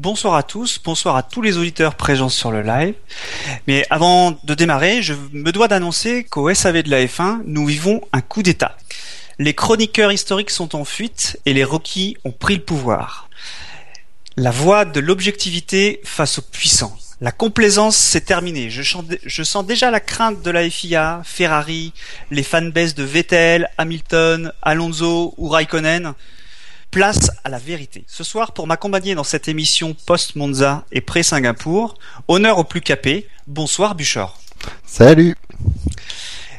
Bonsoir à tous, bonsoir à tous les auditeurs présents sur le live. Mais avant de démarrer, je me dois d'annoncer qu'au SAV de la F1, nous vivons un coup d'État. Les chroniqueurs historiques sont en fuite et les Rockies ont pris le pouvoir. La voie de l'objectivité face aux puissants. La complaisance, c'est terminé. Je, je, sens déjà la crainte de la FIA, Ferrari, les fanbases de Vettel, Hamilton, Alonso ou Raikkonen place à la vérité. Ce soir, pour m'accompagner dans cette émission post-Monza et pré-Singapour, honneur au plus capé, bonsoir Buchor. Salut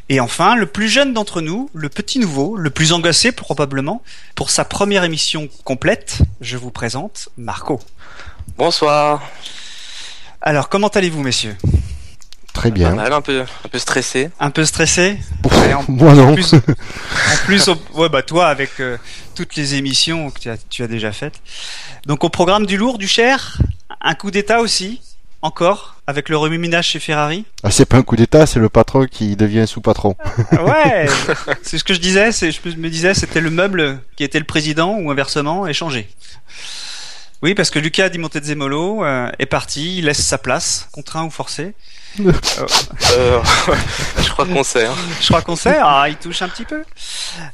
et enfin, le plus jeune d'entre nous, le petit nouveau, le plus engagé probablement, pour sa première émission complète, je vous présente Marco. Bonsoir. Alors, comment allez-vous, messieurs? Très bien. un peu, un peu stressé. Un peu stressé Moi non. En plus, en plus ouais, bah toi avec euh, toutes les émissions que tu as, tu as déjà faites. Donc au programme du lourd, du cher, un coup d'état aussi, encore, avec le remue-ménage chez Ferrari. Ah, c'est pas un coup d'état, c'est le patron qui devient sous-patron. ouais, c'est ce que je disais. Je me disais, c'était le meuble qui était le président ou inversement échangé. Oui, parce que Lucas Di Montezemolo euh, est parti, il laisse sa place, contraint ou forcé. euh, je crois qu'on sait. Hein. Je crois qu'on sait. Ah, il touche un petit peu.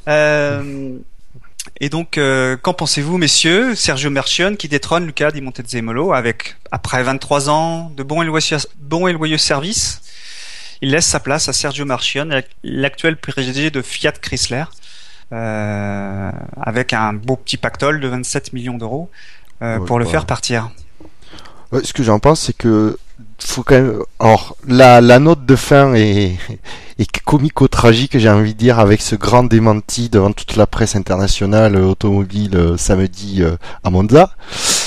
Euh, et donc, euh, qu'en pensez-vous, messieurs Sergio Mercion qui détrône Luca Di Montezemolo avec, après 23 ans de bons et loyaux, bons et loyaux services, il laisse sa place à Sergio Marchion, l'actuel PDG de Fiat Chrysler, euh, avec un beau petit pactole de 27 millions d'euros euh, pour le faire partir. ce que j'en pense, c'est que faut quand même. Alors, la, la note de fin est, est comico-tragique, j'ai envie de dire, avec ce grand démenti devant toute la presse internationale automobile euh, samedi euh, à Monza.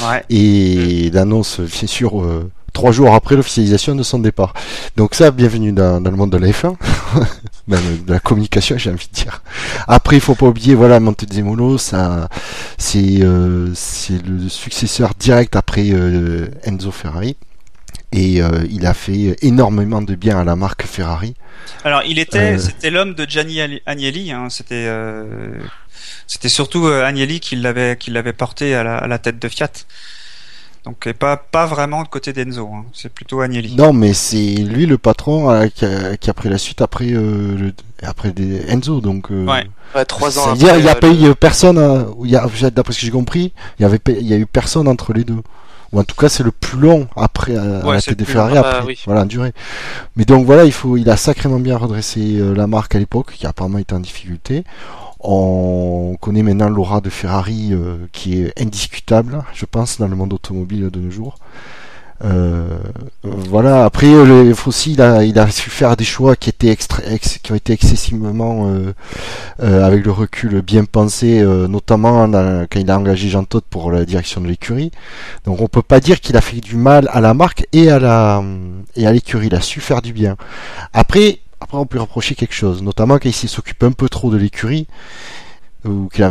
Ouais. Et l'annonce, bien sûr, euh, trois jours après l'officialisation de son départ. Donc ça, bienvenue dans, dans le monde de la F1, même de la communication, j'ai envie de dire. Après, il faut pas oublier, voilà, Montezemolo, ça, c'est euh, c'est le successeur direct après Enzo Ferrari et euh, il a fait énormément de bien à la marque Ferrari. Alors il était, euh, c'était l'homme de Gianni Agnelli. Hein, c'était, euh, c'était surtout Agnelli qui l'avait, qui l'avait porté à la, à la, tête de Fiat. Donc et pas pas vraiment de côté d'Enzo. Hein, c'est plutôt Agnelli. Non, mais c'est lui le patron qui a, qui, a, pris la suite après le, après des Enzo. Donc ouais. ouais. trois ans. C'est-à-dire il y a pas eu personne. Il y a d'après ce que j'ai compris, il y avait il y a eu personne entre les deux ou en tout cas c'est le plus long après à, la tête des Ferrari après voilà durée mais donc voilà il faut il a sacrément bien redressé euh, la marque à l'époque qui apparemment était en difficulté on connaît maintenant l'aura de Ferrari euh, qui est indiscutable je pense dans le monde automobile de nos jours euh, voilà. Après, le aussi, il a, il a su faire des choix qui étaient ont été excessivement, euh, euh, avec le recul, bien pensés, notamment quand il a engagé Jean Todt pour la direction de l'écurie. Donc, on peut pas dire qu'il a fait du mal à la marque et à la et à l'écurie. Il a su faire du bien. Après, après, on peut reprocher quelque chose, notamment quand il s'occupe un peu trop de l'écurie ou qu'il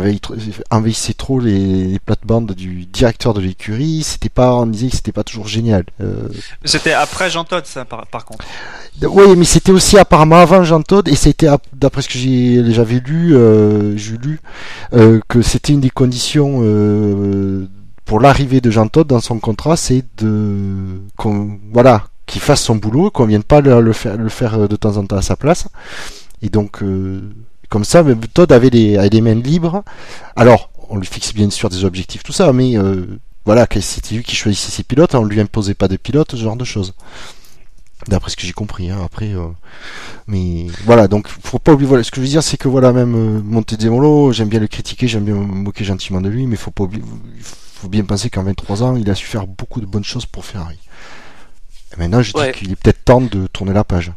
envahissait trop les, les plates-bandes du directeur de l'écurie, c'était pas, on disait que c'était pas toujours génial. Euh... C'était après Jean Todt, ça, par, par contre. Oui, mais c'était aussi apparemment avant Jean Todt, et c'était d'après ce que j'avais lu, euh, j'ai lu, euh, que c'était une des conditions pour l'arrivée de Jean Todt dans son contrat, c'est de, qu'on, voilà, qu'il fasse son boulot, qu'on vienne pas le, faire, faire de temps en temps à sa place. Et donc, euh, comme ça, Todd avait les, mains libres. Alors, on lui fixe bien sûr des objectifs, tout ça, mais euh, voilà, c'était lui qui choisissait ses pilotes, on lui imposait pas de pilote, ce genre de choses. D'après ce que j'ai compris, hein, après, euh, mais voilà, donc faut pas oublier. Voilà, ce que je veux dire, c'est que voilà, même euh, Montezemolo, j'aime bien le critiquer, j'aime bien me moquer gentiment de lui, mais faut pas oublier, faut bien penser qu'en 23 ans, il a su faire beaucoup de bonnes choses pour Ferrari. Et maintenant, je dis qu'il est peut-être temps de tourner la page.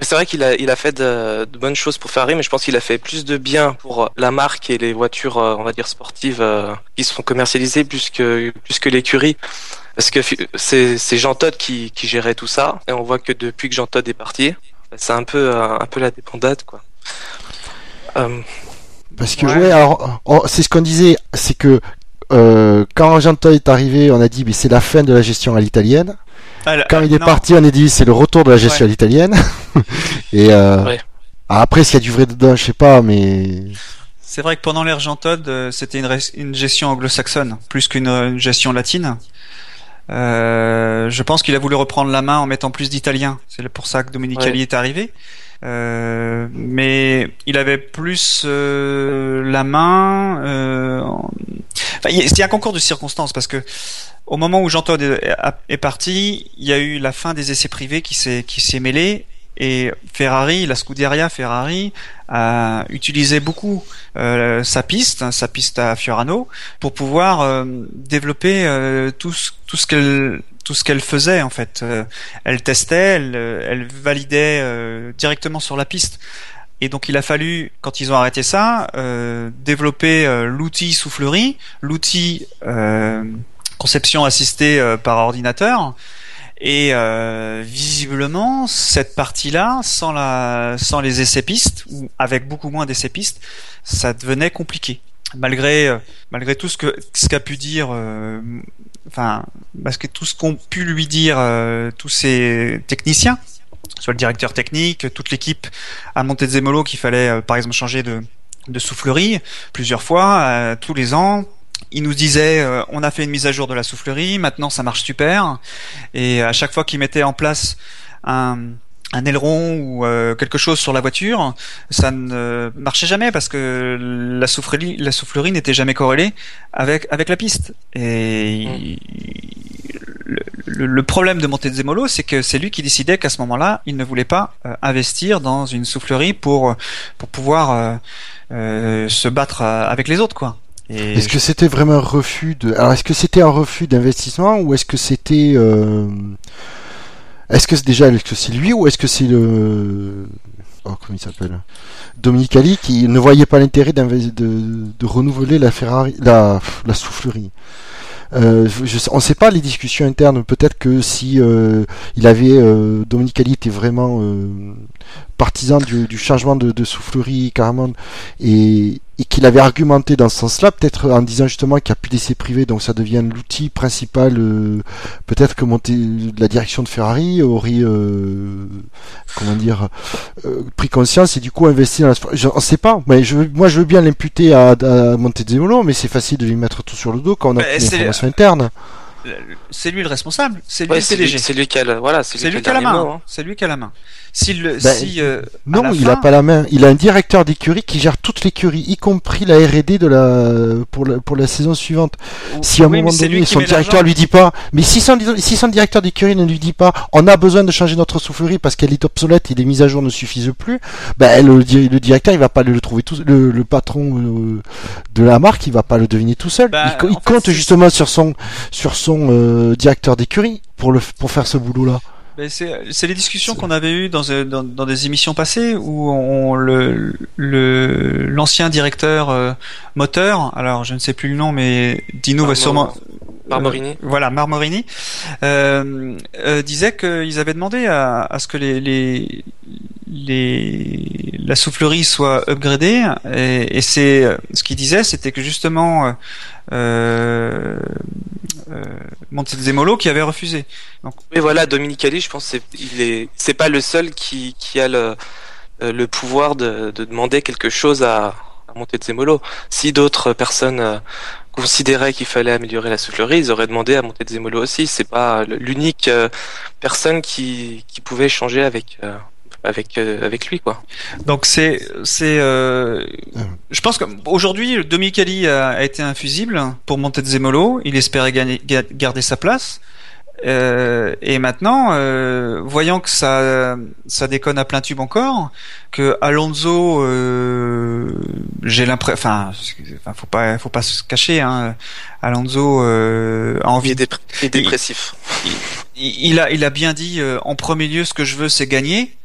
C'est vrai qu'il a, il a fait de, bonnes choses pour Ferrari, mais je pense qu'il a fait plus de bien pour la marque et les voitures, euh, on va dire sportives, euh, qui sont commercialisées plus que plus que l'écurie. Parce que c'est, c'est Jean Todt qui, qui gérait tout ça, et on voit que depuis que Jean Todt est parti, c'est un peu euh, un peu la dépendade, quoi. Parce que ouais, alors oh, c'est ce qu'on disait, c'est que quand Jean Todt est arrivé, on a dit mais c'est la fin de la gestion à l'italienne. Quand il est parti, on a dit c'est le retour de la gestion à l'italienne. Et euh, après, s'il y a du vrai dedans, je sais pas, mais C'est vrai que pendant l'ère Jean Todt, c'était une, une, gestion anglo-saxonne plus qu'une gestion latine. Euh, je pense qu'il a voulu reprendre la main en mettant plus d'Italiens. C'est pour ça que Dominicali est arrivé. Euh, mais il avait plus euh, la main. Euh, enfin, c'était un concours de circonstances parce que au moment où Jean Todt est, parti, il y a eu la fin des essais privés qui s'est qui s'est mêlé et Ferrari, la Scuderia Ferrari, a utilisé beaucoup euh, sa piste, hein, sa piste à Fiorano, pour pouvoir euh, développer euh, tout ce, tout ce qu'elle tout ce qu'elle faisait en fait. elle testait, elle, elle validait directement sur la piste. Et donc il a fallu, quand ils ont arrêté ça, développer l'outil soufflerie, l'outil conception assistée par ordinateur, et euh, visiblement, cette partie-là, sans sans les essais pistes ou avec beaucoup moins d'essais pistes, ça devenait compliqué. Malgré, euh, malgré tout ce que ce qu'a pu dire, euh, enfin, parce que tout ce qu'ont pu lui dire tous ces techniciens, soit le directeur technique, toute l'équipe à Montezemolo qu'il fallait, par exemple, changer de de soufflerie plusieurs fois, tous les ans, il nous disait euh, on a fait une mise à jour de la soufflerie, maintenant ça marche super. Et à chaque fois qu'il mettait en place un, un aileron ou euh, quelque chose sur la voiture, ça ne marchait jamais parce que la soufflerie, la soufflerie n'était jamais corrélée avec avec la piste. Et le, problème de Montezemolo, c'est que c'est lui qui décidait qu'à ce moment-là, il ne voulait pas euh, investir dans une soufflerie pour pour pouvoir se battre avec les autres, quoi. Est-ce que c'était vraiment un refus de Alors est-ce que c'était un refus d'investissement ou est-ce que c'était euh... Est-ce que déjà est-ce que c'est lui ou est-ce que c'est le oh comment il s'appelle? Dominique Ali qui ne voyait pas l'intérêt de, renouveler la Ferrari la, soufflerie euh, on ne sait pas les discussions internes. Peut-être que si euh, il avait euh, Dominique Ali était vraiment partisan du, changement de, soufflerie carrément et, qu'il avait argumenté dans ce sens-là, peut-être en disant justement qu'il n'y a plus d'essais privés, donc ça devient l'outil principal. peut-être que monter la direction de Ferrari aurait comment dire pris conscience et du coup investi dans la. Je, on sait pas. Mais je, moi, je veux bien l'imputer à, à Montezemolo, mais c'est facile de lui mettre tout sur le dos quand on a bah, interne. C'est lui le responsable, c'est lui le C'est lui qui a la, voilà, c'est lui, qui a la main. Hein. C'est lui qui a la main. Ben, si, euh, non, il n'a pas la main. Il a un directeur d'écurie qui gère toute l'écurie, y compris la R&D de la pour la pour la saison suivante. Si à un moment donné son directeur lui dit pas, mais si son si son directeur d'écurie ne lui dit pas, on a besoin de changer notre soufflerie parce qu'elle est obsolète et les mises à jour ne suffisent plus, ben le, le directeur il va pas le trouver tout le, le patron euh, de la marque il va pas le deviner tout seul. Ben, il, compte justement sur son sur son euh, directeur d'écurie pour le pour faire ce boulot là. Ben, c'est les discussions qu'on avait eues dans, dans, dans, des émissions passées où on, le l'ancien directeur euh, moteur, alors je ne sais plus le nom, mais Dino va sûrement Marmorini. Euh, voilà, Marmorini euh, euh, disait qu'ils avaient demandé à, à, ce que les, les, les la soufflerie soit upgradée et, et c'est ce qu'il disait, c'était que justement euh, euh, Montezemolo qui avait refusé. Donc... Mais voilà, Dominique Ali, je pense, il est, c'est pas le seul qui, qui a le, euh, le pouvoir de, de demander quelque chose à, à Montezemolo. Si d'autres personnes euh, considéraient qu'il fallait améliorer la soufflerie, ils auraient demandé à Montezemolo aussi. C'est pas l'unique personne qui, qui pouvait changer avec avec euh, avec lui quoi. Donc c'est c'est euh, je pense qu'aujourd'hui Domicali a, a été infusible pour Montezemolo, il espérait gagner, garder sa place. Euh, et maintenant, euh, voyant que ça, ça déconne à plein tube encore, que Alonso, euh, j'ai l'impression, enfin, faut pas, faut pas se cacher, hein, Alonso euh, a envie d'être dépressif. Il, il, a, il a bien dit en premier lieu, ce que je veux, c'est gagner.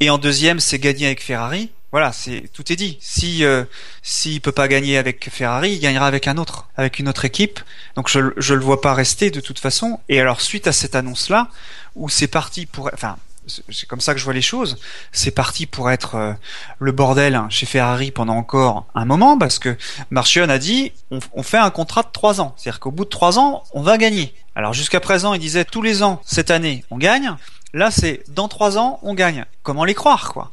Et en deuxième, c'est gagner avec Ferrari. Voilà, c'est tout est dit. Si euh, s'il peut pas gagner avec Ferrari, il gagnera avec un autre, avec une autre équipe. Donc je je le vois pas rester de toute façon. Et alors suite à cette annonce là, où c'est parti pour, enfin c'est comme ça que je vois les choses. C'est parti pour être euh, le bordel hein, chez Ferrari pendant encore un moment parce que Marchion a dit on, on fait un contrat de trois ans, c'est-à-dire qu'au bout de trois ans on va gagner. Alors jusqu'à présent il disait tous les ans cette année on gagne. Là, c'est dans trois ans, on gagne. Comment les croire, quoi?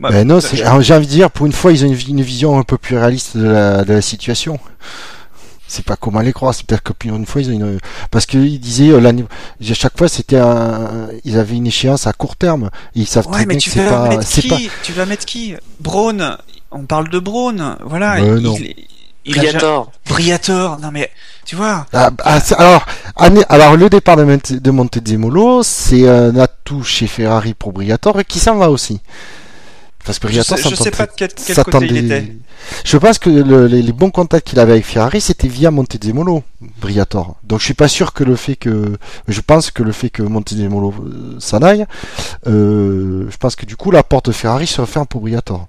Bah, ben non, j'ai envie de dire, pour une fois, ils ont une, vision un peu plus réaliste de la, de la situation. C'est pas comment les croire, c'est peut-être que pour une fois ils ont une parce qu'ils disaient euh, l'année chaque fois c'était un ils avaient une échéance à court terme, ils savent très bien que c'est pas c'est pas tu vas mettre qui? Braun, on parle de Braun, voilà, il, Briator. Briator, non mais tu vois. Ah, ah, alors, alors le départ de, de Montezemolo, c'est un atout chez Ferrari pour Briator et qui s'en va aussi. Parce que Briator, je sais, sais pas de quel, côté il était. Je pense que les, bons contacts qu'il avait avec Ferrari, c'était via Montezemolo, Briator. Donc je suis pas sûr que le fait que, je pense que le fait que Montezemolo euh, s'en aille, euh, je pense que du coup la porte de Ferrari se referme pour Briator.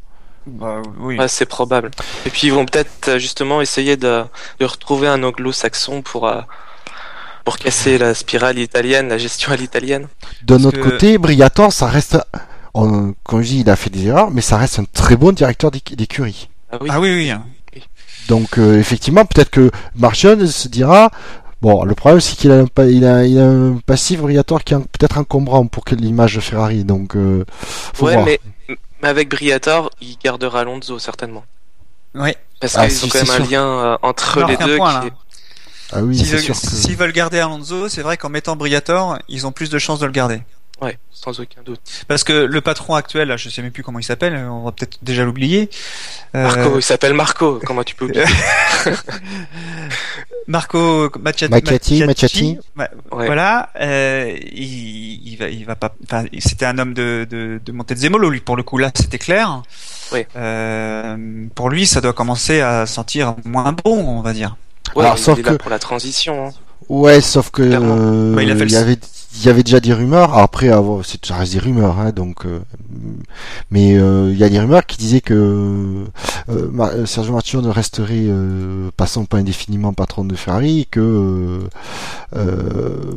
Bah, oui. c'est probable. Et puis ils vont peut-être euh, justement essayer de, retrouver un anglo-saxon pour, euh, pour casser la spirale italienne, la gestion à l'italienne. D'un autre côté, Briator, ça reste, comme je dis, il a fait des erreurs, mais ça reste un très bon directeur d'écurie. Ah oui, ah oui, oui. Donc euh, effectivement, peut-être que Marchand se dira, Bon, le problème c'est qu'il a, il a, il a un passif Briator qui est peut-être encombrant pour l'image de Ferrari, donc faut ouais, voir. Mais mais avec Briator, il gardera Alonso certainement. Oui. Parce ah, qu'ils ont quand même un lien euh, entre les deux. qui Ah oui, S'ils veulent, veulent garder Alonso, c'est vrai qu'en mettant Briator, ils ont plus de chances de le garder. Ouais, sans aucun doute. Parce que le patron actuel, là, je sais même plus comment il s'appelle, on va peut-être déjà l'oublier. Euh, Marco, il s'appelle Marco, comment tu peux oublier Marco Macchiati, Macchiati, voilà, euh, il, il, va, il va pas. Enfin, c'était un homme de, de, de Montezemolo, lui pour le coup là, c'était clair. Oui. Euh, pour lui, ça doit commencer à sentir moins bon, on va dire. Ouais, Alors, sauf que pour la transition. Hein. Ouais, sauf que euh, bah, il, il, y avait il y avait déjà des rumeurs. Après, c'est ça reste des rumeurs, hein, donc. Euh, mais euh, il y a des rumeurs qui disaient que euh, Sergio Marchionne resterait, passant pas indéfiniment patron de Ferrari, et que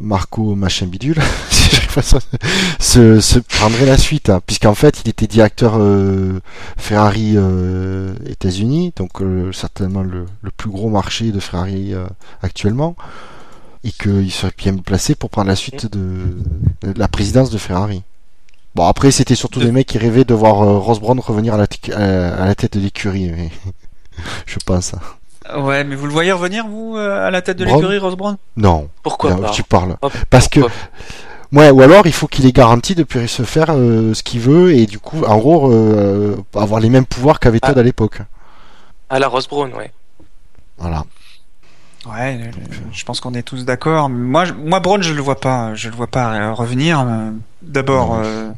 Marco machin bidule se, se prendrait la suite, hein, puisqu'en fait, il était directeur Ferrari États-Unis, donc certainement le, le, plus gros marché de Ferrari actuellement et qu'il serait bien placé pour prendre la suite de, la présidence de Ferrari. Bon, après, c'était surtout des mecs qui rêvaient de voir euh, Ross Brown revenir à la, à la tête de l'écurie, je pense. Ouais, mais vous le voyez revenir, vous, euh, à la tête de l'écurie, Ross Brown? Non. Pourquoi Tu parles. Parce que. Ouais, ou alors il faut qu'il ait garanti de pouvoir se faire euh, ce qu'il veut et du coup, en gros, avoir les mêmes pouvoirs qu'avait Todd ah. à l'époque. À la Ross Brown, ouais. Voilà. Ouais, je pense qu'on est tous d'accord. Moi, moi, Braun, je le vois pas, je le vois pas revenir. D'abord, euh,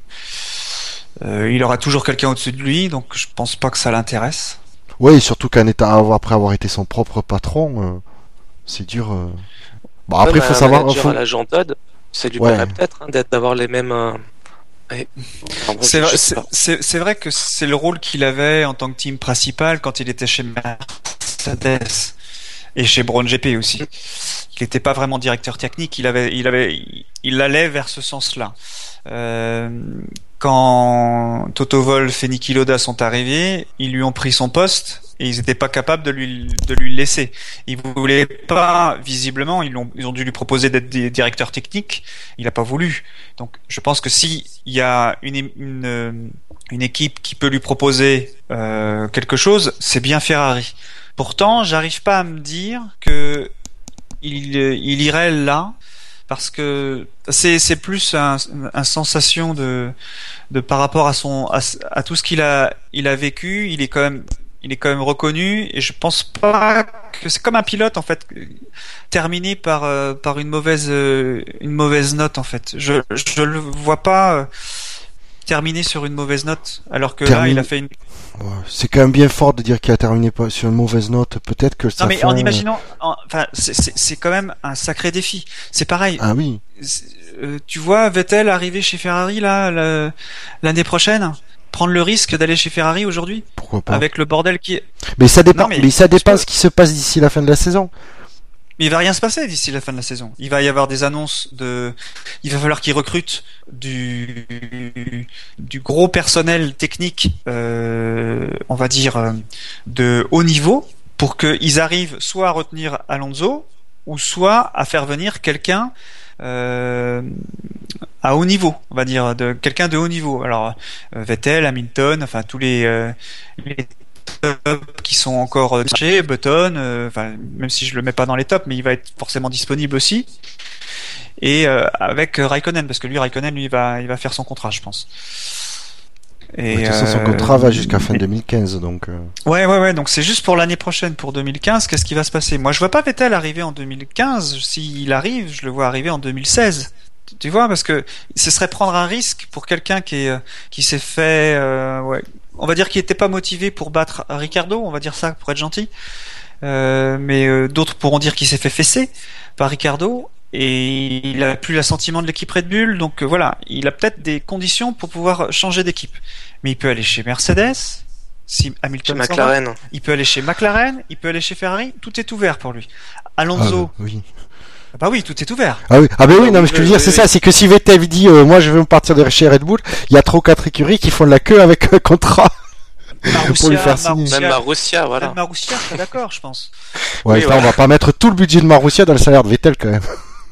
euh, il aura toujours quelqu'un au-dessus de lui, donc je pense pas que ça l'intéresse. Oui, surtout qu'un état après avoir été son propre patron, euh, c'est dur. Bon, après, il faut savoir. Faut... À la Todd, ça lui ouais. peut-être hein, d'être d'avoir les mêmes. c'est vrai, vrai, que c'est le rôle qu'il avait en tant que team principal quand il était chez Mercedes et chez Brown GP aussi. Il n'était pas vraiment directeur technique, il avait, il avait, il allait vers ce sens-là. Euh, quand Toto Wolff et Niki Loda sont arrivés, ils lui ont pris son poste et ils n'étaient pas capables de lui de lui laisser. Ils voulaient pas, visiblement, ils ont ils ont dû lui proposer d'être directeur technique. Il n'a pas voulu. Donc, je pense que si il y a une, une équipe qui peut lui proposer euh, quelque chose, c'est bien Ferrari. Pourtant, j'arrive pas à me dire que il, il irait là parce que c'est c'est plus un, un, sensation de de par rapport à son à, tout ce qu'il a il a vécu. Il est quand même il est quand même reconnu et je pense pas que c'est comme un pilote en fait terminé par euh, par une mauvaise euh, une mauvaise note en fait. Je je le vois pas euh, terminé sur une mauvaise note alors que là il a fait une c'est quand même bien fort de dire qu'il a terminé sur une mauvaise note. Peut-être que ça. Non, mais en imaginant, enfin, c'est quand même un sacré défi. C'est pareil. Ah oui. Euh, tu vois Vettel arriver chez Ferrari là l'année prochaine, prendre le risque d'aller chez Ferrari aujourd'hui Pourquoi pas Avec le bordel qui. Est... Mais ça dépend. mais, ça dépend ce qui se passe d'ici la fin de la saison. Mais il va rien se passer d'ici la fin de la saison. Il va y avoir des annonces de. Il va falloir qu'ils recrutent du gros personnel technique, euh, on va dire euh, de haut niveau, pour qu'ils arrivent soit à retenir Alonso ou soit à faire venir quelqu'un. Euh, à haut niveau, on va dire, de quelqu'un de haut niveau. Alors Vettel, Hamilton, enfin tous les qui sont encore marchés, Button, enfin même si je le mets pas dans les tops, mais il va être forcément disponible aussi. Et avec Raikkonen, parce que lui Raikkonen, lui, il va, il va faire son contrat, je pense. Et de toute façon, son euh, contrat va jusqu'à fin 2015, donc. Euh. Ouais, ouais, ouais. Donc c'est juste pour l'année prochaine, pour 2015. Qu'est-ce qui va se passer? Moi, je vois pas Vettel arriver en 2015. S'il arrive, je le vois arriver en 2016. Tu vois, parce que ce serait prendre un risque pour quelqu'un qui est, euh, qui s'est fait, ouais, on va dire qu'il était pas motivé pour battre Ricardo, on va dire ça pour être gentil. mais d'autres pourront dire qu'il s'est fait fesser par Ricardo et il a plus l'assentiment de l'équipe Red Bull, donc euh, voilà, il a peut-être des conditions pour pouvoir changer d'équipe. Mais il peut aller chez Mercedes, si Hamilton chez McLaren. il peut aller chez McLaren, il peut aller chez Ferrari, tout est ouvert pour lui. Alonso, ah, oui. Ah bah oui, tout est ouvert. Ah oui, ah bah oui, non, mais ce que je veux dire, c'est ça, c'est que si Vettel dit, euh, moi je veux me partir de chez Red Bull, il y a trop quatre écuries qui font de la queue avec un contrat. pour lui faire signer. Même Marussia, voilà. Même Marussia, je d'accord, je pense. Ouais, on va pas mettre tout le budget de Marussia dans le salaire de Vettel quand même.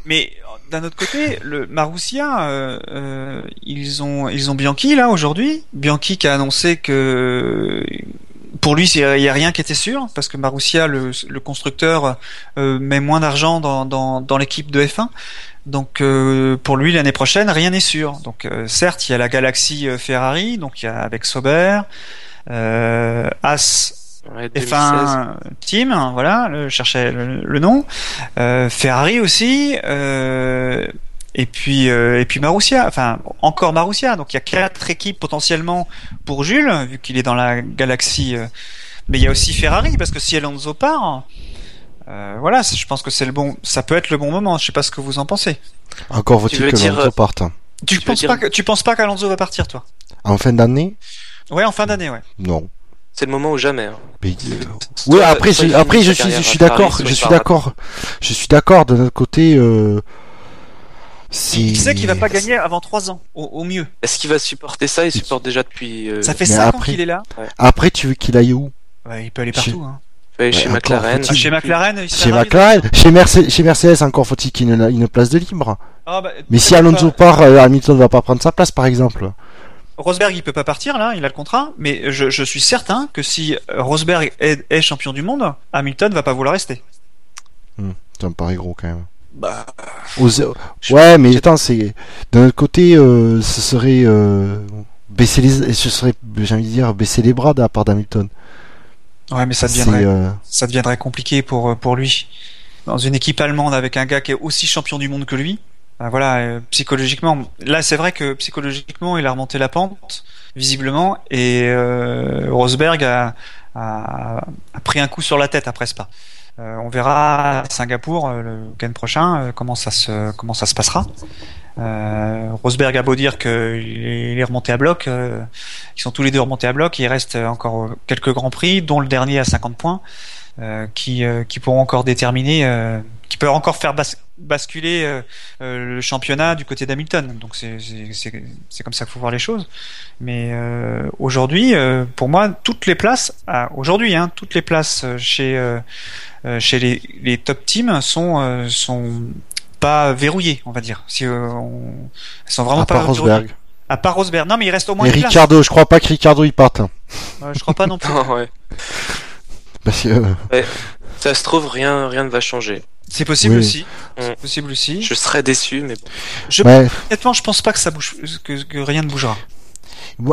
Mais d'un autre côté, le Marussia, euh, euh, ils ont ils ont Bianchi là aujourd'hui. Bianchi qui a annoncé que pour lui il y a rien qui était sûr parce que Marussia, le, le constructeur, euh, met moins d'argent dans, dans, dans l'équipe de F1. Donc euh, pour lui l'année prochaine rien n'est sûr. Donc euh, certes il y a la galaxie Ferrari, donc il y a avec Sauber, As F1 Team, voilà, je cherchais le, nom. Euh, Ferrari aussi. Euh, et puis euh, et puis Marussia, enfin encore Marussia. Donc il y a quatre équipes potentiellement pour Jules, vu qu'il est dans la galaxie. mais il y a aussi Ferrari parce que si Alonso part, voilà, je pense que c'est le bon, ça peut être le bon moment. Je sais pas ce que vous en pensez. Encore faut-il que Alonso parte. Tu, tu penses pas que tu penses pas qu'Alonso va partir, toi? En fin d'année? Ouais, en fin d'année, ouais. Non. C'est le moment ou jamais. Hein. Oui, après, après, je suis, je suis d'accord, je suis d'accord, je suis d'accord. De notre côté, euh... il sait qu'il va pas gagner avant 3 ans, au, mieux. Est-ce qu'il va supporter ça? Il supporte déjà depuis. Euh, ça fait 5 ans qu'il est là. Après, tu veux qu'il aille où? Ouais, Il peut aller partout. Hein. chez McLaren. chez McLaren, chez McLaren, chez, Mercedes, chez Mercedes encore faut-il qu'il ait une, une, place de libre. Ah, bah, mais si Alonso part, euh, Hamilton va pas prendre sa place, par exemple. Rosberg, il peut pas partir là, il a le contrat, mais je, suis certain que si Rosberg est, champion du monde, Hamilton va pas vouloir rester. Hmm, ça me paraît gros quand même. Bah, ouais, mais attends, c'est d'un autre côté, euh, ce serait euh, baisser les, ce serait, j'ai envie de dire, baisser les bras de la part d'Hamilton. Ouais, mais ça deviendrait, euh, ça deviendrait compliqué pour pour lui. Dans une équipe allemande avec un gars qui est aussi champion du monde que lui, bah, voilà, psychologiquement. Là, c'est vrai que psychologiquement, il a remonté la pente, visiblement, et Rosberg a, a, pris un coup sur la tête après Spa. Euh, on verra à Singapour le week-end prochain comment ça se comment ça se passera. Rosberg a beau dire qu'il est, remonté à bloc, ils sont tous les deux remontés à bloc. Il reste encore quelques grands prix, dont le dernier à 50 points, qui, qui pourront encore déterminer, qui peuvent encore faire basculer euh, euh, le championnat du côté d'Hamilton. Donc c'est comme ça qu'il faut voir les choses. Mais euh, aujourd'hui, pour moi, toutes les places, ah, aujourd'hui, hein, toutes les places chez chez les, les, top teams sont sont pas verrouillées, on va dire. Si on, elles sont vraiment à pas part Rosberg. À part Rosberg. Non, mais il reste au moins. Et Ricardo, je crois pas que Ricardo il parte. je crois pas non plus. ouais. Parce que. Ça se trouve, rien, rien ne va changer. C'est possible aussi. C'est possible aussi. Je serais déçu, mais je, honnêtement, je pense pas que ça bouge, que, rien ne bougera.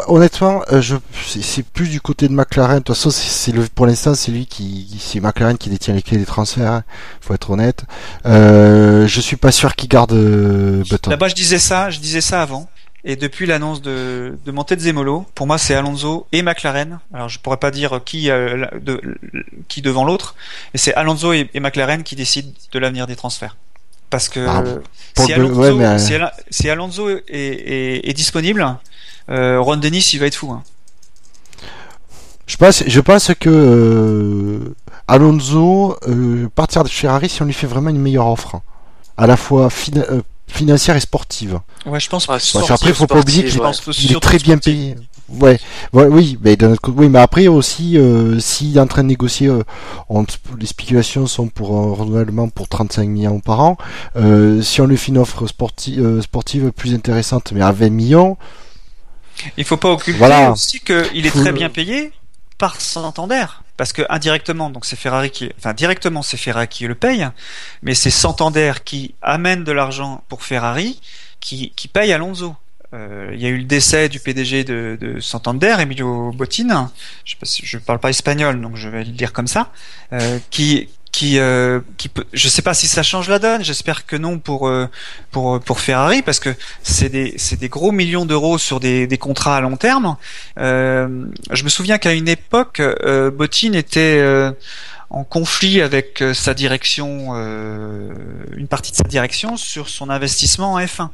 honnêtement, euh, je c'est plus du côté de McLaren. De toute façon, c'est le pour l'instant, c'est lui qui, c'est McLaren qui détient les clés des transferts. Hein. Faut être honnête. Euh, je suis pas sûr qu'il garde euh, Button. Là-bas, je disais ça, je disais ça avant. Et depuis l'annonce de, de montée de Zemolo, pour moi c'est Alonso et McLaren. Alors je pourrais pas dire qui, euh, de, qui devant l'autre, mais c'est Alonso et, McLaren qui décident de l'avenir des transferts. Parce que ah, si, Alonso, si, Alonso, est, est, est disponible, euh, Ron Dennis il va être fou. Hein. Je pense, je pense que euh, Alonso euh, partir de Ferrari si on lui fait vraiment une meilleure offre, à la fois financière et sportive. Ouais, je pense. Ah, après, faut pas oublier qu'il est très bien payé. Ouais, oui, mais oui, mais après aussi, euh, s'il est en train de négocier, euh, les spéculations sont pour un renouvellement pour 35 millions par an. Euh, si on lui fait une offre sportive, sportive plus intéressante, mais à 20 millions. Il faut pas occulter aussi qu'il est très bien payé par Santander parce que indirectement donc c'est Ferrari qui enfin directement c'est Ferrari qui le paye mais c'est Santander qui amène de l'argent pour Ferrari qui, qui paye Alonso euh, il y a eu le décès du PDG de, de Santander, Emilio Botin. Je ne parle pas espagnol, donc je vais le dire comme ça. Euh, qui, qui, euh, qui peut, je sais pas si ça change la donne. J'espère que non pour euh, pour pour Ferrari parce que c'est des c'est des gros millions d'euros sur des, des contrats à long terme. Euh, je me souviens qu'à une époque, euh, Botin était en conflit avec sa direction, une partie de sa direction sur son investissement en F1.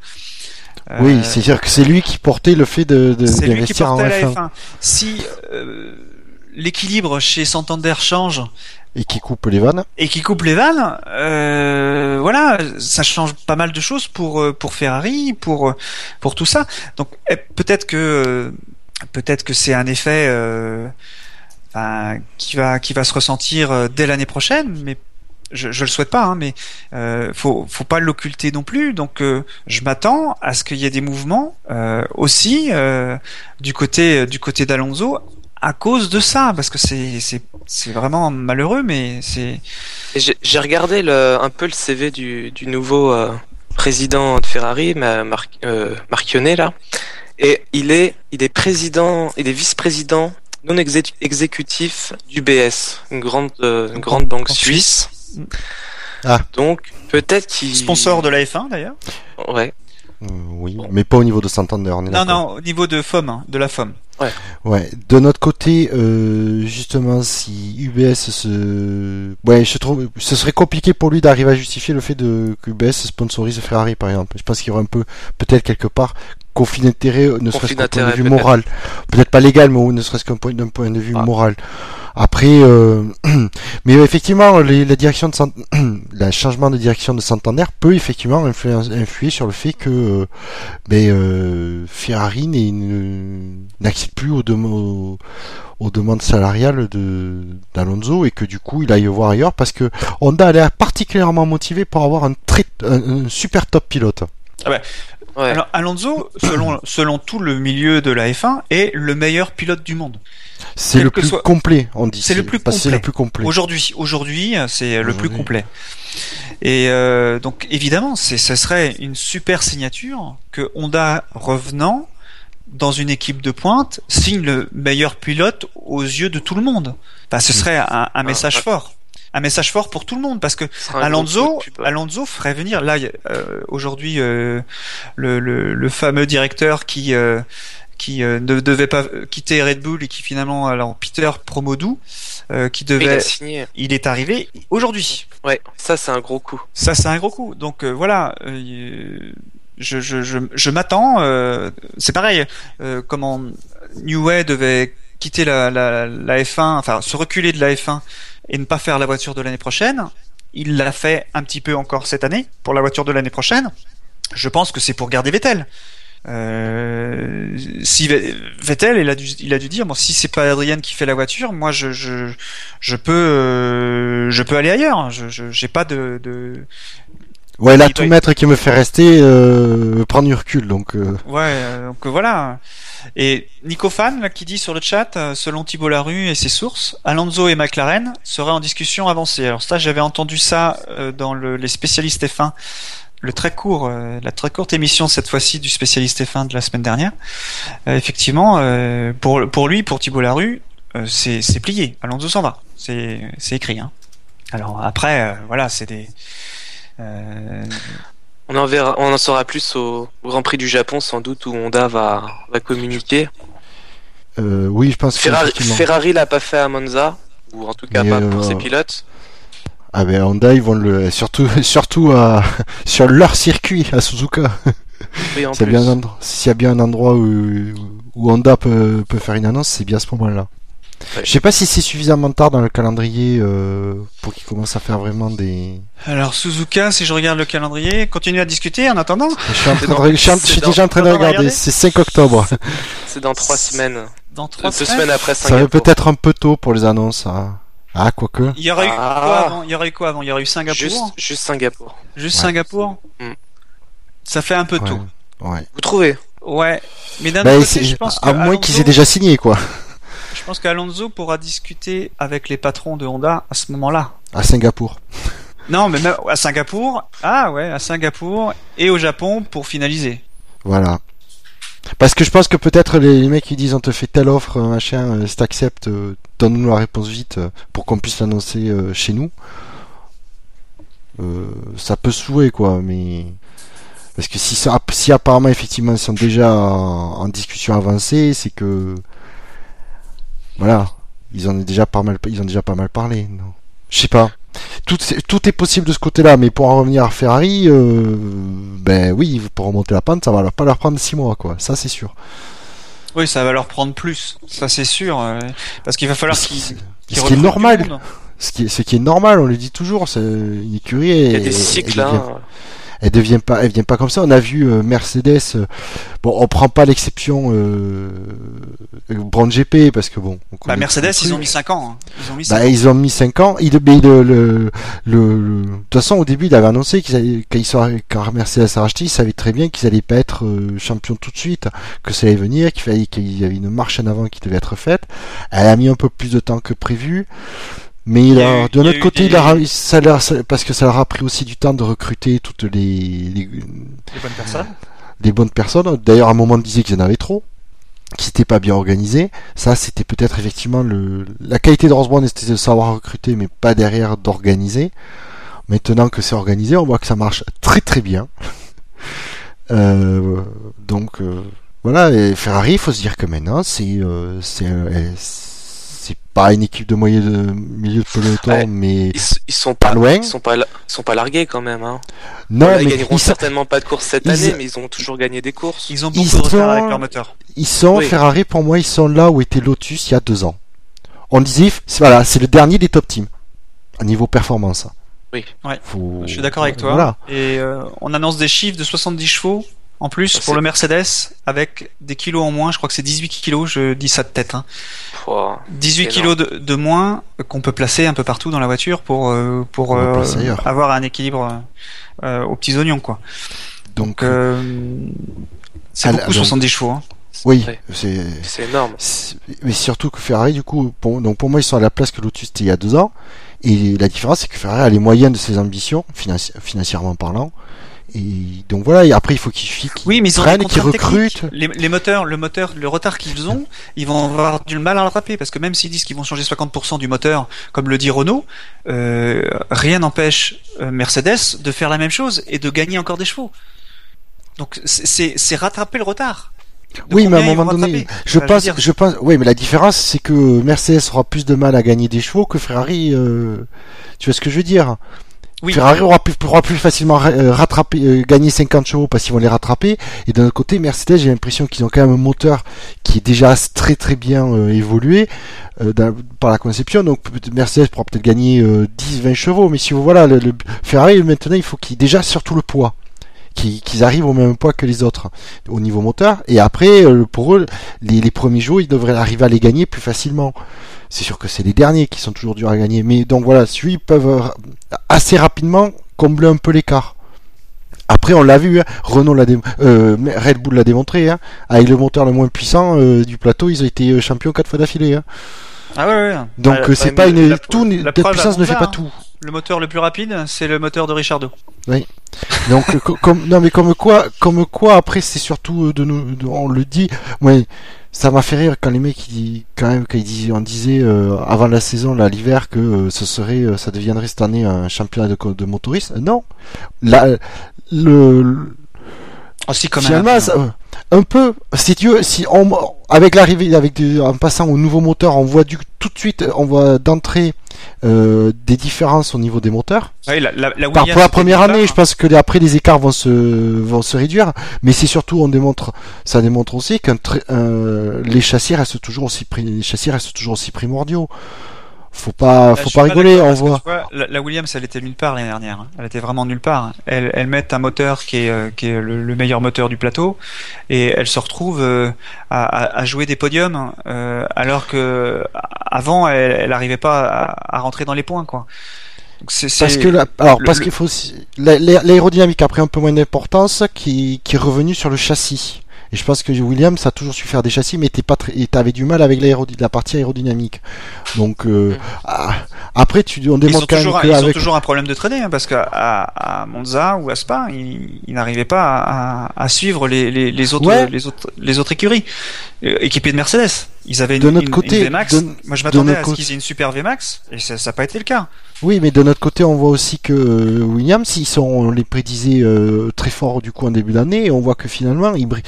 Oui, euh, c'est-à-dire que c'est lui qui portait le fait de, de c'est lui qui portait la F1. Si euh, l'équilibre chez Santander change et qui coupe les vannes et qui coupe les vannes, euh, voilà, ça change pas mal de choses pour euh, pour Ferrari, pour pour tout ça. Donc eh, peut-être que peut-être que c'est un effet enfin, qui va qui va se ressentir dès l'année prochaine, mais je, je le souhaite pas, hein, mais euh, faut faut pas l'occulter non plus. Donc euh, je m'attends à ce qu'il y ait des mouvements euh, aussi euh, du côté du côté d'Alonso à cause de ça, parce que c'est c'est c'est vraiment malheureux, mais c'est. J'ai regardé le, un peu le CV du du nouveau président de Ferrari, Mar Marchionnet là, et il est il est président, il est vice-président non exécutif d'UBS, une grande, une grande banque suisse. Ah. Donc peut-être qu'il sponsor de la F1 d'ailleurs. Ouais. Euh, oui, mais pas au niveau de Santander. On non, non, au niveau de FOM, hein, de la FOM. Ouais. Ouais. De notre côté, euh, justement, si UBS se, ouais, je trouve, ce serait compliqué pour lui d'arriver à justifier le fait de que UBS sponsorise Ferrari, par exemple. Je pense qu'il y aurait un peu, peut-être quelque part, conflit d'intérêt, ne serait-ce qu'un point de vue moral. Peut-être pas légal, mais ne serait-ce qu'un point, d'un point de vue ah. moral. Après, euh, mais effectivement, les, la direction de le changement de direction de Santander peut effectivement influer, sur le fait que euh, ben, euh, Ferrari n'accède plus aux, aux, demandes salariales de d'Alonso et que du coup il aille voir ailleurs parce que Honda a l'air particulièrement motivé pour avoir un, très, un, super top pilote. Ah ben, Alors Alonso, selon selon tout le milieu de la F1, est le meilleur pilote du monde. C'est le plus complet, on dit. C'est le plus complet. Aujourd'hui, aujourd'hui, c'est le plus complet. Et euh, donc évidemment, c'est ce serait une super signature que Honda revenant dans une équipe de pointe signe le meilleur pilote aux yeux de tout le monde. Enfin, ce serait un, un message fort un message fort pour tout le monde parce que Alonso, Alonso ferait venir là euh, aujourd'hui euh, le, le, le, fameux directeur qui euh, qui euh, ne devait pas quitter Red Bull et qui finalement alors Peter Promodou euh, qui devait il, est arrivé aujourd'hui. Ouais, ça c'est un gros coup. Ça c'est un gros coup. Donc euh, voilà, je m'attends c'est pareil comment Way devait quitter la, la, la F1, enfin se reculer de la F1 et ne pas faire la voiture de l'année prochaine. Il l'a fait un petit peu encore cette année pour la voiture de l'année prochaine. Je pense que c'est pour garder Vettel. Euh, si Vettel, il a dû, dire bon, si c'est pas Adrien qui fait la voiture, moi je peux euh, je peux aller ailleurs. Je j'ai pas de Ouais, là, tout maître qui me fait rester, euh, prendre du recul, donc. Euh. Ouais, donc voilà. Et Nico Fan, là, qui dit sur le chat, selon Thibault Larue et ses sources, Alonso et McLaren seraient en discussion avancée. Alors ça, j'avais entendu ça dans le, les spécialistes F1 le très court, euh, la très courte émission cette fois-ci du spécialiste F1 de la semaine dernière. Euh, effectivement, euh, pour pour lui, pour Thibault Larue, c'est c'est plié. Alonso s'en va. C'est c'est écrit. Hein. Alors après, voilà, c'est des. On en verra, on en saura plus au, Grand Prix du Japon sans doute où Honda va va communiquer. oui, je pense. Ferrari, Ferrari l'a pas fait à Monza ou en tout cas pas pour ses pilotes. Ah ben Honda ils vont le surtout surtout à, sur leur circuit à Suzuka. Oui, s'il, y a bien un, s'il y a bien un endroit où, où Honda peut, peut faire une annonce, c'est bien à ce moment-là. Je sais pas si c'est suffisamment tard dans le calendrier euh, pour qu'il commence à faire vraiment des. Alors Suzuka, si je regarde le calendrier, continue à discuter en attendant. Je suis, déjà en train de regarder. C'est 5 octobre. C'est dans 3 semaines. Dans 3 semaines. après Ça va peut-être un peu tôt pour les annonces. Hein. Ah, quoique. Il y aurait eu quoi ah. avant Il y aurait eu quoi avant Il y aurait eu Singapour. Juste, Singapour. Juste Singapour. Mm. Ça fait un peu tôt. Ouais. Vous trouvez? Ouais. Mais d'un bah, côté, je pense à moins qu'ils aient déjà signé, quoi. Je pense qu'Alonso pourra discuter avec les patrons de Honda à ce moment-là. À Singapour. Non, mais même à Singapour. Ah ouais, à Singapour et au Japon pour finaliser. Voilà. Parce que je pense que peut-être les, mecs qui disent on te fait telle offre, machin, euh, si t'acceptes, euh, donne-nous la réponse vite euh, pour qu'on puisse l'annoncer chez nous. ça peut se jouer quoi, mais parce que si, ça, si apparemment effectivement ils sont déjà en, discussion avancée, c'est que voilà, ils ont déjà pas mal, ils ont déjà pas mal parlé. Je sais pas. Tout, tout est possible de ce côté-là, mais pour en revenir à Ferrari, euh, ben oui, pour remonter la pente, ça va pas leur prendre 6 mois, quoi. Ça, c'est sûr. Oui, ça va leur prendre plus, ça c'est sûr, euh, parce qu'il va falloir qu'ils. ce qui est normal. Ce qui est, ce qui est normal, on le dit toujours, c'est une écurie. Il y a des cycles, hein elle devient pas, elle vient pas comme ça. On a vu euh, Mercedes. Euh, bon, on prend pas l'exception euh, Brand GP parce que bon. Bah, Mercedes, ils ont mis 5 ans. Hein. Ils ont mis 5 bah, ans. ils ont mis 5 ans. Il, mais le, le, le, de toute façon, au début, il avait annoncé qu'ils quand Mercedes a racheté, il savait très bien qu'ils allaient pas être euh, champions tout de suite, que ça allait venir, qu'il fallait qu'il y avait une marche en avant qui devait être faite. Elle a mis un peu plus de temps que prévu. Mais il a, de notre côté, il a, ça, parce que ça leur a pris aussi du temps de recruter toutes les, les, bonnes personnes. Les bonnes personnes. D'ailleurs, à un moment, on disait qu'ils en avaient trop, qu'ils n'étaient pas bien organisés. Ça, c'était peut-être effectivement le, la qualité de Rosebrown, c'était de savoir recruter, mais pas derrière d'organiser. Maintenant que c'est organisé, on voit que ça marche très très bien. euh, donc, euh, voilà, et Ferrari, il faut se dire que maintenant, c'est, euh, c'est, c'est pas une équipe de moyen de milieu de peloton, mais ils, sont pas, loin. Ils sont pas, sont pas largués quand même. Hein. Non, ils gagneront certainement pas de course cette année, mais ils ont toujours gagné des courses. Ils ont beaucoup de retard avec leur moteur. Ils sont Ferrari pour moi, ils sont là où était Lotus il y a deux ans. On disait, voilà, c'est le dernier des top teams à niveau performance. Oui, ouais. je suis d'accord avec toi. Et euh, on annonce des chiffres de 70 chevaux en plus pour le Mercedes avec des kilos en moins. Je crois que c'est 18 kilos, je dis ça de tête. Hein. 18 kilos de, moins qu'on peut placer un peu partout dans la voiture pour euh, pour euh, avoir un équilibre euh, aux petits oignons quoi. Donc c'est beaucoup 70 chevaux. Hein. Oui, c'est énorme. Mais surtout que Ferrari, du coup, pour, donc pour moi, ils sont à la place que Lotus était il y a deux ans. Et la différence, c'est que Ferrari a les moyens de ses ambitions, financièrement parlant, et donc voilà, et après il faut qu'ils oui, mais ils ont recrutent. Les, moteurs, le moteur, le retard qu'ils ont, ils vont avoir du mal à rattraper parce que même s'ils disent qu'ils vont changer 50% du moteur, comme le dit Renault, euh, rien n'empêche euh, Mercedes de faire la même chose et de gagner encore des chevaux. Donc c'est rattraper le retard. oui, mais à un moment donné, je pense, je, pense, oui, mais la différence c'est que Mercedes aura plus de mal à gagner des chevaux que Ferrari. Euh, tu vois ce que je veux dire? Ferrari aura plus, pourra plus facilement euh, rattraper, euh, gagner 50 chevaux parce qu'ils vont les rattraper. Et d'un autre côté, Mercedes, j'ai l'impression qu'ils ont quand même un moteur qui est déjà très très bien euh, évolué par la conception. Donc Mercedes pourra peut-être gagner 10-20 chevaux. Mais si vous voilà, le, Ferrari maintenant, il faut qu'ils déjà surtout le poids qu'ils arrivent au même poids que les autres au niveau moteur et après pour eux les, les premiers jours ils devraient arriver à les gagner plus facilement c'est sûr que c'est les derniers qui sont toujours durs à gagner. Mais donc voilà, celui peuvent euh, assez rapidement combler un peu l'écart. Après, on l'a vu, hein, Renault l'a euh, Red Bull l'a démontré. Hein, avec le moteur le moins puissant euh, du plateau, ils ont été champions quatre fois d'affilée. Hein. Ah ouais, ouais. Donc bah, c'est pas une tout, la, puissance ne fait pas tout. Le moteur le plus rapide, c'est le moteur de Richardo. Oui. Donc comme non mais comme quoi, comme quoi après c'est surtout de nous, on le dit. Ouais ça m'a fait rire quand les mecs ils, quand même quand ils on disait euh, avant la saison là l'hiver que euh, ce serait euh, ça deviendrait cette année un championnat de, de motoristes non là le aussi ah, quand même un peu si tu veux, si on avec l'arrivée avec en passant au nouveau moteur on voit du tout de suite on voit d'entrée euh, des différences au niveau des moteurs. Oui, la, la, la pour la première année, je pense que après les écarts vont se vont se réduire, mais c'est surtout on démontre, ça démontre aussi que les châssis restent toujours aussi les châssis restent toujours aussi primordiaux faut pas, faut pas rigoler, on voit. la, Williams, elle était nulle part l'année dernière. Hein. Elle était vraiment nulle part. Elle, elle met un moteur qui est, euh, qui est le, meilleur moteur du plateau, et elle se retrouve euh, à, à, jouer des podiums, euh, alors que avant, elle n'arrivait pas à, à, rentrer dans les points, quoi. C'est, parce que alors parce qu'il faut l'aérodynamique a pris un peu moins d'importance qui, qui est revenu sur le châssis. Et je pense que Williams a toujours su faire des châssis, mais pas très, avait du mal avec la partie aérodynamique. Donc euh, mm. ah, après, tu, on demande quand même ils ont toujours un problème de traîner, hein, parce qu'à à, Monza ou à Spa, ils, n'arrivaient pas à, à suivre les, les, les, autres, les autres les autres écuries euh, équipées de Mercedes. Ils avaient une, de notre côté, VMAX. Moi, je m'attendais à ce qu'ils aient une super VMAX, et ça n'a pas été le cas. Oui, mais de notre côté, on voit aussi que euh, Williams, ils sont, on les prédisait euh, très fort du coup en début d'année, et on voit que finalement, ils brillent,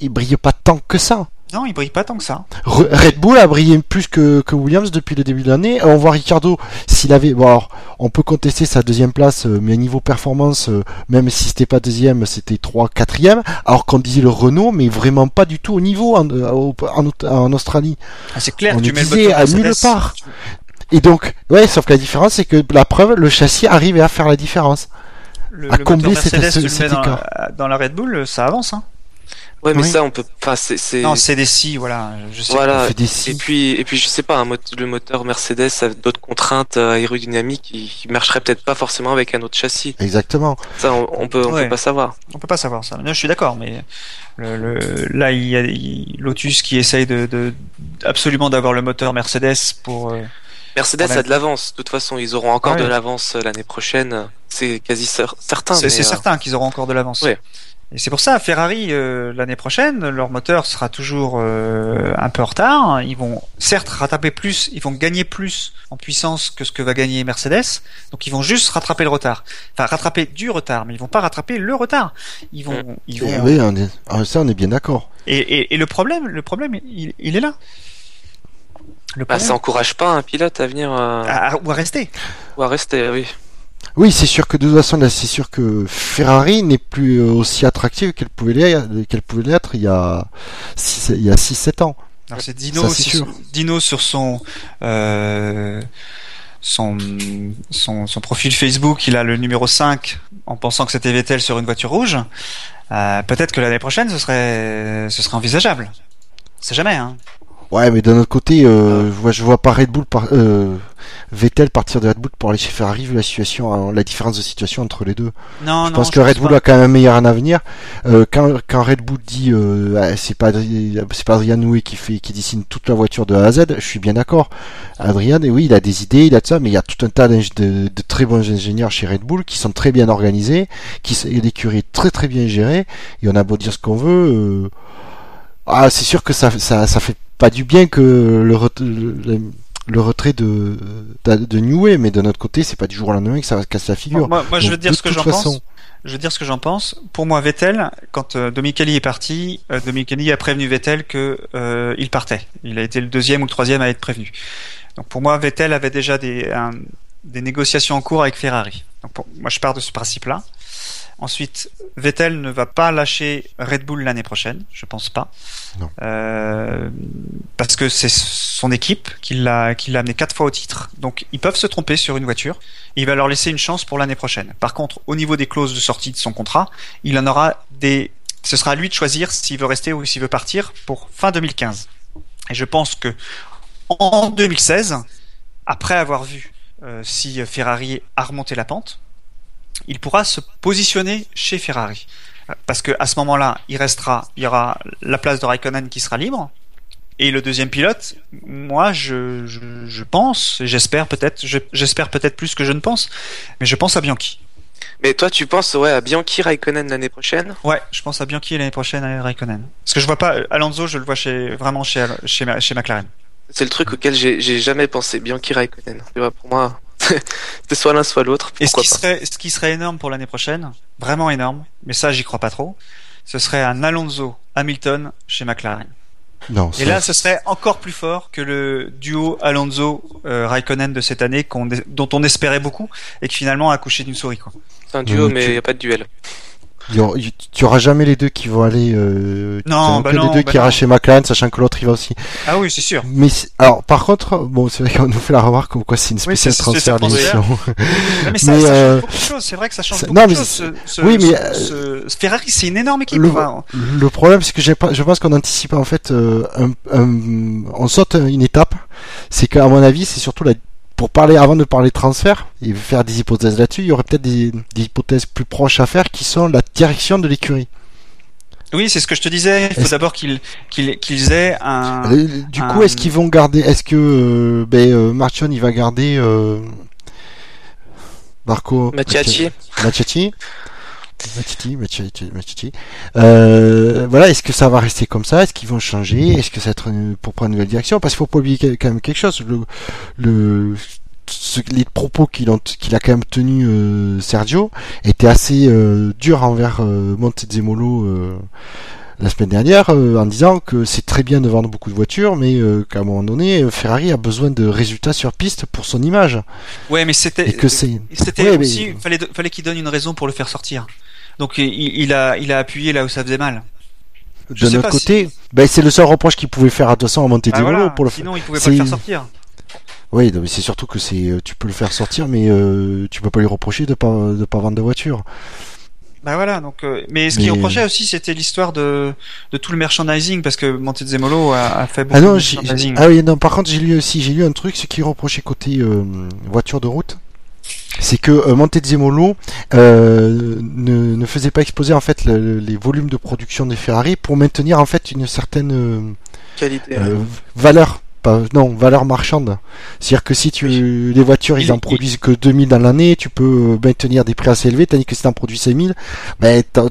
ils brillent pas tant que ça. Non, il brille pas tant que ça. Red Bull a brillé plus que, que Williams depuis le début de l'année. On voit Ricardo, s'il avait, bon alors, on peut contester sa deuxième place, euh, mais niveau performance, euh, même si c'était pas deuxième, c'était 3 quatrième. Alors qu'on disait le Renault, mais vraiment pas du tout au niveau en, euh, en, Australie. Ah, c'est clair, on tu mets disait à nulle part. Et donc, ouais, sauf que la différence, c'est que la preuve, le châssis arrive à faire la différence. à combler cette, dans, dans la Red Bull, ça avance, hein. Ouais, mais ça, on peut. Enfin, c'est. Non, c'est des si, voilà. Je sais voilà. Et puis, et puis, je sais pas, un le moteur Mercedes a d'autres contraintes euh, aérodynamiques qui, qui marcheraient peut-être pas forcément avec un autre châssis. Exactement. Ça, on, peut, on peut pas savoir. On peut pas savoir ça. je suis d'accord, mais le, le, là, il y a Lotus qui essaye de, de absolument d'avoir le moteur Mercedes pour. Euh, Mercedes a de l'avance. De toute façon, ils auront encore de l'avance euh, l'année prochaine. C'est quasi certain. C'est certain qu'ils auront encore de l'avance. Ouais. Et c'est pour ça, Ferrari euh, l'année prochaine, leur moteur sera toujours euh, un peu en retard. Ils vont certes rattraper plus, ils vont gagner plus en puissance que ce que va gagner Mercedes. Donc ils vont juste rattraper le retard. Enfin rattraper du retard, mais ils vont pas rattraper le retard. Ils vont, ils vont. Oui, on est... Ah, ça on est bien d'accord. Et, et, et, le problème, le problème, il, il est là. Le bah, ça encourage pas un pilote à venir. Euh... ou à rester. Ou à rester, oui. Oui, c'est sûr que de toute façon, c'est sûr que Ferrari n'est plus euh, aussi attractive qu'elle pouvait l'être, qu'elle pouvait l'être il y a 6, il y a 7 ans. Alors c'est Dino, sur, Dino sur son, euh, son, son, son, profil Facebook, il a le numéro 5 en pensant que c'était Vettel sur une voiture rouge. Euh, peut-être que l'année prochaine, ce serait, ce serait envisageable. C'est jamais, hein. Ouais, mais d'un autre côté, euh, je vois pas Red Bull par, euh, Vettel partir de Red Bull pour aller chez Ferrari vu la situation, hein, la différence de situation entre les deux. Non, je pense que Red Bull a quand même un meilleur avenir. Euh, quand, quand Red Bull dit euh, c'est pas c'est pas Adrian Noué qui fait qui dessine toute la voiture de A à Z, je suis bien d'accord. Adrian, oui, il a des idées, il a de ça, mais il y a tout un tas de, de, très bons ingénieurs chez Red Bull qui sont très bien organisés, qui l'écurie très très bien gérée. Et on a beau dire ce qu'on veut. Euh, ah, c'est sûr que ça, ça, ça fait pas du bien que le, le, retrait de, de, de mais de notre côté, c'est pas du jour au lendemain que ça va casser la figure. Moi, moi je veux dire ce que j'en pense. Je veux dire ce que j'en pense. Pour moi, Vettel, quand euh, est parti, euh, a prévenu Vettel que euh, il partait. Il a été le deuxième ou le troisième à être prévenu. Donc pour moi, Vettel avait déjà des, des négociations en cours avec Ferrari. Donc pour, moi, je pars de ce principe-là. Ensuite, Vettel ne va pas lâcher Red Bull l'année prochaine, je pense pas. Euh, parce que c'est son équipe qui l'a qui l'a amené quatre fois au titre. Donc ils peuvent se tromper sur une voiture. il va leur laisser une chance pour l'année prochaine. Par contre, au niveau des clauses de sortie de son contrat, il en aura des. Ce sera à lui de choisir s'il veut rester ou s'il veut partir pour fin 2015. Et je pense que en 2016, après avoir vu euh, si Ferrari a remonté la pente, il pourra se positionner chez Ferrari. Parce que à ce moment-là, il restera, il y aura la place de Raikkonen qui sera libre. Et le deuxième pilote, moi, je, je, pense, j'espère peut-être, j'espère peut-être plus que je ne pense, mais je pense à Bianchi. Mais toi, tu penses ouais à Bianchi Raikkonen l'année prochaine? Ouais, je pense à Bianchi l'année prochaine à Raikkonen. Parce que je vois pas Alonso, je le vois chez vraiment chez chez, chez McLaren. C'est le truc auquel j'ai jamais pensé, Bianchi Raikkonen. Tu vois, pour moi, c'est soit l'un soit l'autre. Et ce qui serait, ce qui serait énorme pour l'année prochaine, vraiment énorme, mais ça j'y crois pas trop, ce serait un Alonso Hamilton chez McLaren. Non. Et là, ce serait encore plus fort que le duo Alonso Raikkonen de cette année, dont on espérait beaucoup et qui finalement a accouché d'une souris. C'est un duo, mais il n'y a pas de duel. Tu auras jamais les deux qui vont aller. Euh, non, bah que les deux bah qui iront chez McLaren, sachant que l'autre il va aussi. Ah oui, c'est sûr. Mais alors, par contre, bon, c'est vrai qu'on nous fait la remarque comme quoi c'est une spéciale transfert d'émission. mais ça, mais, ça euh... change beaucoup de choses. C'est vrai que ça change beaucoup non, mais de choses. Ce, oui, mais ce, ce, Ferrari, c'est une énorme équipe. Le, le problème, c'est que je pense qu'on anticipe en fait euh, un, un, on saute une étape. C'est qu'à mon avis, c'est surtout la pour parler, avant de parler transfert et faire des hypothèses là-dessus, il y aurait peut-être des, hypothèses plus proches à faire qui sont la direction de l'écurie. Oui, c'est ce que je te disais. Il faut d'abord qu'ils qu'ils aient un. Du coup, est-ce qu'ils vont garder Est-ce que euh, ben, euh, Marchon il va garder euh, Marco Euh, voilà, est-ce que ça va rester comme ça? Est-ce qu'ils vont changer? Est-ce que ça va être pour prendre une nouvelle direction? Parce qu'il faut pas oublier quand même quelque chose. Le, le les propos qu'il a, quand même tenu euh, Sergio étaient assez euh, durs envers euh, Montezemolo euh, la semaine dernière en disant que c'est très bien de vendre beaucoup de voitures mais qu'à un moment donné Ferrari a besoin de résultats sur piste pour son image. Ouais mais c'était c'était aussi fallait fallait qu'il donne une raison pour le faire sortir. Donc il, a, il a appuyé là où ça faisait mal. de notre côté, ben, c'est le seul reproche qu'il pouvait faire à 200 à monter ah, pour le Sinon, il pouvait pas le faire sortir. Oui, mais c'est surtout que c'est, tu peux le faire sortir, mais euh, tu peux pas lui reprocher de pas de pas vendre de voiture. Bah voilà, donc euh, mais ce qu'il reprochait aussi, c'était l'histoire de de tout le merchandising parce que Montezemolo a, a fait beaucoup ah non, de merchandising. Ah oui, non, par contre, j'ai lu aussi, j'ai lu un truc, ce qui reprochait côté euh, voiture de route c'est que euh, Montezemolo euh, ne, ne, faisait pas exploser en fait les volumes de production des Ferrari pour maintenir en fait une certaine euh, qualité valeur pas, non, valeur marchande. C'est-à-dire que si tu les voitures ils en produisent que 2000 dans l'année, tu peux maintenir des prix assez élevés, tandis que si tu en produis 5000, ben t'as,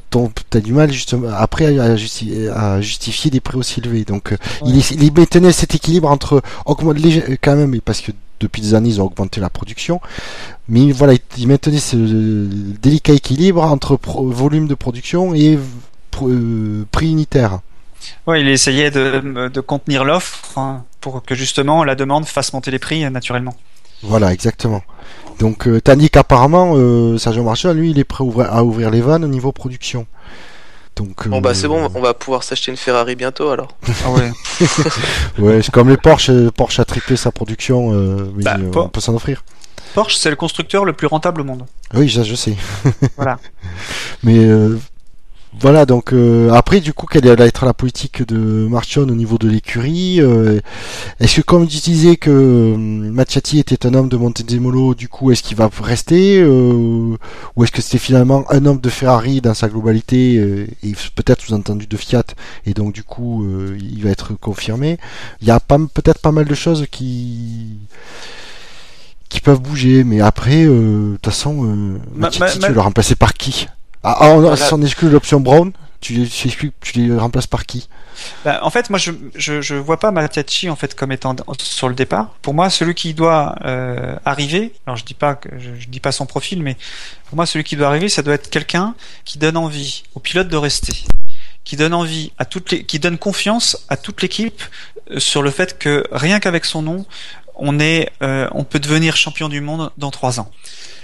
as du mal justement après à, justifier des prix aussi élevés. Donc il, il maintenait cet équilibre entre augmenter quand même parce que depuis des années, ils ont augmenté la production. Mais voilà, ils maintenaient ce délicat équilibre entre volume de production et euh, prix unitaire. Ouais, il essayait de, contenir l'offre hein, pour que justement la demande fasse monter les prix euh, naturellement. Voilà, exactement. Donc, euh, tandis qu'apparemment, euh, Sergio Marchand, lui, il est prêt à ouvrir, les vannes au niveau production. Donc, bon bah c'est bon, on va pouvoir s'acheter une Ferrari bientôt alors. Ah ouais. ouais, c'est comme les Porsche, Porsche a triplé sa production, mais bah, on peut s'en offrir. Porsche, c'est le constructeur le plus rentable au monde. Oui, ça je sais. voilà. Mais voilà, donc euh, après, du coup, quelle va être la politique de Marchon au niveau de l'écurie euh, Est-ce que, comme tu disais que euh, Machati était un homme de Montezemolo, du coup, est-ce qu'il va rester Ou est-ce que c'était finalement un homme de Ferrari dans sa globalité et peut-être sous-entendu de Fiat Et donc, du coup, il va être confirmé. Il y a peut-être pas mal de choses qui qui peuvent bouger, mais après, de toute façon, euh, tu le remplacer par qui? Ah, ah on, si on exclut l'option Brown, tu, les remplaces par qui? Bah, En fait, moi, je, je, je vois pas Matiachi en fait comme étant sur le départ. Pour moi, celui qui doit euh, arriver, alors je dis pas que je, dis pas son profil, mais pour moi, celui qui doit arriver, ça doit être quelqu'un qui donne envie au pilote de rester, qui donne envie à toutes les, qui donne confiance à toute l'équipe euh, sur le fait que rien qu'avec son nom, on est, euh, on peut devenir champion du monde dans trois ans.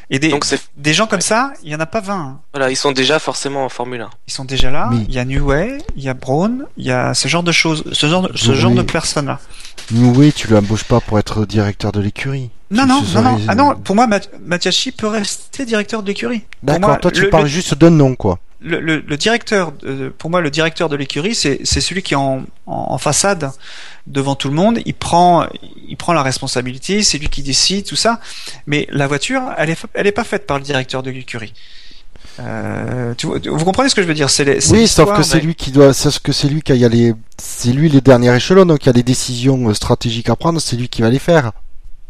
Et des, Donc des gens comme ça, il y en a pas 20. Hein. Voilà, ils sont déjà forcément en Formule 1. Ils sont déjà là. Il y a Newey, il y a Braun, il y a ce genre de choses, ce genre, de, ce genre de personnes là. Newey, tu l'embauches pas pour être directeur de l'écurie. Non, non, non, non. Ah non, pour moi, Mathiachi peut rester directeur de l'écurie. D'accord, toi tu parles juste d'un nom, quoi. Le, le, le, directeur, pour moi, le directeur de l'écurie, c'est celui qui est en, en, en façade devant tout le monde, il prend, il prend la responsabilité, c'est lui qui décide, tout ça. Mais la voiture, elle est, elle est pas faite par le directeur de l'écurie. Euh, vous comprenez ce que je veux dire? C'est Oui, sauf que c'est lui qui doit, sauf que c'est lui qui a les, c'est lui le dernier échelon, donc il y a des décisions stratégiques à prendre, c'est lui qui va les faire.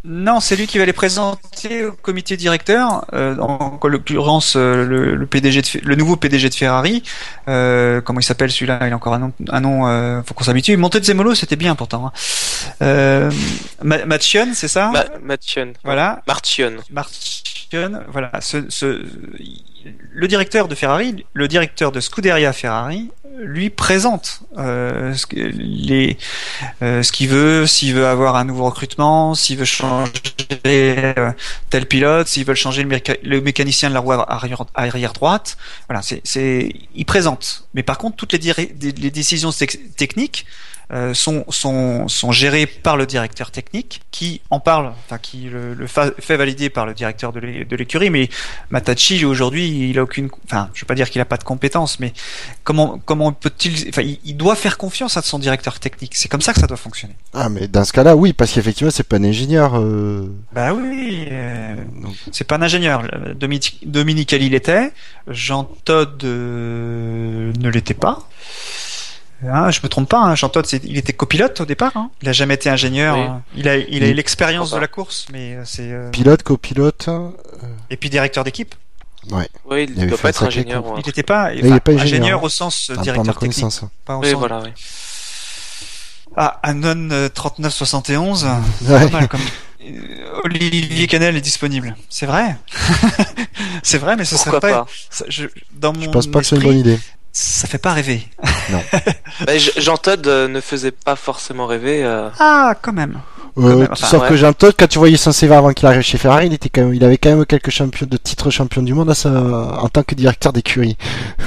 Non, c'est lui qui va les présenter au comité directeur, euh, en l'occurrence euh, le, PDG de, le nouveau PDG de Ferrari. Euh, comment il s'appelle celui-là? Il a encore un nom. Un nom euh, faut qu'on s'habitue. Montezemolo, c'était bien pourtant. Hein. Euh, c'est ça? Ma Voilà. Marchion. mentionne, voilà, ce, ce, le directeur de Ferrari, le directeur de Scuderia Ferrari, lui présente euh, ce, les, euh, ce qu'il veut, s'il veut avoir un nouveau recrutement, s'il veut changer euh, tel pilote, s'il veut changer le, mécanicien de la roue arrière, droite. Voilà, c'est, il présente. Mais par contre, toutes les, décisions techniques sont, sont, sont gérés par le directeur technique qui en parle, enfin qui le, le fait valider par le directeur de l'écurie. Mais Matachi aujourd'hui, il a aucune, enfin je veux pas dire qu'il a pas de compétences, mais comment comment peut-il, enfin il, doit faire confiance à son directeur technique. C'est comme ça que ça doit fonctionner. Ah mais dans ce cas-là, oui, parce qu'effectivement c'est pas un ingénieur. Euh... Bah oui, euh, c'est pas un ingénieur. Dominique, Dominique il l'était, Jean Todd euh, ne l'était pas. Ah, je me trompe pas, hein, Jean Todt, il était copilote au départ. Hein. Il a jamais été ingénieur. Hein. Il a, il a eu l'expérience de la course, mais euh, c'est euh, pilote, copilote. Euh, Et puis directeur d'équipe. Ouais. Oui, il ne doit pas être ingénieur. Il n'était pas, il pas ingénieur, au sens ah, directeur technique. Pas au oui, voilà, oui. Ah, Anon 3971. Ouais. Pas mal comme. Olivier Canel est disponible. C'est vrai? c'est vrai, mais ce Pourquoi serait pas? je, dans mon je pense pas que c'est une bonne idée ça fait pas rêver. Non. Jean Todd euh, ne faisait pas forcément rêver. Euh. Ah, quand même. Euh, sauf que Jean Todt, quand tu voyais son CV avant qu'il arrive chez Ferrari, il était quand même, il avait quand même quelques champions de titres champion du monde à sa, en tant que directeur d'écurie.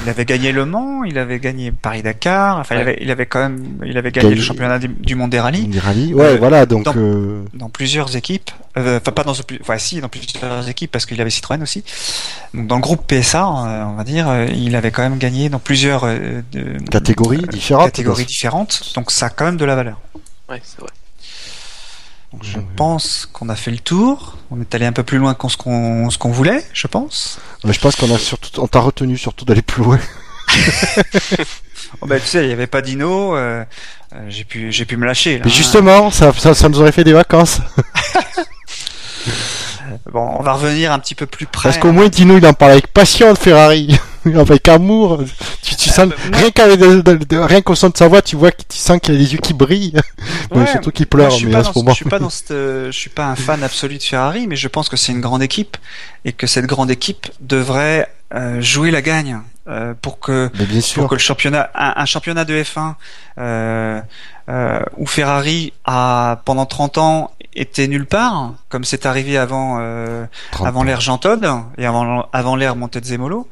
Il avait gagné Le Mans, il avait gagné Paris Dakar, enfin il, avait, il avait quand même, il avait gagné le championnat du monde des rallyes. Des rallyes, ouais, voilà donc. Dans, dans plusieurs équipes, enfin pas dans, enfin si dans plusieurs équipes parce qu'il avait Citroën aussi. Donc dans le groupe PSA, on va dire, il avait quand même gagné dans plusieurs catégories différentes. Catégories différentes, donc ça a quand même de la valeur. Ouais, c'est vrai je pense qu'on a fait le tour. On est allé un peu plus loin qu'on ce qu'on ce qu'on voulait, je pense. Mais je pense qu'on a surtout on t'a retenu surtout d'aller plus loin. oh ben, tu sais, il n'y avait pas d'Ino, euh, euh, j'ai pu j'ai pu me lâcher. Là, Mais justement, ça, ça, ça nous aurait fait des vacances. bon, on va revenir un petit peu plus près. Parce qu'au moins Dino, il en parle avec passion de Ferrari. avec amour. Tu, tu sens, bah, rien qu'au son de sa voix, tu vois tu sens qu'il a les yeux qui brillent. Ouais, surtout qu'il pleure, mais à ce moment. Je suis pas dans cette, je suis pas un fan absolu de Ferrari, mais je pense que c'est une grande équipe et que cette grande équipe devrait euh, jouer la gagne euh, pour que pour que le championnat un, championnat de F1 euh, euh, où Ferrari a pendant 30 ans été nulle part comme c'est arrivé avant euh, avant l'ère Jean Todt et avant avant l'ère Montezemolo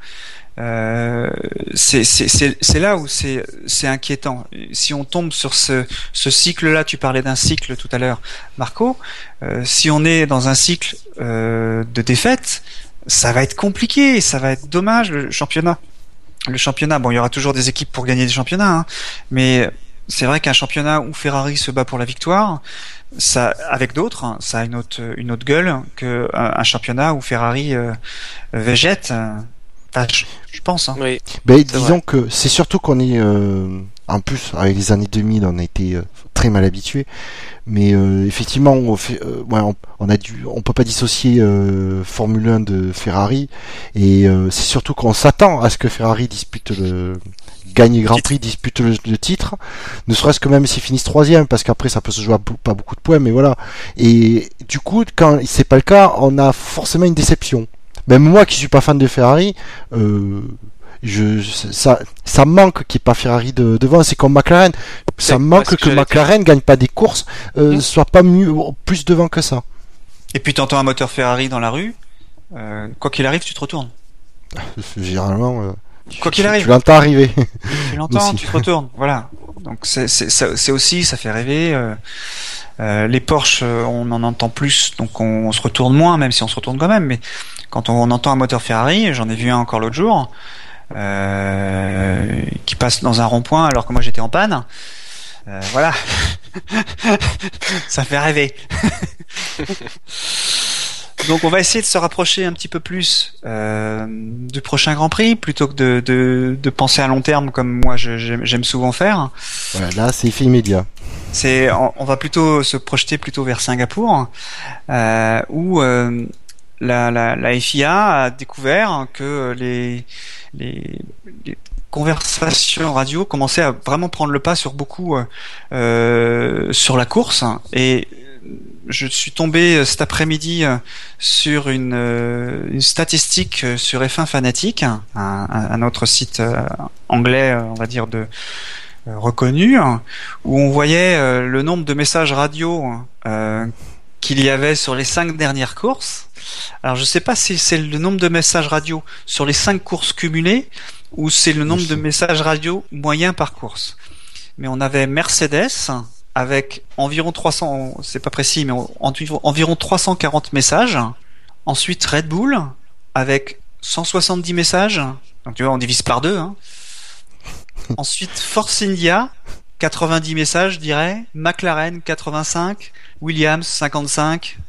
euh, c'est là où c'est inquiétant. Si on tombe sur ce, ce cycle-là, tu parlais d'un cycle tout à l'heure, Marco. Euh, si on est dans un cycle euh, de défaite, ça va être compliqué, ça va être dommage. Le championnat, le championnat. Bon, il y aura toujours des équipes pour gagner des championnats, hein, mais c'est vrai qu'un championnat où Ferrari se bat pour la victoire, ça, avec d'autres, hein, ça a une autre, une autre gueule que un, championnat où Ferrari euh, je, pense. Hein. Oui, ben, disons que c'est surtout qu'on est, euh, en plus, avec les années 2000, on a été euh, très mal habitué. Mais euh, effectivement, on, fait, on, a dû, on peut pas dissocier Formule 1 de Ferrari. Et c'est surtout qu'on s'attend à ce que Ferrari dispute le gagne Grand Prix, dispute le, titre, ne serait-ce que même s'ils finissent troisième, parce qu'après ça peut se jouer à pas beaucoup de points, mais voilà. Et du coup, quand c'est pas le cas, on a forcément une déception même moi qui suis pas fan de Ferrari, euh, je, ça, ça manque qu'il n'y ait pas Ferrari de, devant. C'est comme McLaren. Ça manque que, McLaren gagne pas des courses, euh, mmh. soit pas mieux, plus devant que ça. Et puis t'entends un moteur Ferrari dans la rue, euh, quoi qu'il arrive, tu te retournes. Généralement. Euh, quoi qu'il arrive. Tu l'entends arriver. Tu l'entends, tu te retournes. Voilà. Donc c'est aussi, ça fait rêver. Euh, euh, les Porsche, on en entend plus, donc on, on, se retourne moins, même si on se retourne quand même. Mais quand on entend un moteur Ferrari, j'en ai vu un encore l'autre jour, euh, qui passe dans un rond-point alors que moi j'étais en panne. Euh, voilà, ça fait rêver. Donc on va essayer de se rapprocher un petit peu plus euh, du prochain Grand Prix plutôt que de, de, de penser à long terme comme moi j'aime souvent faire. Voilà, là c'est fait immédiat. C'est on, va plutôt se projeter plutôt vers Singapour euh, où euh, la, la, la, FIA a découvert que les, les, les conversations radio commençaient à vraiment prendre le pas sur beaucoup euh, sur la course et je suis tombé cet après-midi sur une, une statistique sur F1 Fanatique, un, un, autre site anglais, on va dire de reconnu, où on voyait le nombre de messages radio qu'il y avait sur les cinq dernières courses. Alors je ne sais pas si c'est le nombre de messages radio sur les cinq courses cumulées ou c'est le nombre de messages radio moyen par course. Mais on avait Mercedes avec environ 300, c'est pas précis, mais environ 340 messages. Ensuite Red Bull avec 170 messages. Donc tu vois, on divise par deux. Hein. Ensuite Force India 90 messages, je dirais. McLaren 85, Williams 55.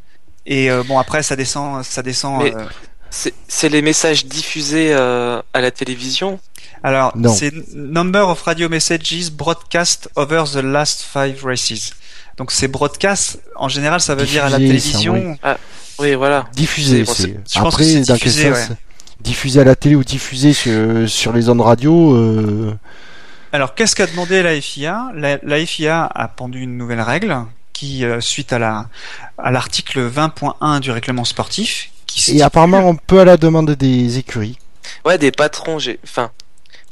Et euh, bon après ça descend, ça descend. Euh, c'est les messages diffusés euh, à la télévision? Alors c'est number of radio messages broadcast over the last five races. Donc c'est broadcast en général ça veut dire à la télévision. Ah, oui. voilà. Diffusé. je pense Après dans diffusé, Diffusé à la télé ou diffusé sur, sur les ondes radio. Alors, qu'est-ce qu'a demandé la FIA la, FIA a pendu une nouvelle règle qui, euh, suite à la à l'article 20.1 du règlement sportif, qui et apparemment on peut à la demande des écuries. Ouais, des patrons. J'ai, enfin,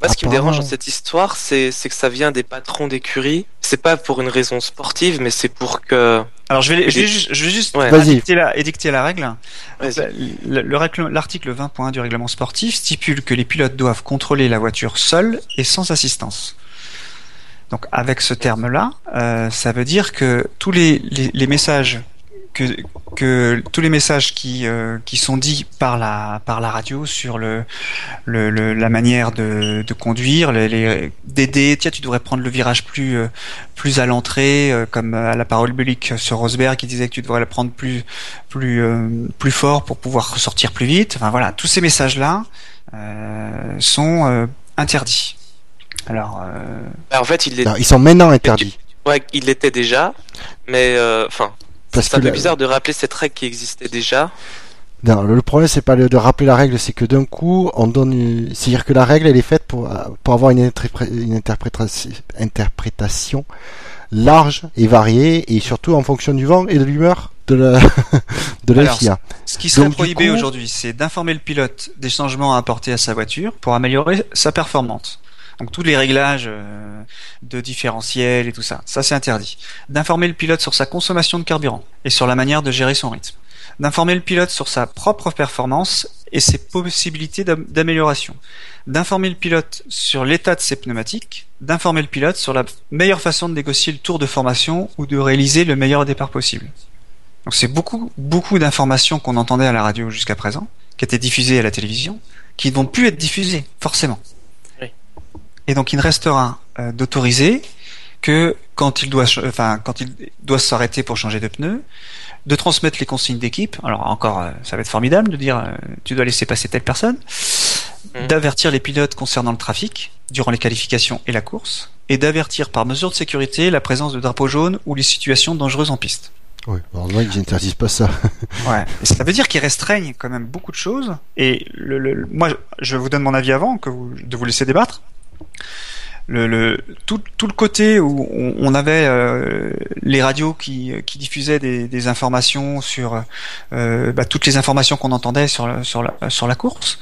moi, ce qui me dérange dans cette histoire, c'est que ça vient des patrons d'écurie. C'est pas pour une raison sportive, mais c'est pour que. Alors je vais, je vais juste, je vais juste édicter, la, édicter la règle. L'article 20.1 du règlement sportif stipule que les pilotes doivent contrôler la voiture seuls et sans assistance. Donc avec ce terme-là, euh, ça veut dire que tous les, les, les messages que, que tous les messages qui, euh, qui sont dits par la, par la radio sur le, le, la manière de, de conduire, les, les d'aider, tiens, tu devrais prendre le virage plus, euh, plus à l'entrée, euh, comme à la parole publique sur Rosberg qui disait que tu devrais le prendre plus, plus, plus fort pour pouvoir ressortir plus vite. Enfin voilà, tous ces messages-là sont interdits. Alors, bah, en fait, il ils sont maintenant interdits. Ouais, il l'était déjà, mais enfin, c'est un peu bizarre de rappeler cette règle qui existait déjà. Non, le problème c'est pas de rappeler la règle, c'est que d'un coup on donne, c'est-à-dire que la règle elle est faite pour pour avoir une, une interprétation, interprétation large et variée et surtout en fonction du vent et de l'humeur de la de la FIA. Ce qui serait prohibé aujourd'hui, c'est d'informer le pilote des changements à apporter à sa voiture pour améliorer sa performance. Donc tous les réglages euh, de différentiel et tout ça, ça c'est interdit. D'informer le pilote sur sa consommation de carburant et sur la manière de gérer son rythme. D'informer le pilote sur sa propre performance et ses possibilités d'amélioration. D'informer le pilote sur l'état de ses pneumatiques. D'informer le pilote sur la meilleure façon de négocier le tour de formation ou de réaliser le meilleur départ possible. Donc c'est beaucoup, beaucoup d'informations qu'on entendait à la radio jusqu'à présent, qui étaient diffusées à la télévision, qui ne vont plus être diffusées, forcément. Et donc il ne restera euh, d'autoriser que quand il doit, enfin quand il doit s'arrêter pour changer de pneu, de transmettre les consignes d'équipe. Alors encore, euh, ça va être formidable de dire euh, tu dois laisser passer telle personne, mmh. d'avertir les pilotes concernant le trafic durant les qualifications et la course, et d'avertir par mesure de sécurité la présence de drapeaux jaunes ou les situations dangereuses en piste. Oui, alors ils n'interdisent pas ça. ouais, ça veut dire qu'ils restreignent quand même beaucoup de choses. Et le, moi, je vous donne mon avis avant que vous, de vous laisser débattre tout, le côté où on, avait euh, les radios qui, diffusaient des, informations sur euh, bah, toutes les informations qu'on entendait sur, la, course,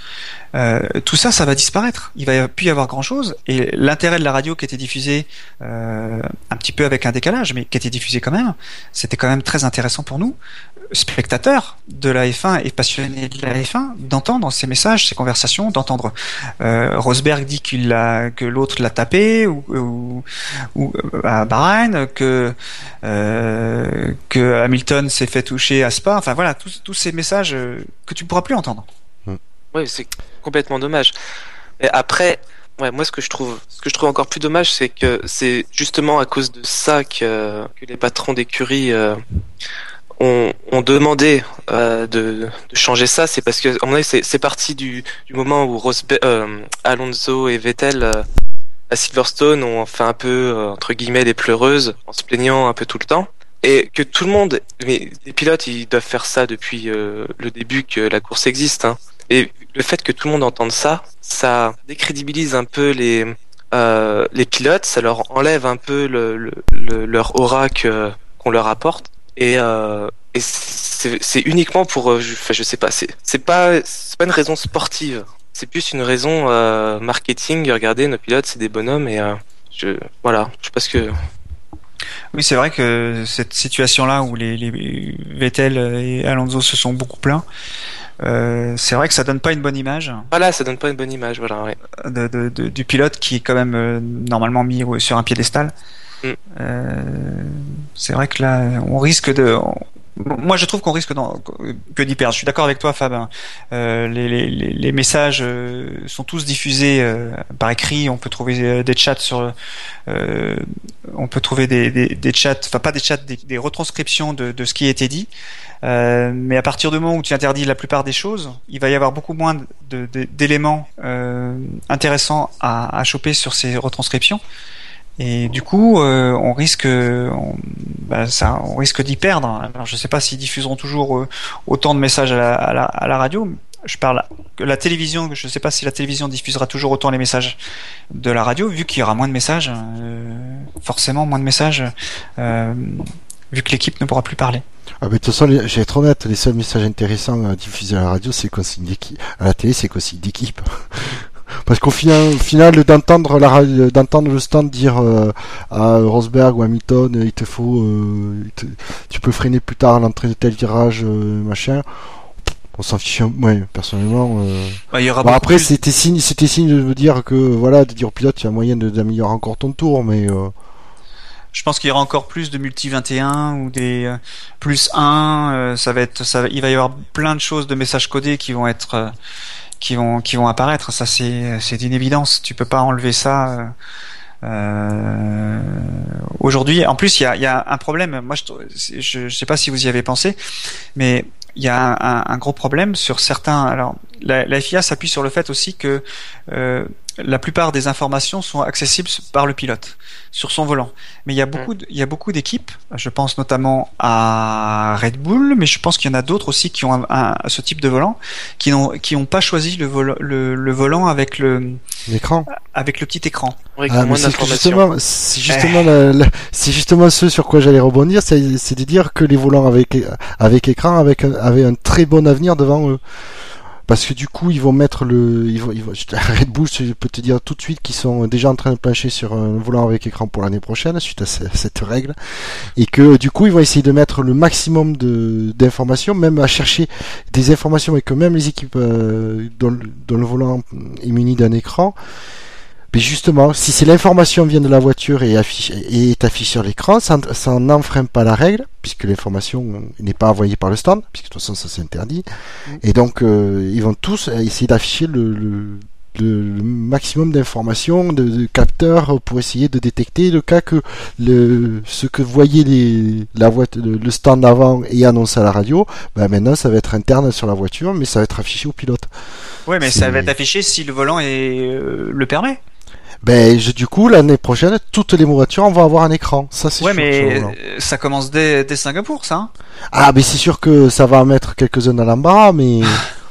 euh, tout ça, ça va disparaître. Il va plus y avoir grand chose. Et l'intérêt de la radio qui était diffusée un petit peu avec un décalage, mais qui était diffusée quand même, c'était quand même très intéressant pour nous spectateurs de la F1 et passionnés de la F1 d'entendre ces messages, ces conversations, d'entendre euh, Rosberg dit que l'autre l'a tapé ou, euh, à Bahreïn, que euh, que Hamilton s'est fait toucher à Spa. Enfin voilà, tous, ces messages que tu ne pourras plus entendre. Oui, c'est complètement dommage. Et après, moi ce que je trouve, ce que je trouve encore plus dommage, c'est que c'est justement à cause de ça que, les patrons d'écurie on, on demandait euh, de, de, changer ça, c'est parce que c'est parti du, du, moment où euh, Alonso et Vettel euh, à Silverstone ont fait un peu entre guillemets des pleureuses en se plaignant un peu tout le temps et que tout le monde, mais les pilotes ils doivent faire ça depuis le début que la course existe. Hein. Et le fait que tout le monde entende ça, ça décrédibilise un peu les les pilotes, ça leur enlève un peu le, le, leur aura qu'on leur apporte Et, euh, et c'est uniquement pour, euh, enfin, je sais pas, c'est pas, c'est pas une raison sportive. C'est plus une raison euh, marketing. Regardez, nos pilotes, c'est des bonhommes et euh, je, voilà, je sais pas ce que. Oui, c'est vrai que cette situation-là où les, les Vettel et Alonso se sont beaucoup plaints, euh, c'est vrai que ça donne pas une bonne image. Voilà, ça donne pas une bonne image, voilà. Ouais. De, de, de, du pilote qui est quand même euh, normalement mis sur un piédestal. Euh, c'est vrai que là, on risque de. moi, je trouve qu'on risque que d'y perdre. Je suis d'accord avec toi, Fab. Hein. Euh, les, messages euh, sont tous diffusés euh, par écrit. On peut trouver des chats sur. on peut trouver des, chats, enfin pas des chats, des, retranscriptions de, ce qui a été dit. Mais à partir du moment où tu interdis la plupart des choses, il va y avoir beaucoup moins d'éléments intéressants à, à, choper sur ces retranscriptions. Et du coup, euh, on risque, on, bah, on risque d'y perdre. Alors, je ne sais pas s'ils diffuseront toujours euh, autant de messages à la, radio. Je parle la télévision. Je ne sais pas si la télévision diffusera toujours autant les messages de la radio, vu qu'il y aura moins de messages, euh, forcément moins de messages, vu que l'équipe ne pourra plus parler. Ah, mais de toute façon, je vais être honnête, les seuls messages intéressants à diffuser à la radio, c'est. À la télé, c'est consigne d'équipe. Parce qu'au final, final d'entendre le stand dire euh, à Rosberg ou à Hamilton, il te faut, euh, tu peux freiner plus tard l'entrée de tel virage, euh, machin. On s'en fiche, ouais, personnellement. Bah, y aura bon, après, c'était signe, c'était signe de me dire que voilà, de dire au pilote, il y a moyen d'améliorer encore ton tour, mais je pense qu'il y aura encore plus de multi 21 ou des euh, plus 1. Euh, ça va être, ça, il va y avoir plein de choses de messages codés qui vont être, euh, qui vont, qui vont apparaître. Ça, c'est, c'est une évidence. Tu peux pas enlever ça. Euh, aujourd'hui, en plus, il y a, y a, un problème. Moi, je, je, sais pas si vous y avez pensé, mais il y a un, un, gros problème sur certains. Alors, la, la FIA s'appuie sur le fait aussi que euh, la plupart des informations sont accessibles par le pilote sur son volant. Mais il y a beaucoup, il y a beaucoup d'équipes. Je pense notamment à Red Bull, mais je pense qu'il y en a d'autres aussi qui ont un, ce type de volant, qui n'ont, qui n'ont pas choisi le, le, le, volant avec le l'écran, avec le petit écran. Ah, c'est justement, c'est justement, c'est justement ce sur quoi j'allais rebondir, c'est, de dire que les volants avec avec écran avec avaient un très bon avenir devant eux parce que du coup ils vont mettre le ils vont, ils vont, Red Bull je peux te dire tout de suite qu'ils sont déjà en train de plancher sur un volant avec écran pour l'année prochaine suite à cette règle. Et que du coup ils vont essayer de mettre le maximum de d'informations même à chercher des informations et que même les équipes euh, dont, dont, le volant est muni d'un écran mais justement, si c'est l'information vient de la voiture et, affiche, et est affichée sur l'écran, ça, ça n'enfreint pas la règle, puisque l'information n'est pas envoyée par le stand, puisque de toute façon ça c'est interdit. Mm. Et donc euh, ils vont tous essayer d'afficher le, le, le, maximum d'informations, de, capteurs pour essayer de détecter le cas que le, ce que voyait les, la voiture, le, stand avant et annoncé à la radio, ben maintenant ça va être interne sur la voiture, mais ça va être affiché au pilote. Oui, mais ça va être affiché si le volant est, euh, le permet. Ben, du coup, l'année prochaine, toutes les voitures vont avoir un écran. Ça, c'est ouais, mais ça commence dès, dès Singapour, ça. Hein? ah, mais c'est sûr que ça va mettre quelques-uns à l'embarras, mais.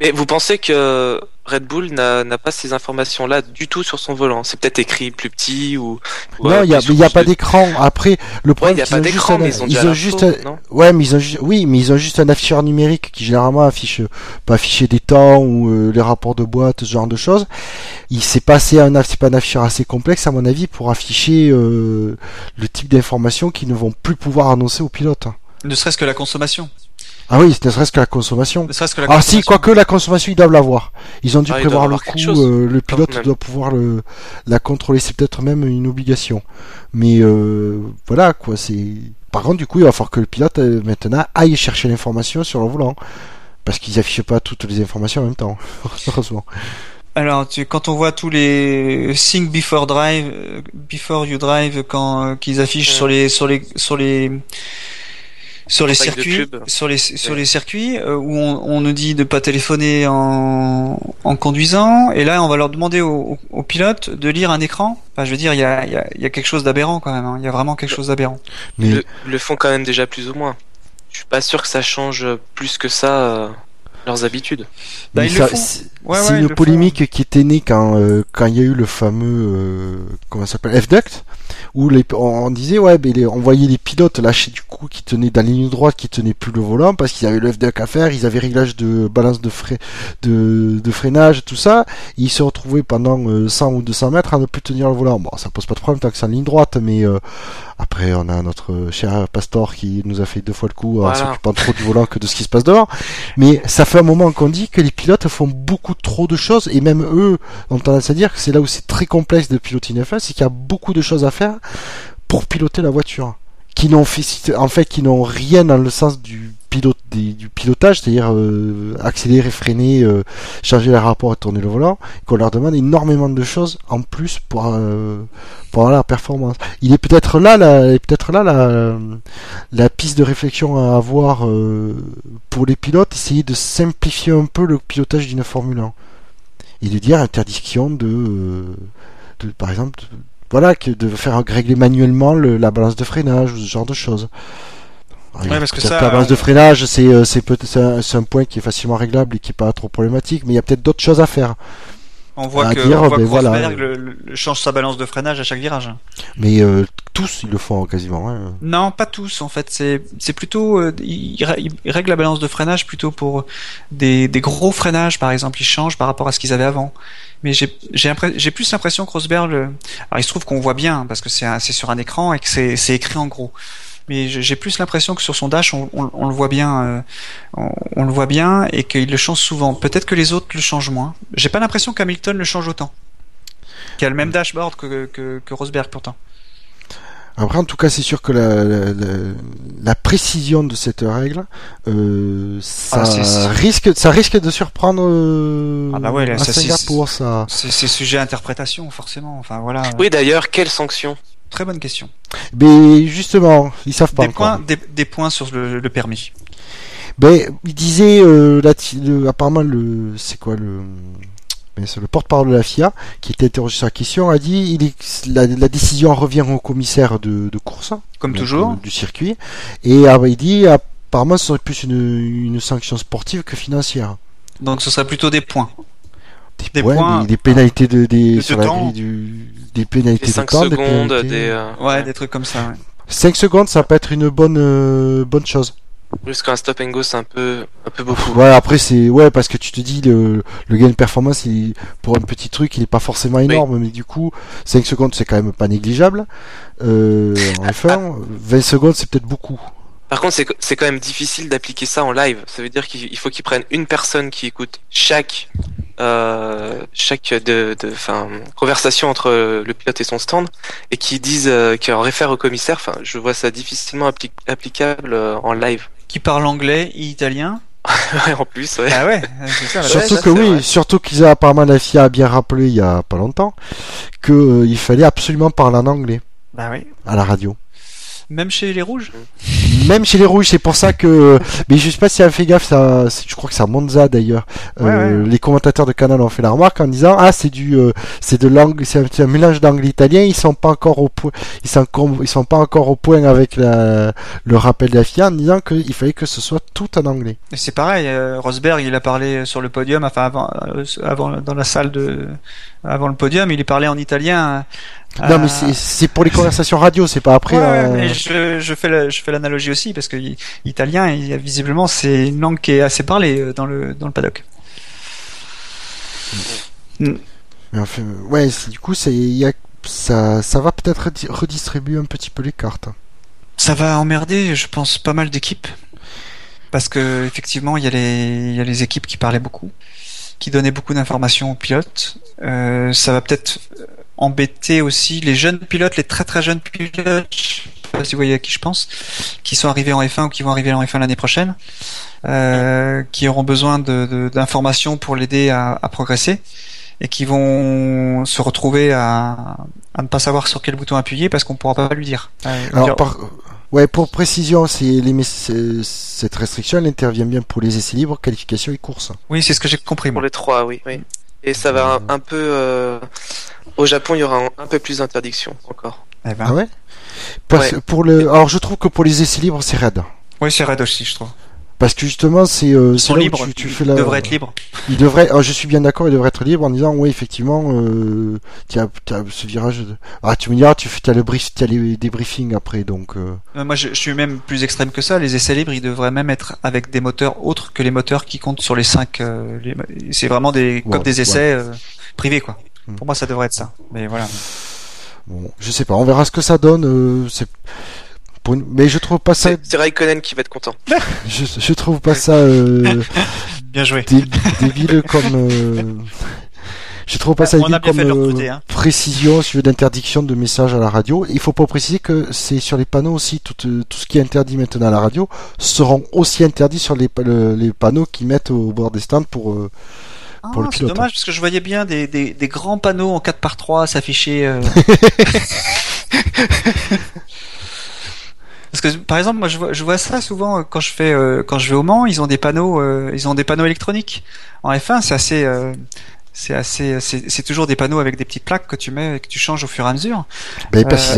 mais vous pensez que Red Bull n'a pas ces informations-là du tout sur son volant? C'est peut-être écrit plus petit ou. non, il n'y a, pas d'écran. Après, le problème, c'est qu'ils ont, juste, un, ils ont, juste, ouais, mais ils ont juste, oui, mais ils ont juste un afficheur numérique qui généralement affiche, pas afficher des temps ou euh, les rapports de boîte, ce genre de choses. Il s'est passé un, c'est pas un afficheur assez complexe à mon avis pour afficher euh, le type d'informations qui ne vont plus pouvoir annoncer aux pilotes. Ne serait-ce que la consommation. Ah oui, ne serait-ce que la consommation. Que la ah si, quoique la consommation, ils doivent l'avoir. Ils ont dû ah, prévoir le coup, euh, le pilote doit pouvoir le, la contrôler, c'est peut-être même une obligation. Mais euh, voilà, quoi, c'est... Par contre, du coup, il va falloir que le pilote, euh, maintenant, aille chercher l'information sur le volant. Parce qu'ils affichent pas toutes les informations en même temps, heureusement. Alors, tu, quand on voit tous les think before drive, euh, before you drive, quand qu'ils affichent sur les sur les sur les sur les circuits, sur les sur les circuits euh, où on, on, nous dit de pas téléphoner en, en conduisant, et là on va leur demander aux au, pilotes de lire un écran. Enfin, je veux dire, il y a, y, a, y a quelque chose d'aberrant quand même. Hein. Il y a vraiment quelque chose d'aberrant. Mais le, le, font quand même déjà plus ou moins. Je suis pas sûr que ça change plus que ça. Euh, leurs habitudes. Bah, c'est une polémique qui était née quand euh, quand il y a eu le fameux euh, comment s'appelle F-Duct où les, on, disait ouais, mais on voyait les pilotes lâcher du coup qui tenaient dans la ligne droite, qui tenaient plus le volant parce qu'ils avaient le F2 à faire, ils avaient réglage de balance de, frais, de, de freinage, tout ça. ils se retrouvaient pendant 100 ou 200 mètres à ne plus tenir le volant. Bon, ça pose pas de problème tant que c'est en ligne droite, mais après, on a notre cher Pastor qui nous a fait deux fois le coup en s'occupant trop du volant que de ce qui se passe dehors. Mais ça fait un moment qu'on dit que les pilotes font beaucoup trop de choses et même eux ont tendance à dire que c'est là où c'est très complexe de piloter une F1, c'est qu'il y a beaucoup de choses à faire pour piloter la voiture qui n'ont en fait qui n'ont rien dans le sens du pilotage, c'est-à-dire euh, accélérer, freiner, euh, changer les rapports et tourner le volant, qu'on leur demande énormément de choses en plus pour euh, pour avoir la performance. Il est peut-être là la peut-être là la, la piste de réflexion à avoir pour les pilotes, essayer de simplifier un peu le pilotage d'une Formule 1 et de dire interdiction de, de par exemple voilà, que de faire régler manuellement la balance de freinage ou ce genre de choses. parce que ça, la balance de freinage, c'est euh, c'est un, point qui est facilement réglable et qui est pas trop problématique, mais il y a peut-être d'autres choses à faire. On voit que, dire, ben voilà. change sa balance de freinage à chaque virage. Mais euh, tous, ils le font quasiment. Hein. Non, pas tous en fait. C'est plutôt euh, il, règle la balance de freinage plutôt pour des, des gros freinages par exemple. Ils changent par rapport à ce qu'ils avaient avant mais j'ai plus l'impression que Rosberg. Le... Alors il se trouve qu'on voit bien parce que c'est sur un écran et que c'est écrit en gros. Mais j'ai plus l'impression que sur son dash, on, on, le voit bien, euh, on, le voit bien et qu'il le change souvent. Peut-être que les autres le changent moins. J'ai pas l'impression qu'Hamilton le change autant. Qu'il a le même dashboard que, que, que Rosberg pourtant. Après, en tout cas, c'est sûr que la, la, précision de cette règle, euh, ça ah, risque, ça risque de surprendre euh, ah bah ouais, à Singapour. Ça, c'est sujet à interprétation, forcément. Enfin voilà. Oui, d'ailleurs, quelle sanction? Très bonne question. Mais justement, ils savent pas des Points, des, points sur le, permis. Ben, il disait, euh, apparemment, le, c'est quoi le c'est le porte-parole de la FIA qui était interrogé sur la question, a dit il la, décision revient au commissaire de, course, comme toujours, euh, du circuit, et ah, il dit apparemment ce serait plus une, sanction sportive que financière. Donc ce serait plutôt des points. Des, points, des, pénalités de, des, sur la grille du, des pénalités de temps, secondes, des, euh, ouais, des trucs comme ça. Ouais. 5 secondes, ça peut être une bonne euh, bonne chose. Plus qu'un stop and go, c'est un peu, un peu beaucoup. Ouais, après c'est, ouais, parce que tu te dis le, le gain de performance, il, pour un petit truc, il est pas forcément énorme, mais du coup, 5 secondes, c'est quand même pas négligeable. Euh, enfin, 20 secondes, c'est peut-être beaucoup. Par contre, c'est quand même difficile d'appliquer ça en live. Ça veut dire qu'il faut qu'ils prennent une personne qui écoute chaque euh, chaque de, de conversation entre le pilote et son stand et qui disent euh, qui en réfère au commissaire. Enfin, je vois ça difficilement applicable euh, en live qui parle anglais et italien. en plus, ouais. Ah ouais, surtout que oui, surtout qu'ils a apparemment la FIA a bien rappelé il y a pas longtemps que euh, il fallait absolument parler en anglais. Bah oui. À la radio. Même chez les rouges? Même chez les rouges, c'est pour ça que. Mais je sais pas si elle fait gaffe, ça, je crois que c'est à Monza d'ailleurs. Euh, les commentateurs de Canal ont fait la remarque en disant ah c'est du, euh, c'est de langue, c'est un, mélange d'anglais italien. Ils sont pas encore au point, ils sont, ils sont pas encore au point avec la, le rappel de la FIA en disant qu'il fallait que ce soit tout en anglais. C'est pareil. Euh, Rosberg, il a parlé sur le podium, enfin avant, avant dans la salle de, avant le podium, il est parlé en italien non, mais c'est pour les conversations radio, c'est pas après. Ouais, mais je, je fais je fais l'analogie aussi parce que italien, visiblement, c'est une langue qui est assez parlée euh, dans le dans le paddock. Mm. Mais enfin, ouais, du coup, ça, y a, ça, ça va peut-être redistribuer un petit peu les cartes. Ça va emmerder, je pense, pas mal d'équipes parce que effectivement, il y a les il y a les équipes qui parlaient beaucoup, qui donnaient beaucoup d'informations aux pilotes. Euh, ça va peut-être embêter aussi les jeunes pilotes, les très très jeunes pilotes, je sais pas si vous voyez à qui je pense, qui sont arrivés en F1 ou qui vont arriver en F1 l'année prochaine, euh, qui auront besoin d'informations de, pour l'aider à, progresser et qui vont se retrouver à, à, ne pas savoir sur quel bouton appuyer parce qu'on pourra pas lui dire. Euh, Alors, ouais, pour précision, c'est cette restriction elle intervient bien pour les essais libres, qualification et course. Oui, c'est ce que j'ai compris. Pour les trois, oui, oui. Et ça va un, peu. Euh, au Japon, il y aura un, peu plus d'interdictions encore. Eh ben. Ah ouais, Pour le, alors je trouve que pour les essais libres, c'est raide. Oui, c'est raide aussi, je trouve. Parce que justement, c'est euh, libres. Tu, tu fais la... devrait être libre. Il devrait. Oh, je suis bien d'accord. Il devrait être libre en disant oui, effectivement, euh, tu as, ce virage. Ah, tu me diras, tu as le brief, as les débriefings après, donc. Euh... euh moi, je, je, suis même plus extrême que ça. Les essais libres, ils devraient même être avec des moteurs autres que les moteurs qui comptent sur les cinq. Euh, les... C'est vraiment des comme des essais privés, quoi. Hmm. Pour moi, ça devrait être ça. Mais voilà. Bon, je sais pas. On verra ce que ça donne. c'est mais je trouve pas ça. C'est Raikkonen qui va être content. je, je trouve pas ça. Euh... Bien joué. débile comme. Euh... Je trouve pas ça débile comme euh, hein. précision sur d'interdiction de messages à la radio. Il faut pas préciser que c'est sur les panneaux aussi tout, euh, tout ce qui est interdit maintenant à la radio seront aussi interdits sur les, les panneaux qui mettent au bord des stands pour. Euh, pour le ah, C'est dommage parce que je voyais bien des, des, des grands panneaux en 4 par 3 s'afficher. Euh... Parce que par exemple, moi je vois, je vois ça souvent euh, quand je fais euh, quand je vais au Mans, ils ont des panneaux euh, ils ont des panneaux électroniques. En F1, c'est assez c'est assez c'est toujours des panneaux avec des petites plaques que tu mets et que tu changes au fur et à mesure. Ben, parce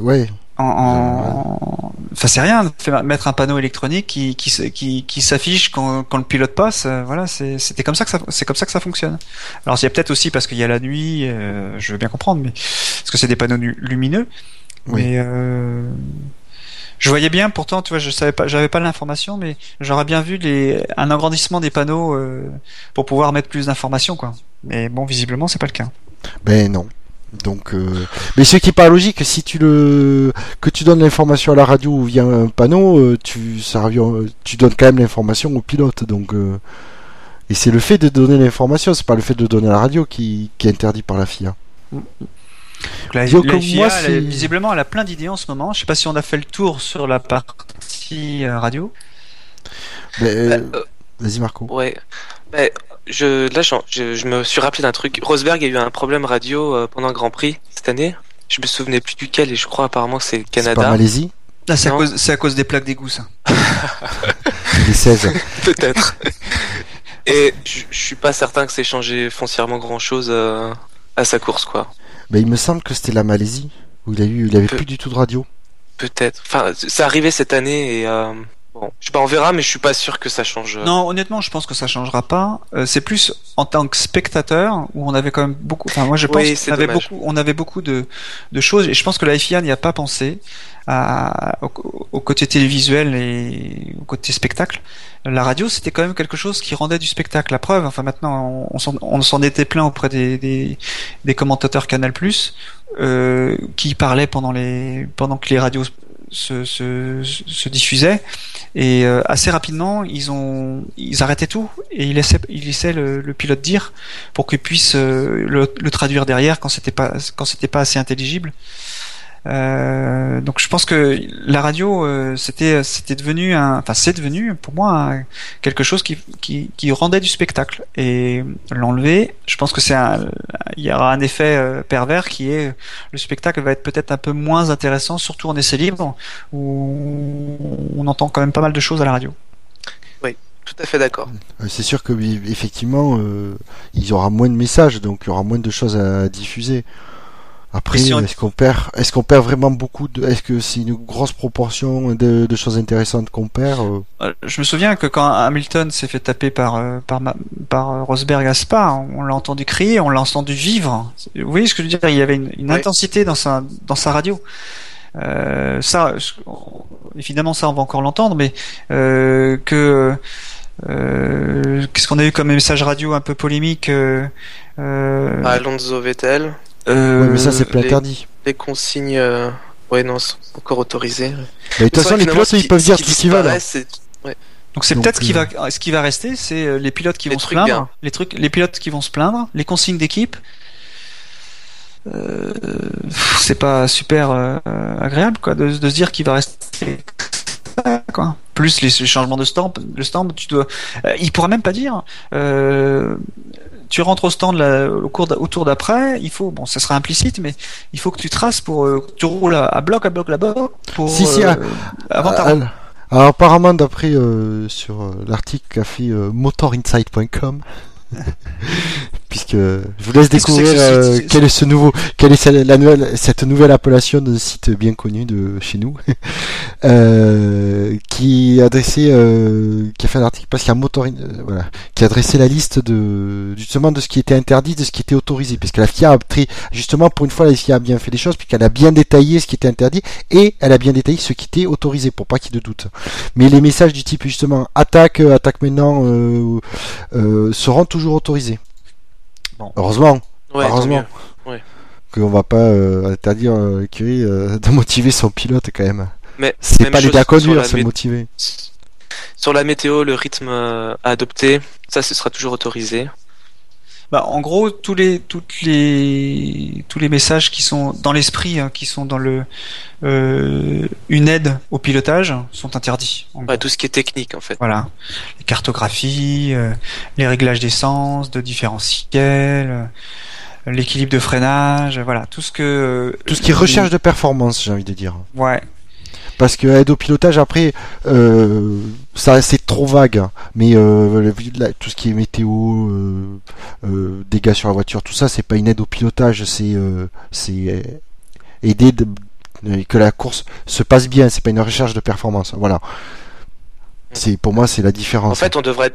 ouais. En, en... Enfin, c'est rien de mettre un panneau électronique qui qui qui, qui s'affiche quand, quand le pilote passe. voilà, c'était comme ça que ça c'est comme ça que ça fonctionne. Alors, il y a peut-être aussi parce qu'il y a la nuit, je veux bien comprendre, mais parce que c'est des panneaux lumineux. Oui. Mais je voyais bien, pourtant, tu vois, je savais pas, j'avais pas l'information, mais j'aurais bien vu les, un agrandissement des panneaux euh, pour pouvoir mettre plus d'informations, quoi. Mais bon, visiblement, c'est pas le cas. Ben non. Donc, euh... mais ce qui est pas logique, si tu le que tu donnes l'information à la radio via un panneau, euh, tu ça revient, tu donnes quand même l'information au pilote. Donc, euh, et c'est le fait de donner l'information, c'est pas le fait de donner à la radio qui, qui est interdit par la FIA. Mm. La, FIA, visiblement, elle a plein d'idées en ce moment. Je sais pas si on a fait le tour sur la partie euh, radio. Euh, vas-y Marco. Ouais. je, là, je, me suis rappelé d'un truc. Rosberg a eu un problème radio euh, pendant le Grand Prix cette année. Je me souvenais plus duquel et je crois apparemment que c'est le Canada. Pas Malaisie ah, c'est, à cause, à cause des plaques d'égout, ça. des 16. Peut-être. Et je, suis pas certain que c'est changé foncièrement grand chose à sa course, quoi. Mais il me semble que c'était la Malaisie où il a eu, il avait plus du tout de radio. Peut-être. Enfin, ça arrivait cette année et euh, bon, je sais pas, on verra, mais je suis pas sûr que ça change. Euh. Non, honnêtement, je pense que ça changera pas. Euh, c'est plus en tant que spectateur où on avait quand même beaucoup. Enfin, moi, je pense qu'on avait beaucoup, on avait beaucoup de, de choses et je pense que la FIA n'y a pas pensé à, au, côté télévisuel et au côté spectacle. La radio, c'était quand même quelque chose qui rendait du spectacle. La preuve, enfin maintenant, on s'en était plein auprès des, des, des commentateurs Canal+, euh, qui parlaient pendant les pendant que les radios se, se, se diffusaient et euh, assez rapidement ils ont ils arrêtaient tout et ils laissaient ils laissaient le, le pilote dire pour qu'il puisse euh, le, le, traduire derrière quand c'était pas quand c'était pas assez intelligible euh, donc je pense que la radio euh, c'était c'était devenu un enfin c'est devenu pour moi quelque chose qui, qui, qui rendait du spectacle et l'enlever je pense que c'est un il y aura un effet euh, pervers qui est le spectacle va être peut-être un peu moins intéressant surtout en essai libre où on entend quand même pas mal de choses à la radio. Oui, tout à fait d'accord. C'est sûr que effectivement il y aura moins de messages donc il y aura moins de choses à diffuser. Après, est-ce qu'on perd, est-ce qu'on perd vraiment beaucoup de, est-ce que c'est une grosse proportion de, de choses intéressantes qu'on perd euh? Euh, Je me souviens que quand Hamilton s'est fait taper par euh, par, par Rosberg à Spa, on l'a entendu crier, on l'a entendu vivre. Vous voyez ce que je veux dire? Il y avait une, intensité dans sa dans sa radio. Euh, ça, évidemment, ça on va encore l'entendre, mais euh, que qu'est-ce qu'on a eu comme message radio un peu polémique euh, Alonso Vettel. Euh, mais ça, c'est plus interdit. Les consignes, euh... ouais, non, sont encore autorisées. de toute façon, les pilotes, ils peuvent dire tout ce qu'ils veulent. Ouais. Donc c'est peut-être ce qui va, euh, ce qui va rester, c'est euh, les pilotes qui vont se plaindre, les trucs, les pilotes qui vont se plaindre, les consignes d'équipe. Euh, c'est pas super euh, agréable quoi de, de, se dire qu'il va rester quoi. Plus les, changements de stamp, le stamp, tu dois. Euh, il pourra même pas dire. Euh, tu rentres au stand au cours au tour d'après, il faut, bon, ça sera implicite, mais il faut que tu traces pour, euh, tu roules à, bloc, à bloc, là-bas, pour, si, si, euh, avant ta alors, alors, apparemment, d'après, euh, sur l'article qu'a fait motorinside.com, puisque je vous laisse découvrir euh, quel est ce nouveau, quelle est la nouvelle, cette nouvelle appellation de site bien connu de chez nous, euh, qui a adressé, euh, qui a fait un article parce qu'il y a motor, voilà, qui a adressé la liste de justement de ce qui était interdit, de ce qui était autorisé, puisque la FIA a pris justement pour une fois la FIA a bien fait les choses, puisqu'elle a bien détaillé ce qui était interdit et elle a bien détaillé ce qui était autorisé pour pas qu'il y ait de doute. Mais les messages du type justement attaque, attaque maintenant seront toujours autorisés. Heureusement. heureusement. Qu'on va pas euh, interdire euh, euh, de motiver son pilote quand même. Mais c'est pas l'aider à conduire, c'est le motiver. Sur la météo, le rythme à adopter, ça ce sera toujours autorisé. Bah, en gros, tous les, toutes les, tous les messages qui sont dans l'esprit, hein, qui sont dans le, euh, une aide au pilotage, sont interdits. tout ce qui est technique, en fait. Voilà, les cartographies, euh, les réglages d'essence, de différentiel, euh, l'équilibre de freinage, voilà, tout ce que. Tout ce qui est recherche de performance, j'ai envie de dire. Ouais, parce que aide au pilotage après euh, ça c'est trop vague hein. mais euh, tout ce qui est météo euh, dégâts sur la voiture tout ça c'est pas une aide au pilotage c'est c'est aider que la course se passe bien c'est pas une recherche de performance voilà c'est pour moi c'est la différence en fait on devrait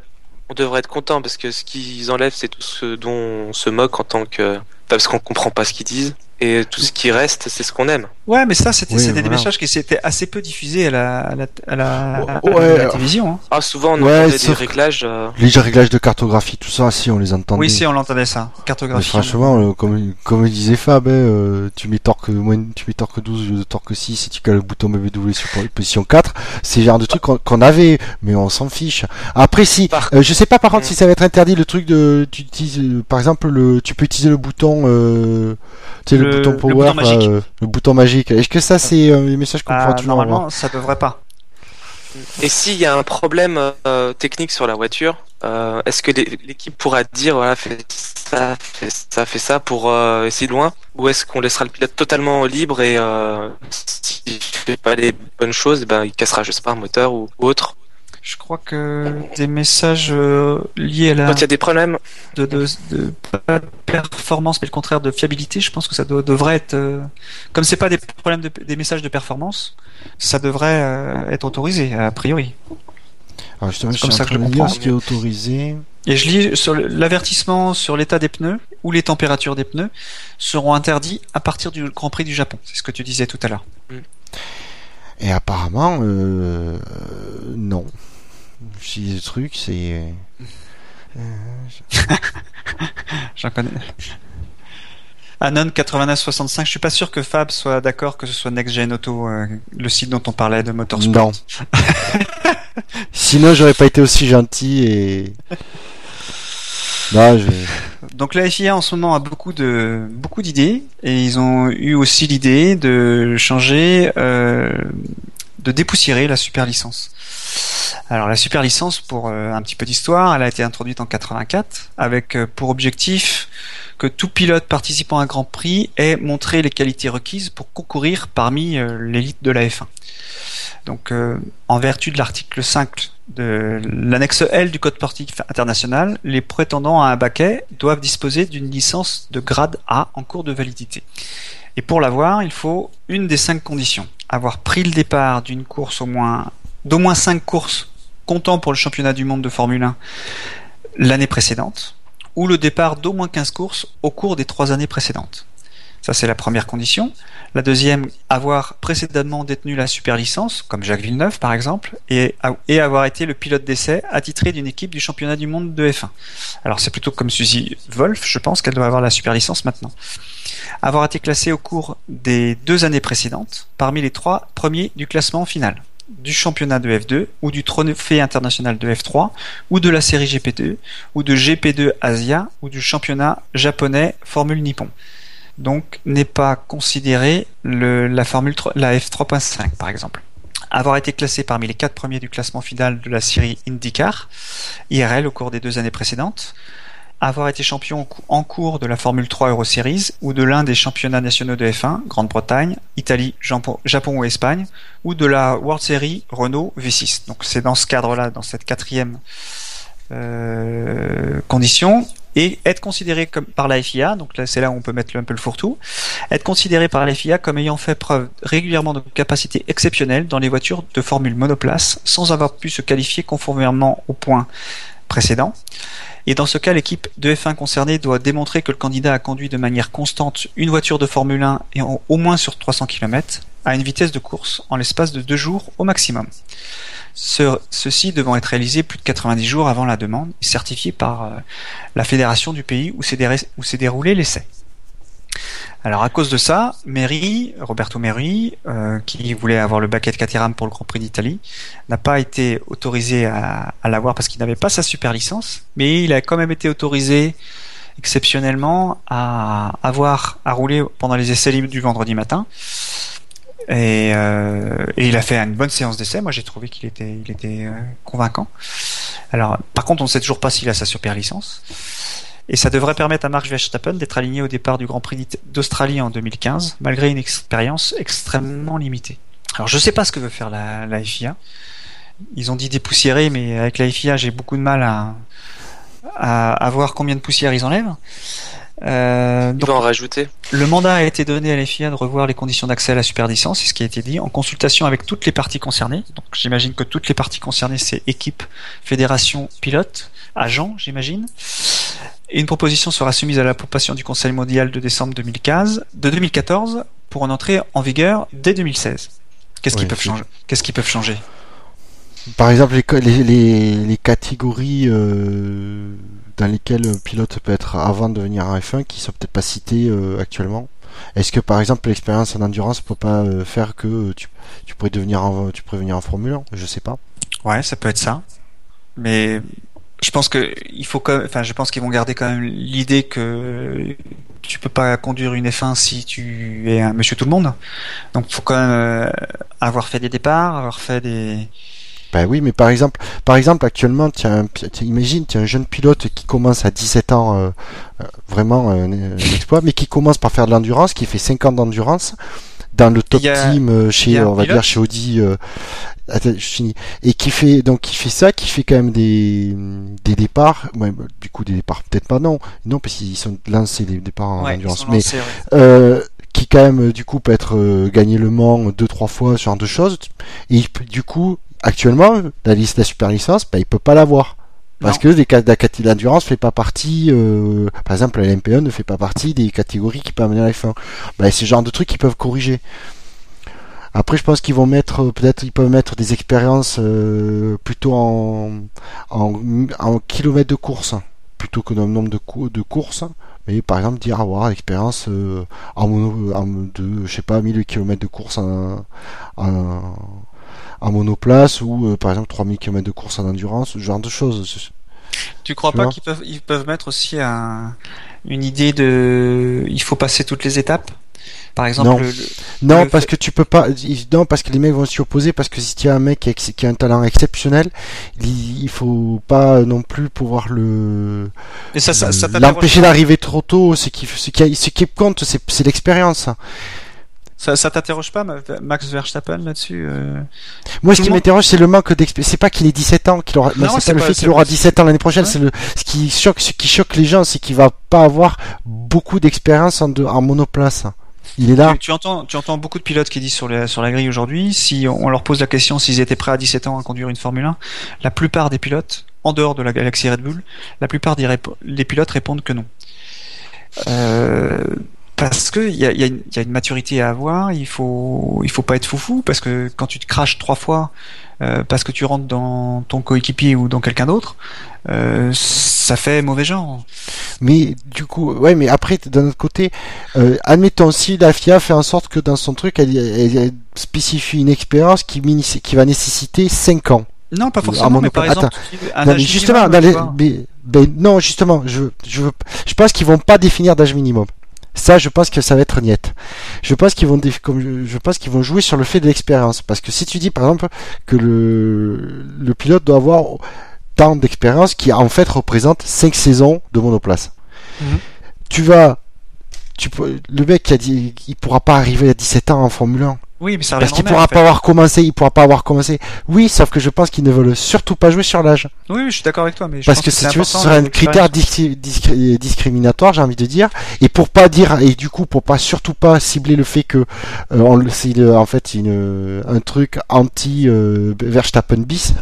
on devrait être content parce que ce qu'ils enlèvent c'est tout ce dont on se moque en tant que parce qu'on comprend pas ce qu'ils disent et tout ce qui reste, c'est ce qu'on aime. Ouais, mais ça, c'était des messages qui s'étaient assez peu diffusés à la, à la, à la, la télévision. Hein. Ah, souvent, on ouais, entendait des réglages. Euh... Les réglages de cartographie, tout ça, si, on les entendait. Oui, si, on l'entendait ça. Cartographie. franchement, euh, comme, comme disait Fab, hein, euh, tu mets torque, tu mets torque 12 au lieu de torque 6 et tu cales le bouton BBW sur position 4. C'est le genre de truc qu'on avait, mais on s'en fiche. Après, si, euh, je sais pas par contre si ça va être interdit le truc de, tu utilises, par exemple, le, tu peux utiliser le bouton, euh, tu sais, le, bouton power, euh, le bouton magique. Est-ce que ça, c'est un euh, message qu'on pourra ah, toujours Normalement, ça devrait pas. Et s'il y a un problème euh, technique sur la voiture, est-ce que l'équipe pourra dire voilà fait ça, fait ça, fait ça pour essayer de loin, ou est-ce qu'on laissera le pilote totalement libre et s'il fait pas les bonnes choses, eh ben il cassera je sais pas un moteur ou autre? Je crois que des messages euh, liés à la. Quand il y a des problèmes. De, de, de, pas de performance, mais le contraire de fiabilité, je pense que ça devrait être. Euh, comme c'est pas des problèmes de, des messages de performance, ça devrait euh, être autorisé, a priori. Alors justement, comme ça que je comprends. ce qui est autorisé. Et je lis sur l'avertissement sur l'état des pneus ou les températures des pneus seront interdits à partir du Grand Prix du Japon. C'est ce que tu disais tout à l'heure. Mm. Et apparemment, euh, non si le truc, c'est. Euh, J'en connais. Anon 8965, je suis pas sûr que Fab soit d'accord que ce soit Next Gen Auto, euh, le site dont on parlait de Motorsport. Non. Sinon, j'aurais pas été aussi gentil et. Non, je... Donc la FIA en ce moment a beaucoup de beaucoup d'idées et ils ont eu aussi l'idée de changer, euh, de dépoussiérer la super licence. Alors la super licence, pour euh, un petit peu d'histoire, elle a été introduite en 84 avec euh, pour objectif que tout pilote participant à un Grand Prix ait montré les qualités requises pour concourir parmi euh, l'élite de la F1. Donc en vertu de l'article 5 de l'annexe L du Code sportif international, les prétendants à un baquet doivent disposer d'une licence de grade A en cours de validité. Et pour l'avoir, il faut une des cinq conditions. Avoir pris le départ d'une course au moins d'au moins 5 courses comptant pour le championnat du monde de Formule 1 l'année précédente, ou le départ d'au moins 15 courses au cours des 3 années précédentes. Ça, c'est la première condition. La deuxième, avoir précédemment détenu la super licence, comme Jacques Villeneuve par exemple, et, avoir été le pilote d'essai attitré d'une équipe du championnat du monde de F1. Alors c'est plutôt comme Suzy Wolf, je pense qu'elle doit avoir la super licence maintenant. Avoir été classé au cours des deux années précédentes parmi les trois premiers du classement final du championnat de F2 ou du trophée international de F3 ou de la série GP2 ou de GP2 Asia ou du championnat japonais Formule Nippon. Donc n'est pas considéré la Formule la F3.5 par exemple. Avoir été classé parmi les quatre premiers du classement final de la série IndyCar IRL au cours des deux années précédentes avoir été champion en cours de la Formule 3 Euro Series ou de l'un des championnats nationaux de F1, Grande-Bretagne, Italie, Japon ou Espagne, ou de la World Series Renault V6. Donc c'est dans ce cadre-là, dans cette quatrième euh, condition, et être considéré comme par la FIA, donc là c'est là où on peut mettre un peu le fourre-tout, être considéré par la FIA comme ayant fait preuve régulièrement de capacités exceptionnelles dans les voitures de formule monoplace sans avoir pu se qualifier conformément au point précédent. Et dans ce cas, l'équipe de F1 concernée doit démontrer que le candidat a conduit de manière constante une voiture de Formule 1 et au moins sur 300 km à une vitesse de course en l'espace de deux jours au maximum. Ceci devant être réalisé plus de 90 jours avant la demande et certifié par euh, la fédération du pays où s'est déroulé l'essai. Alors à cause de ça, Roberto Meri, euh, qui voulait avoir le baquet Caterham pour le Grand Prix d'Italie, n'a pas été autorisé à, l'avoir parce qu'il n'avait pas sa super licence, mais il a quand même été autorisé exceptionnellement à avoir à rouler pendant les essais libres du vendredi matin. Et, euh, il a fait une bonne séance d'essai. Moi, j'ai trouvé qu'il était, euh, convaincant. Alors, par contre, on ne sait toujours pas s'il a sa super licence. Et ça devrait permettre à Mark Verstappen d'être aligné au départ du Grand Prix d'Australie en 2015, malgré une expérience extrêmement limitée. Alors je sais pas ce que veut faire la, la FIA. Ils ont dit dépoussiérer, mais avec la FIA, j'ai beaucoup de mal à, à, voir combien de poussière ils enlèvent. Euh, donc, en rajouter. Le mandat a été donné à la FIA de revoir les conditions d'accès à la super licence, c'est ce qui a été dit, en consultation avec toutes les parties concernées. Donc j'imagine que toutes les parties concernées, c'est équipe, fédération, pilote, agent, j'imagine une proposition sera soumise à l'approbation du Conseil mondial de décembre 2015, de 2014 pour en entrer en vigueur dès 2016. Qu'est-ce qu'ils peuvent changer? Qu'est-ce qu'ils peuvent changer? Par exemple, les, les, catégories euh, dans lesquelles un pilote peut être avant de devenir un F1 qui sont peut-être pas citées euh, actuellement. Est-ce que par exemple l'expérience en endurance peut pas euh, faire que tu, tu pourrais devenir tu pourrais venir en Formule 1 Je sais pas. Ouais, ça peut être ça. Mais je pense que il faut quand enfin je pense qu'ils vont garder quand même l'idée que tu peux pas conduire une F1 si tu es un monsieur tout le monde. Donc faut quand même avoir fait des départs, avoir fait des ben oui, mais par exemple, par exemple actuellement, tu un, imagine, tu as un jeune pilote qui commence à 17 ans, euh, euh, vraiment un, exploit, mais qui commence par faire de l'endurance, qui fait 5 ans d'endurance dans le top team chez, on va dire chez Audi, Attends, je finis. Et qui fait donc qui fait ça, qui fait quand même des des départs. Ouais, bah, du coup, des départs peut-être pas non, non parce qu'ils sont lancés des départs en endurance, mais euh, qui quand même du coup peut être euh, gagné le Mans deux trois fois, ce genre de choses. Et du coup, actuellement, la liste de la super licence, bah, il peut pas l'avoir. Parce que les, la catégorie d'endurance fait pas partie, euh, par exemple la LMP1 ne fait pas partie des catégories qui peuvent amener à la F1. Bah, c'est ce genre de trucs qu'ils peuvent corriger. Après, je pense qu'ils vont mettre, euh, peut-être, ils peuvent mettre des expériences euh, plutôt en, en, kilomètres de course plutôt que dans le nombre de, de courses. Mais par exemple, dire avoir l'expérience euh, en, de, je sais pas, 1000 km de course en, en, monoplace ou par exemple 3000 km de course en endurance, ce genre de choses. Tu crois pas qu'ils peuvent, ils peuvent mettre aussi un, une idée de, il faut passer toutes les étapes? Par exemple, non, non parce que tu peux pas. Non, parce que les mecs vont s'y opposer. Parce que si tu as un mec qui, a un talent exceptionnel, il, faut pas non plus pouvoir le. l'empêcher d'arriver trop tôt. Ce qui, ce qui, ce qui compte, c'est l'expérience. Ça, ça t'interroge pas, Max Verstappen, là-dessus euh... Moi, ce qui m'interroge, c'est le manque d'expérience. C'est pas qu'il ait 17 ans, qu'il aura. Non, c'est pas le fait qu'il aura 17 ans l'année prochaine. C'est le ce qui choque, ce qui choque les gens, c'est qu'il va pas avoir beaucoup d'expérience en, en monoplace. Il est là. Tu, entends, tu entends beaucoup de pilotes qui disent sur, la, sur la grille aujourd'hui, si on leur pose la question s'ils étaient prêts à 17 ans à conduire une Formule 1, la plupart des pilotes, en dehors de la galaxie Red Bull, la plupart des, des pilotes répondent que non. Euh, parce que il y a, y, y a, une maturité à avoir, il faut il faut pas être foufou parce que quand tu te craches trois fois euh, parce que tu rentres dans ton coéquipier ou dans quelqu'un d'autre, euh, ça fait mauvais genre. Mais du coup, ouais, mais après d'un autre côté, euh, admettons si la FIA fait en sorte que dans son truc, elle, elle, spécifie une expérience qui, qui va nécessiter 5 ans. Non, pas forcément. mais par exemple, justement, non, justement, je, je, je pense qu'ils vont pas définir d'âge minimum. Ça, je pense que ça va être niette. Je pense qu'ils vont, comme je pense qu'ils vont jouer sur le fait de l'expérience. Parce que si tu dis, par exemple, que le, le pilote doit avoir tant d'expérience qui, en fait, représente 5 saisons de monoplace. Mhm. Tu vas, tu, le mec qui a dit, il pourra pas arriver à 17 ans en Formule 1. Oui, mais ça Parce qu'il pourra pas avoir commencé, il pourra pas avoir commencé. Oui, sauf que je pense qu'ils ne veulent surtout pas jouer sur l'âge. Oui, je suis d'accord avec toi, mais parce que, si tu veux, ce serait un critère discriminatoire, j'ai envie de dire, et pour pas dire, et du coup, pour pas surtout pas cibler le fait que euh, c'est en fait une, un truc anti euh, Verstappen bis,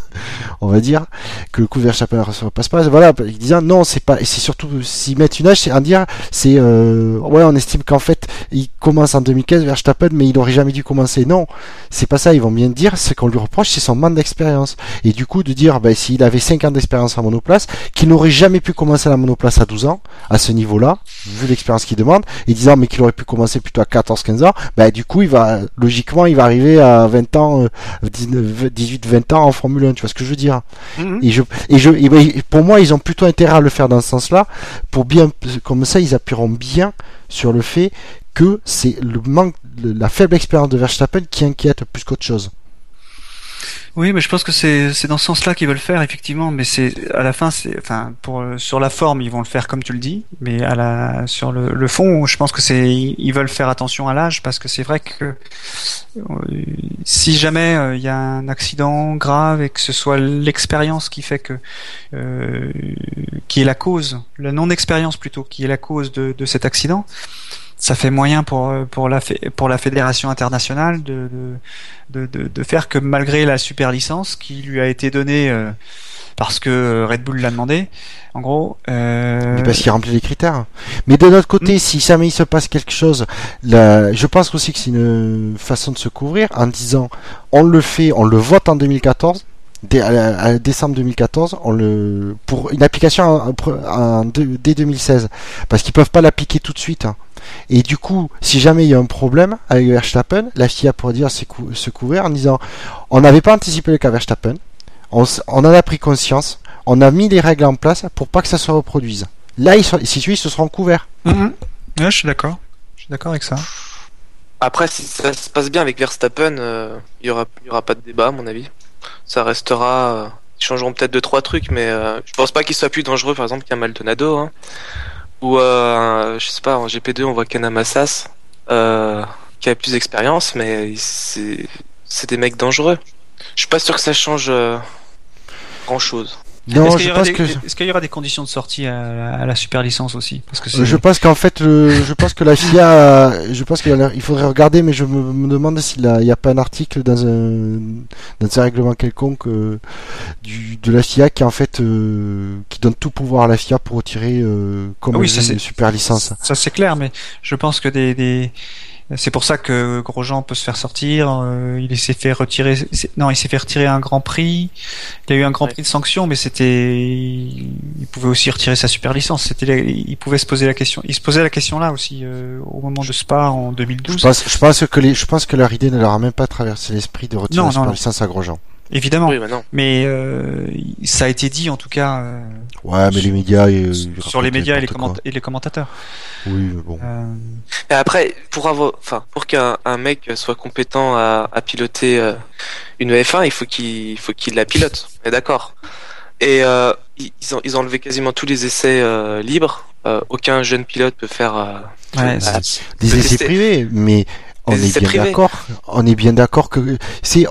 on va dire, que le coup de Verstappen ne passe pas. Voilà, disant non, c'est pas, et c'est surtout s'ils mettent une âge, c'est à dire, c'est euh, ouais, on estime qu'en fait, il commence en 2015 Verstappen, mais il aurait jamais dû commencer. Non, c'est pas ça. Ils vont bien dire, ce qu'on lui reproche, c'est son manque d'expérience. Et du coup, de dire, ben, s'il avait 5 ans d'expérience en monoplace, qu'il n'aurait jamais pu commencer la monoplace à 12 ans, à ce niveau-là, vu l'expérience qu'il demande, et disant, mais qu'il aurait pu commencer plutôt à 14-15 ans, ben, du coup, il va, logiquement, il va arriver à 20 ans, 18-20 ans en Formule 1. Tu vois ce que je veux dire? Mm-hmm. Et je, et je, ben, pour moi, ils ont plutôt intérêt à le faire dans ce sens-là, pour bien, comme ça, ils appuieront bien sur le fait que c'est le manque, la faible expérience de Verstappen qui inquiète plus qu'autre chose. Oui, mais je pense que c'est dans ce sens-là qu'ils veulent faire effectivement, mais c'est à la fin c'est enfin pour sur la forme ils vont le faire comme tu le dis, mais à la sur le, fond je pense que c'est ils veulent faire attention à l'âge parce que c'est vrai que euh, si jamais euh, il y a un accident grave et que ce soit l'expérience qui fait que euh, qui est la cause, la non expérience plutôt qui est la cause de, de cet accident, ça fait moyen pour pour la pour la fédération internationale de de, de, de faire que malgré la super licence qui lui a été donnée euh, parce que Red Bull l'a demandé, en gros. Euh... parce qu'il remplit les critères. Mais de notre côté, mm. si jamais il se passe quelque chose, je pense aussi que c'est une façon de se couvrir en disant on le fait, on le vote en 2014 dès, à, décembre 2014 on le pour une application dès 2016 parce qu'ils peuvent pas l'appliquer tout de suite hein. Et du coup, si jamais il y a un problème avec Verstappen, la FIA pourrait dire se couvrir en disant on n'avait pas anticipé le cas Verstappen, on, en a pris conscience, on a mis les règles en place pour pas que ça se reproduise. Là, ils si tu ils se seront couverts. Mm-hmm. je suis d'accord. Je suis d'accord avec ça. Après, si ça se passe bien avec Verstappen, euh, il y aura, y aura pas de débat, à mon avis. Ça restera. Euh, ils changeront peut-être deux trois trucs, mais euh, je pense pas qu'il soit plus dangereux, par exemple, qu'un Maldonado. Hein. Ou euh, je sais pas, en GP2 on voit Kanamassas qui a plus d'expérience, mais c'est des mecs dangereux. Je suis pas sûr que ça change grand chose. Non, est-ce qu'il y, aura des conditions de sortie à, la super licence aussi Parce que Je pense qu'en fait, je pense que la FIA, je pense qu'il faudrait regarder, mais je me, demande s'il n'y a, pas un article dans un, dans un règlement quelconque euh, du, de la FIA qui en fait euh, qui donne tout pouvoir à la FIA pour retirer euh, comme ah une super licence. Ça c'est clair, mais je pense que des, des c'est pour ça que Grosjean peut se faire sortir. Euh, il s'est fait retirer. Non, il s'est fait retirer un Grand Prix. Il a eu un Grand Prix de sanction, mais c'était. Il pouvait aussi retirer sa super licence. C'était. Il pouvait se poser la question. Il se posait la question là aussi euh, au moment de Spa en 2012. Je pense, je pense que les... je pense que leur idée ne leur a même pas traversé l'esprit de retirer la super licence à Grosjean. Évidemment. Bah mais euh, ça a été dit en tout cas. Euh, ouais, mais les médias. sur les médias et les, et les, commentateurs. Oui, bon. Euh... Et après, pour avoir, enfin, pour qu'un mec soit compétent à, à piloter euh, une F1, il faut qu'il faut qu'il la pilote. d'accord. Et euh, ils, ont, ils ont enlevé quasiment tous les essais euh, libres. aucun jeune pilote peut faire. Ouais, des essais privés, mais on est bien d'accord. On est bien d'accord que c'est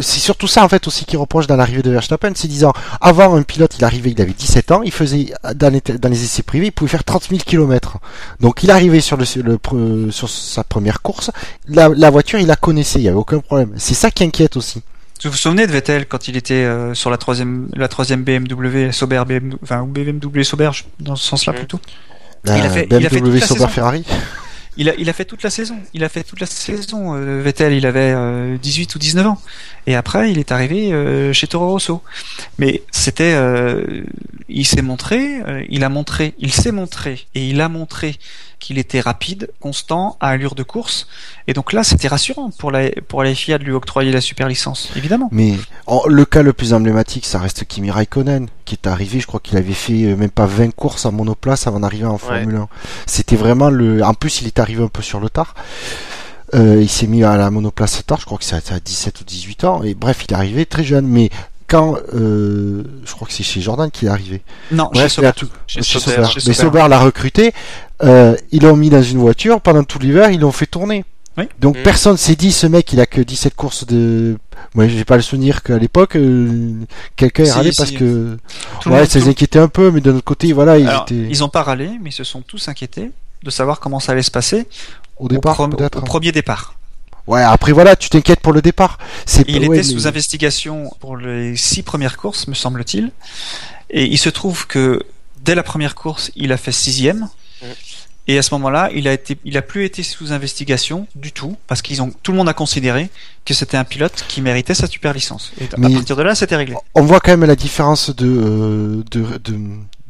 c'est surtout ça en fait aussi qui reproche dans l'arrivée de Verstappen, c'est disant avant un pilote il arrivait, il avait 17 ans, il faisait dans les, dans les essais privés, il pouvait faire 30 000 km. Donc il arrivait sur le, le sur sa première course, la, la voiture il la connaissait, il y avait aucun problème. C'est ça qui inquiète aussi. Vous vous souvenez de Vettel quand il était euh, sur la troisième la troisième BMW Sauber BMW enfin BMW Sauber dans ce sens-là plutôt? il a fait, BMW il a fait Sauber Ferrari. Il a, fait toute la saison. Il a fait toute la saison. Euh, Vettel, il avait 18 euh, ou 19 ans. Et après, il est arrivé euh, chez Toro Rosso. Mais c'était, il s'est montré, il a montré, il s'est montré et il a montré qu'il était rapide, constant, à allure de course. Et donc là, c'était rassurant pour la, pour la FIA de lui octroyer la super licence, évidemment. Mais le cas le plus emblématique, ça reste Kimi Raikkonen, qui est arrivé, je crois qu'il avait fait euh, même pas 20 courses en monoplace avant d'arriver en Formule 1. C'était vraiment le... En plus, il est arrivé un peu sur le tard. Euh, il s'est mis à la monoplace tard, je crois que c'est à 17 ou 18 ans. Et bref, il est arrivé très jeune. Mais quand euh, je crois que c'est chez Jordan qu'il est arrivé. Non, chez Mais Sauber l'a recruté. Euh, ils l'ont mis dans une voiture pendant tout l'hiver. Ils l'ont fait tourner. Donc mm. personne s'est dit ce mec il a que 17 courses de. Moi j'ai pas le souvenir qu'à l'époque euh, quelqu'un ait râlé parce que. ouais, ça les inquiétait un peu, mais de notre côté voilà ils étaient. Ils ont pas râlé, mais ils se sont tous inquiétés de savoir comment ça allait se passer. Au départ, au, au premier départ. Ouais, après voilà, tu t'inquiètes pour le départ. C'est il était sous investigation pour les six premières courses, me semble-t-il, et il se trouve que dès la première course, il a fait sixième. Et à ce moment-là, il a été, il a plus été sous investigation du tout, parce qu'ils ont, tout le monde a considéré que c'était un pilote qui méritait sa super licence. Et à partir de là, c'était réglé. On voit quand même la différence de, euh, de, de,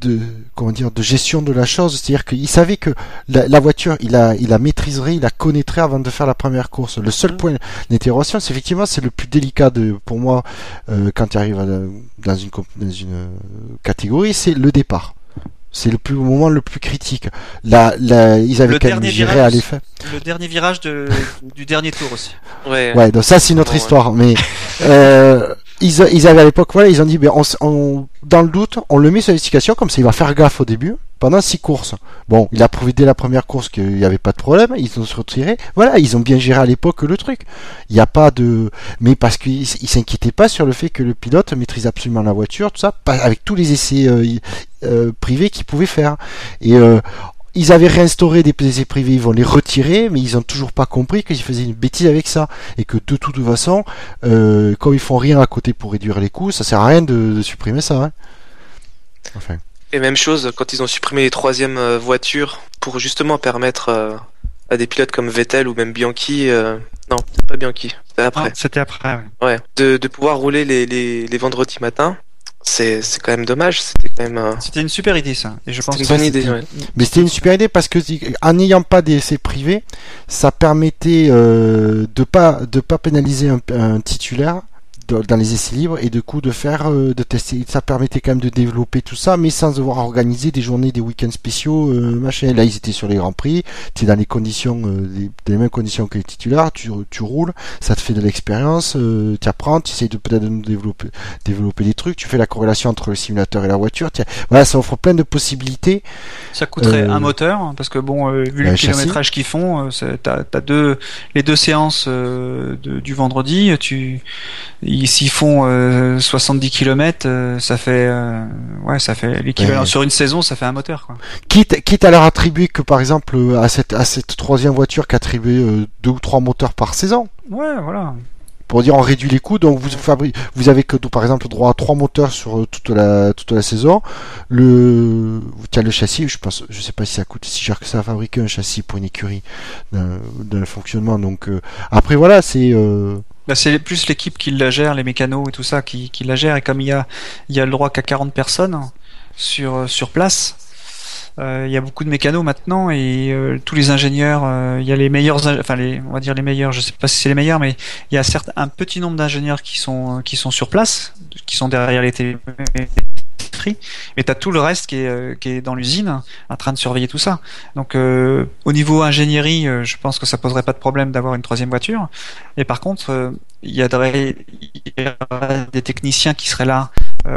de, comment dire, de gestion de la chose. C'est-à-dire qu'il savait que la, voiture, il la, il la maîtriserait, il la connaîtrait avant de faire la première course. Le seul mm. point d'interrogation, c'est effectivement, c'est le plus délicat de, pour moi, euh, quand tu arrives dans une, dans une euh, catégorie, c'est le départ. C'est le plus moment le plus critique. Là, là ils avaient quand même géré à l'effet. Le dernier virage de, du dernier tour aussi. Ouais. Ouais, donc ça c'est une autre histoire. Mais euh, ils, ils avaient à l'époque, voilà, ils ont dit, ben, on, dans le doute, on le met sur l'investigation comme ça, il va faire gaffe au début pendant six courses. Bon, il a prouvé dès la première course qu'il n'y avait pas de problème, ils ont se retiré. Voilà, ils ont bien géré à l'époque le truc. Il n'y a pas de, mais parce qu'ils s'inquiétaient pas sur le fait que le pilote maîtrise absolument la voiture, tout ça, avec tous les essais euh, euh, privés qu'il pouvait faire. Et euh, ils avaient réinstauré des essais privés, ils vont les retirer, mais ils ont toujours pas compris qu'ils faisaient une bêtise avec ça et que de toute façon, euh, comme ils font rien à côté pour réduire les coûts, ça sert à rien de, supprimer ça. Hein. Enfin. Et même chose quand ils ont supprimé les troisièmes euh, voitures pour justement permettre euh, à des pilotes comme Vettel ou même Bianchi, euh, non, pas Bianchi, c'était après. c'était après. Ouais. De, de pouvoir rouler les, les, les vendredis matins c'est c'est quand même dommage. C'était quand même. C'était une super idée ça. Et je pense. Une bonne idée. Mais c'était une super idée parce que en n'ayant pas d'essai privé, ça permettait euh, de pas de pas pénaliser un titulaire dans les essais libres et de coup de faire euh, de tester. Ça permettait quand même de développer tout ça mais sans devoir organiser des journées des week-ends spéciaux euh, machin. Là ils étaient sur les grands prix. Tu es dans les conditions euh, les, mêmes conditions que les titulaires. Tu, tu roules ça te fait de l'expérience tu apprends tu essayes de peut-être de développer développer des trucs. Tu fais la corrélation entre le simulateur et la voiture. Voilà ça offre plein de possibilités. Ça coûterait un moteur hein, parce que bon vu le kilométrage qu'ils font t'as as deux les deux séances de, du vendredi tu s'ils font 70 euh, km, euh, ça fait euh, ouais, ça fait l'équivalent sur une saison, ça fait un moteur quoi. Quitte quitte à leur attribuer que par exemple à cette à cette troisième voiture qu'attribuer deux ou trois moteurs par saison. Ouais, voilà pour dire on réduit les coûts donc vous fabriquez vous avez que par exemple droit à trois moteurs sur toute la toute la saison le tiens le châssis je pense je sais pas si ça coûte si cher que ça à fabriquer un châssis pour une écurie d'un le fonctionnement donc après voilà c'est bah, c'est plus l'équipe qui la gère, les mécanos et tout ça qui, qui la gère. Et comme il y a, il y a le droit qu'à 40 personnes sur, euh, sur place, euh, il y a beaucoup de mécanos maintenant et euh, tous les ingénieurs, il y a les meilleurs, enfin les, on va dire les meilleurs, je sais pas si c'est les meilleurs, mais il y a certes un petit nombre d'ingénieurs qui sont qui sont sur place, qui sont derrière les télé mais tu as tout le reste qui est, euh, qui est dans l'usine en train de surveiller tout ça. Donc euh, au niveau ingénierie, euh, je pense que ça poserait pas de problème d'avoir une troisième voiture. Et par contre, il y, a des techniciens qui seraient là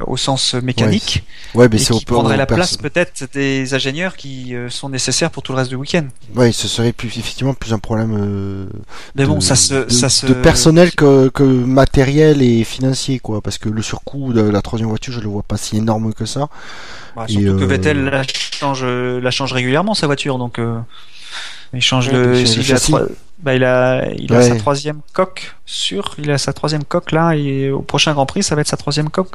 au sens mécanique ouais, mais et qui prendraient la place peut-être des ingénieurs qui sont nécessaires pour tout le reste du week-end. Oui, ce serait plus, effectivement plus un problème mais bon, ça se, de, ça se... de personnel que, que matériel et financier, quoi. Parce que le surcoût de la troisième voiture, je le vois pas si énorme que ça. Bah, surtout que euh, Vettel la change, la change régulièrement sa voiture, donc euh, il change le. Il, a, bah, il a, il a sa troisième coque sur, il a sa troisième coque là, et au prochain Grand Prix, ça va être sa troisième coque.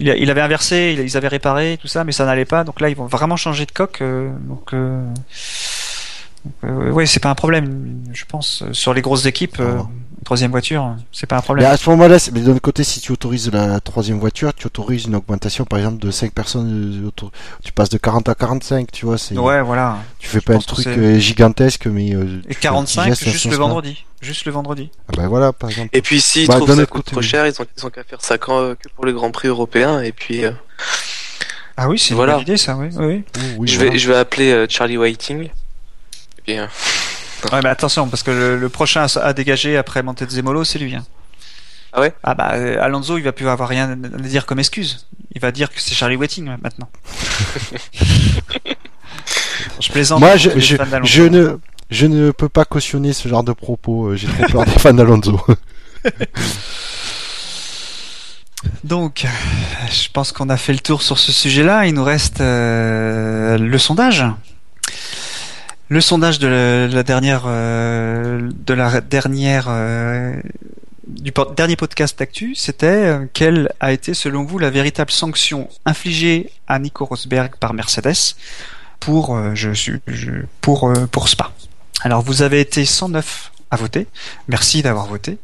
Il, il, avait inversé, ils avaient réparé tout ça, mais ça n'allait pas. Donc là, ils vont vraiment changer de coque. Euh, donc, euh, euh, oui, c'est pas un problème, je pense. Sur les grosses équipes, euh. Troisième voiture, c'est pas un problème. Mais à ce moment-là, mais d'un côté, si tu autorises la troisième voiture, tu autorises une augmentation, par exemple, de 5 personnes. Euh, tu passes de 40 à 45, tu vois. C'est, ouais, voilà. Tu fais pas un truc gigantesque, mais. Et 45, juste le vendredi. Juste le vendredi. Ah ben voilà, par exemple. Et puis s'ils bah, trouvent ça coûte trop cher, ils ont, ils ont qu'à faire ça que pour le Grand Prix européen, et puis. Ah oui, c'est voilà. une bonne idée, ça, oui. oui. oui je, vais, je vais appeler Charlie Whiting. Ouais, mais attention, parce que le, prochain à dégager après Montezemolo, c'est lui. Hein. Ah ouais? Ah bah euh, Alonso, il va plus avoir rien à dire comme excuse. Il va dire que c'est Charlie Wetting maintenant. je plaisante. Moi, je, je, je, ne, je ne peux pas cautionner ce genre de propos. J'ai trop peur des fans d'Alonso. Donc, je pense qu'on a fait le tour sur ce sujet-là. Il nous reste euh, le sondage. Le sondage de la, dernière, euh, de la dernière, euh, du dernier podcast d'actu, c'était quelle a été selon vous la véritable sanction infligée à Nico Rosberg par Mercedes pour, je pour pour Spa? Alors, vous avez été 109 à voter. Merci d'avoir voté.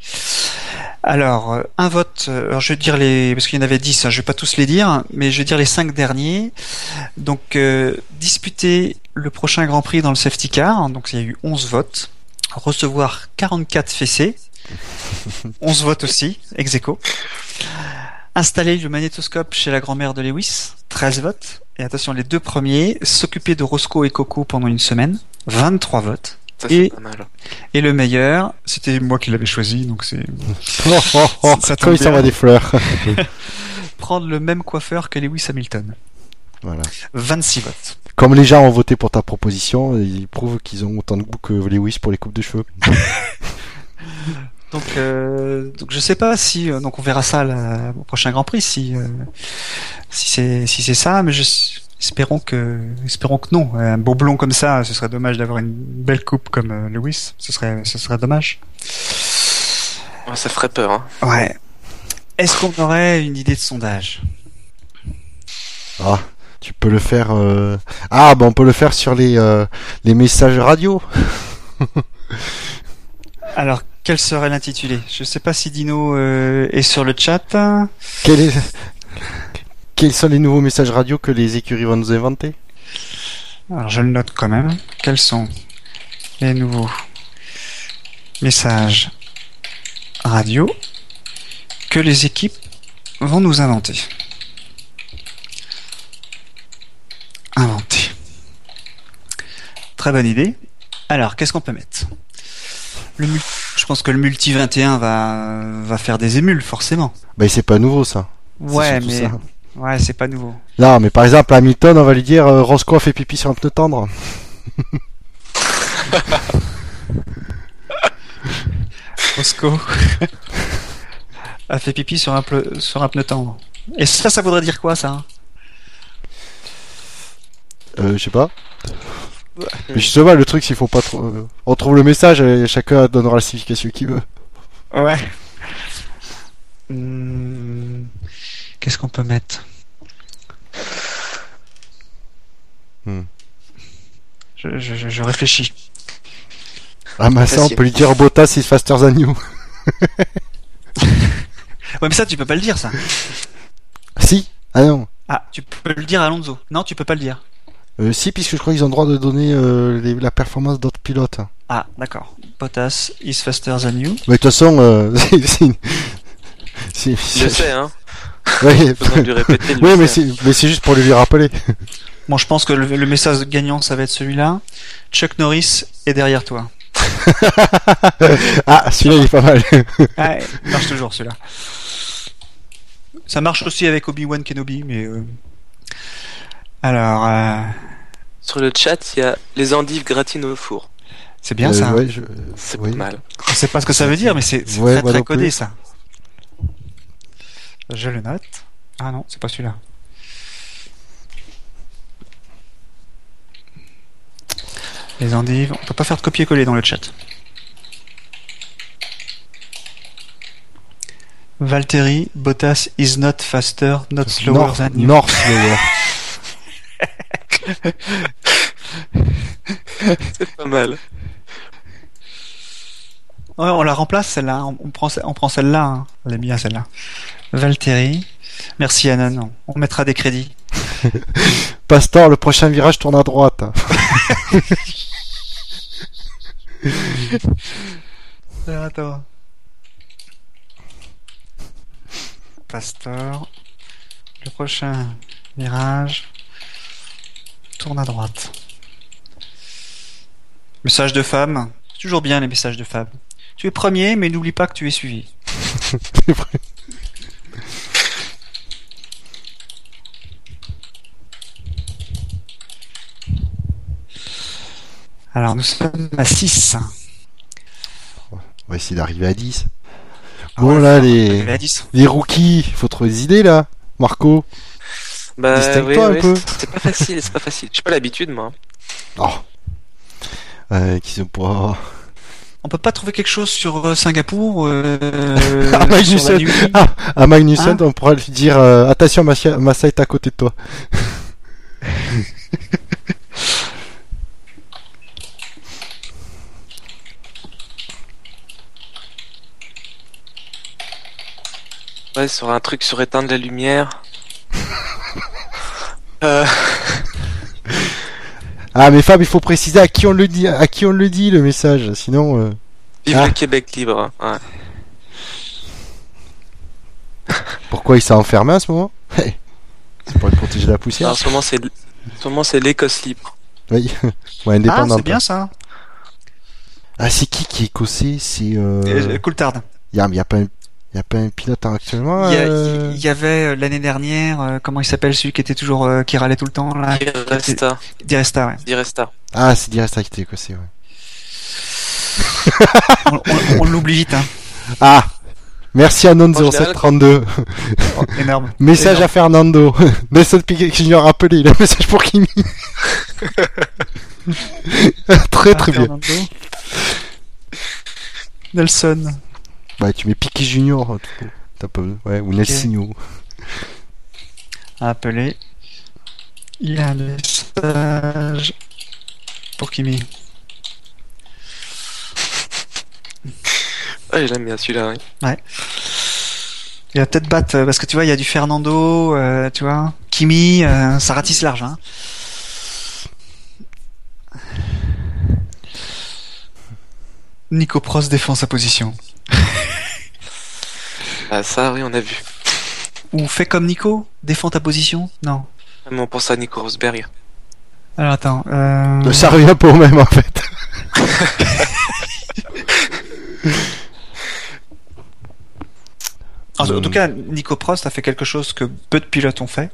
Alors, euh, un vote, euh, je vais dire les, parce qu'il y en avait 10, hein, je vais pas tous les dire, mais je vais dire les cinq derniers. Donc, euh, disputer le prochain Grand Prix dans le safety car, donc il y a eu 11 votes. Recevoir 44 fessées, 11 votes aussi, ex aequo. Installer le magnétoscope chez la grand-mère de Lewis, 13 votes. Et attention, les deux premiers, s'occuper de Roscoe et Coco pendant une semaine, 23 votes et, et le meilleur, c'était moi qui l'avais choisi, donc c'est. oh, oh, oh, ça il s'en va des fleurs. Prendre le même coiffeur que Lewis Hamilton. Voilà. 26 votes. Comme les gens ont voté pour ta proposition, ils prouvent qu'ils ont autant de goût que Lewis pour les coupes de cheveux. donc, euh, donc je sais pas si euh, donc on verra ça au prochain Grand Prix si euh, si c'est si c'est ça, mais je Espérons que, espérons que non. Un beau blond comme ça, ce serait dommage d'avoir une belle coupe comme euh, Lewis. Ce serait, ce serait dommage. ça ferait peur. Hein. Ouais. Est-ce qu'on aurait une idée de sondage? Ah, tu peux le faire. Euh... Ah, bon, on peut le faire sur les euh, les messages radio. Alors, quel serait l'intitulé? Je sais pas si Dino euh, est sur le chat. Quel est quels sont les nouveaux messages radio que les écuries vont nous inventer? Alors je le note quand même. Quels sont les nouveaux messages radio que les équipes vont nous inventer? Inventer. Très bonne idée. Alors, qu'est-ce qu'on peut mettre? Le Je pense que le multi 21 va, va faire des émules, forcément. Bah, c'est pas nouveau ça. Ouais, mais Ouais, c'est pas nouveau. Non, mais par exemple, Hamilton, on va lui dire euh, Roscoe a fait pipi sur un pneu tendre. Roscoe a fait pipi sur un, sur un pneu tendre. Et ça, ça voudrait dire quoi, ça? Euh, je sais pas. Mais je sais pas, le truc, s'il faut pas trop. Euh, on trouve le message et chacun donnera la signification qu'il veut. Ouais. Hmm. Qu'est-ce qu'on peut mettre? Hmm. je, réfléchis. Ah, mais ça, on peut lui dire Bottas is faster than you. ouais, mais ça, tu peux pas le dire, ça. Si. Ah non. Ah, tu peux le dire à Alonso. Non, tu peux pas le dire. Euh, si, puisque je crois qu'ils ont le droit de donner euh, la performance d'autres pilotes. Ah, d'accord. Bottas is faster than you. Mais de toute façon, euh, je sais, hein. Oui, oui mais c'est juste pour lui rappeler. Bon, je pense que le, message gagnant, ça va être celui-là. Chuck Norris est derrière toi. ah, celui-là, il est pas mal. ah, il marche toujours, celui-là. Ça marche aussi avec Obi-Wan Kenobi, mais... Euh, alors... Euh, Sur le chat, il y a les endives gratines au four. C'est bien ça. Euh, hein. C'est pas mal. Je sais pas ce que ça veut dire, mais c'est très très codé ça. Je le note. Ah non, c'est pas celui-là. Les endives, on peut pas faire de copier-coller dans le chat. Valtteri, Bottas is not faster, not slower than you. Nor slower. c'est pas mal. on la remplace celle-là. On prend, on prend celle-là. Hein. Elle est bien celle-là. Valtteri. Merci Anan, on mettra des crédits. Pastor, le prochain virage tourne à droite. Attends. Pastor, le prochain virage tourne à droite. Message de femme, toujours bien les messages de femme. Tu es premier, mais n'oublie pas que tu es suivi. Alors nous sommes à 6. On va essayer d'arriver à 10. Ah bon là les les rookies, il faut trouver des idées là. Marco. Bah oui, un peu. C'est pas facile, c'est pas facile. J'ai pas l'habitude moi. Oh. Euh, qui se pourra on peut pas trouver quelque chose sur euh, Singapour euh, à Magnussen, ah, à Magnussen hein on pourra lui dire euh, attention Massa est à côté de toi. ouais, sur un truc sur éteindre la lumière. euh... Ah mais Fab, il faut préciser à qui on le dit, à qui on le dit le message, sinon. Euh... Vive le ah. Québec libre. Ouais. Pourquoi il s'est enfermé à ce moment? C'est pour protéger la poussière. en ce moment c'est, moment c'est l'Écosse libre. Oui, ouais, indépendant. Ah, c'est bien ça. Ah, c'est qui qui est écossais? C'est. Euh... Coulthard. Il y a, y a pas il n'y a pas un pilote actuellement Il y, euh y, avait euh, l'année dernière, euh, comment il s'appelle celui qui était toujours qui râlait tout le temps là? Diresta. Diresta, ouais. Diresta. Ah, c'est Diresta qui était écossais, ouais. on, l'oublie vite, hein. Ah Merci à Non0732. Oh, énorme. message à Fernando. Nelson Piquet Junior rappelé, il a un message pour Kimi. très très ah, bien. Nelson. Bah, tu mets Piquet Junior. T'as pas... Ouais, ou Nelsinho. Appelé. Il y a un message pour Kimi. Ah, j'aime bien celui-là, oui. Ouais. Il va peut-être battre, euh, parce que tu vois, il y a du Fernando, euh, tu vois, Kimi, euh, ça ratisse large, hein. Nico Prost défend sa position. Ah, ça, oui, on a vu. Ou fais comme Nico, défends ta position Non. Mais on pense à Nico Rosberg. Alors attends. Euh... Ça revient pour même en fait. en, tout cas, Nico Prost a fait quelque chose que peu de pilotes ont fait.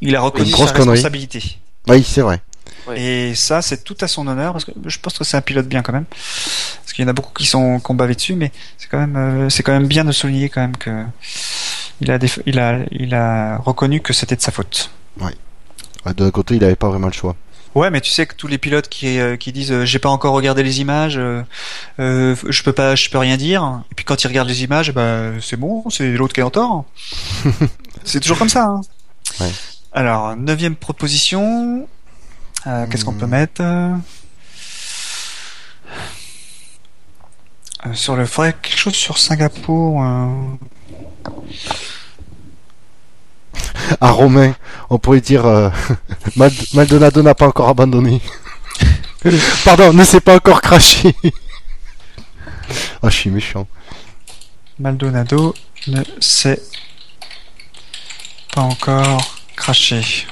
Il a reconnu sa responsabilité. Oui, c'est vrai. Et ça, c'est tout à son honneur parce que je pense que c'est un pilote bien quand même. Parce qu'il y en a beaucoup qui sont combatés dessus, mais c'est quand même, euh, c'est quand même bien de souligner quand même que il a, il a, il a reconnu que c'était de sa faute. Oui. De côté, il n'avait pas vraiment le choix. Ouais, mais tu sais que tous les pilotes qui, euh, qui disent euh, j'ai pas encore regardé les images, euh, je peux pas, je peux rien dire. Et puis quand ils regardent les images, bah c'est bon, c'est l'autre qui est en tort. c'est toujours comme ça. Hein. Ouais. Alors neuvième proposition, qu'est-ce qu'on peut mettre Sur le, faudrait quelque chose sur Singapour à Romain, on pourrait dire euh, Maldonado n'a pas encore abandonné. Pardon, ne s'est pas encore craché. oh, je suis méchant. Maldonado ne s'est pas encore craché.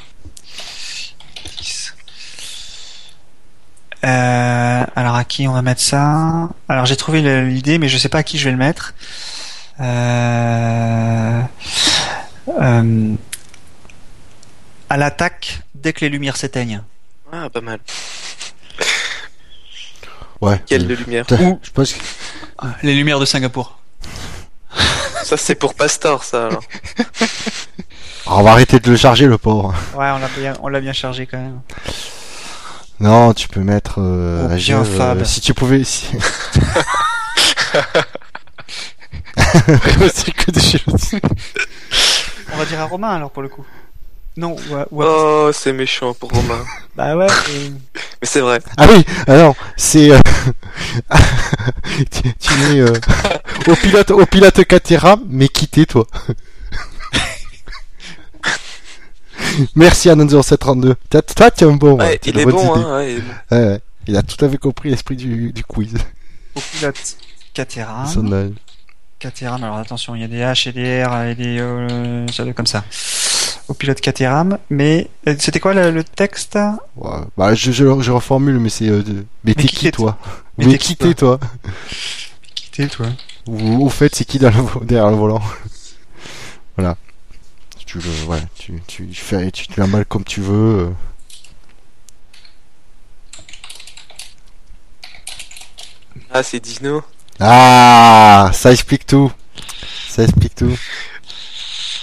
Euh, alors à qui on va mettre ça? Alors j'ai trouvé l'idée, mais je sais pas à qui je vais le mettre. Euh, euh, à l'attaque dès que les lumières s'éteignent. Ah, pas mal. Ouais. Quelle de lumière? Ou je pense les lumières de Singapour. ça c'est pour Pastor ça. Alors. On va arrêter de le charger le pauvre. Ouais, on l'a bien, on l'a bien chargé quand même. Non, tu peux mettre. Euh, oh, euh si tu pouvais. Si... On va dire à Romain alors pour le coup. Non, Oh, c'est méchant pour Romain. bah ouais. Mais c'est vrai. Ah oui, alors c'est euh, tu, es euh, au pilote au pilote Catera, mais quittez toi. Merci à 732. Toi, tu es un bon. Ouais, il, est bon, hein, ouais, il est bon, ouais, il a tout à fait compris l'esprit du, du quiz. Au pilote Caterham. Caterham, alors attention, il y a des H et des R et des euh, comme ça. Au pilote Caterham, mais euh, c'était quoi le, texte? Ouais, bah, je, je, je, reformule, mais c'est euh, mais t'es qui toi? Mais qui t'es toi? Qui t'es toi? Ou au fait, c'est qui derrière le volant? Voilà. Tu le, ouais, tu, tu, fais, tu te mal comme tu veux. Ah, c'est Dino. Ah, ça explique tout. Ça explique tout.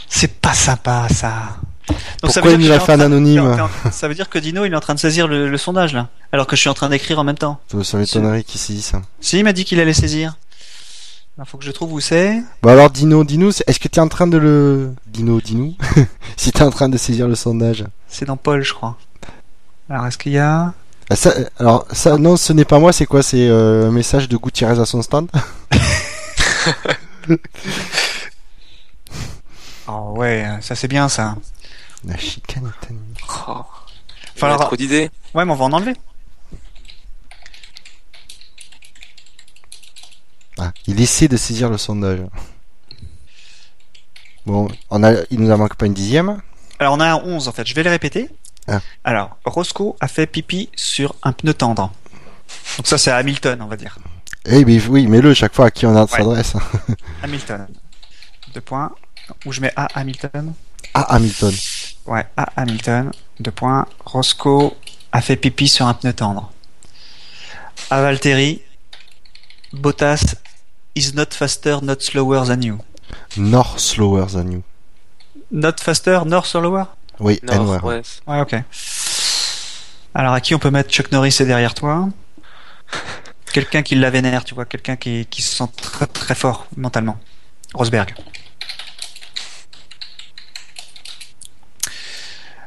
C'est pas sympa, ça. Donc Pourquoi il a fait un anonyme Ça veut dire que Dino il est en train de saisir le, sondage là, alors que je suis en train d'écrire en même temps. Ça m'étonnerait qu'il saisisse ça. Si, il m'a dit qu'il allait saisir. Il faut que je trouve où c'est. Bon alors Dino, Dino, est-ce que tu es en train de le... Dino, Dino Si tu es en train de saisir le sondage? C'est dans Paul, je crois. Alors est-ce qu'il y a... Ah, ça, alors ça, non, ce n'est pas moi, c'est quoi? C'est euh, un message de Gutiérrez à son stand? Oh ouais, ça c'est bien ça. La chicane est oh. Enfin, trop d'idées. Ouais, mais on va en enlever. Ah, il essaie de saisir le sondage. Bon, on a, il nous en manque pas une dixième. Alors on a un 11 en fait, je vais les répéter. Ah. Alors, Roscoe a fait pipi sur un pneu tendre. Donc ça c'est Hamilton, on va dire. Eh bien, oui, mets-le chaque fois à qui on a s'adresse. Hamilton. Deux points. Où je mets A Hamilton. A Hamilton. Ouais, A Hamilton. Deux points. Roscoe a fait pipi sur un pneu tendre. A Valtteri. Bottas is not faster, not slower than you. Nor slower than you. Not faster, nor slower? Oui, nor, ouais. ouais, ok. Alors à qui on peut mettre Chuck Norris est derrière toi? Quelqu'un qui la vénère, tu vois, quelqu'un qui, qui se sent très très fort mentalement. Rosberg.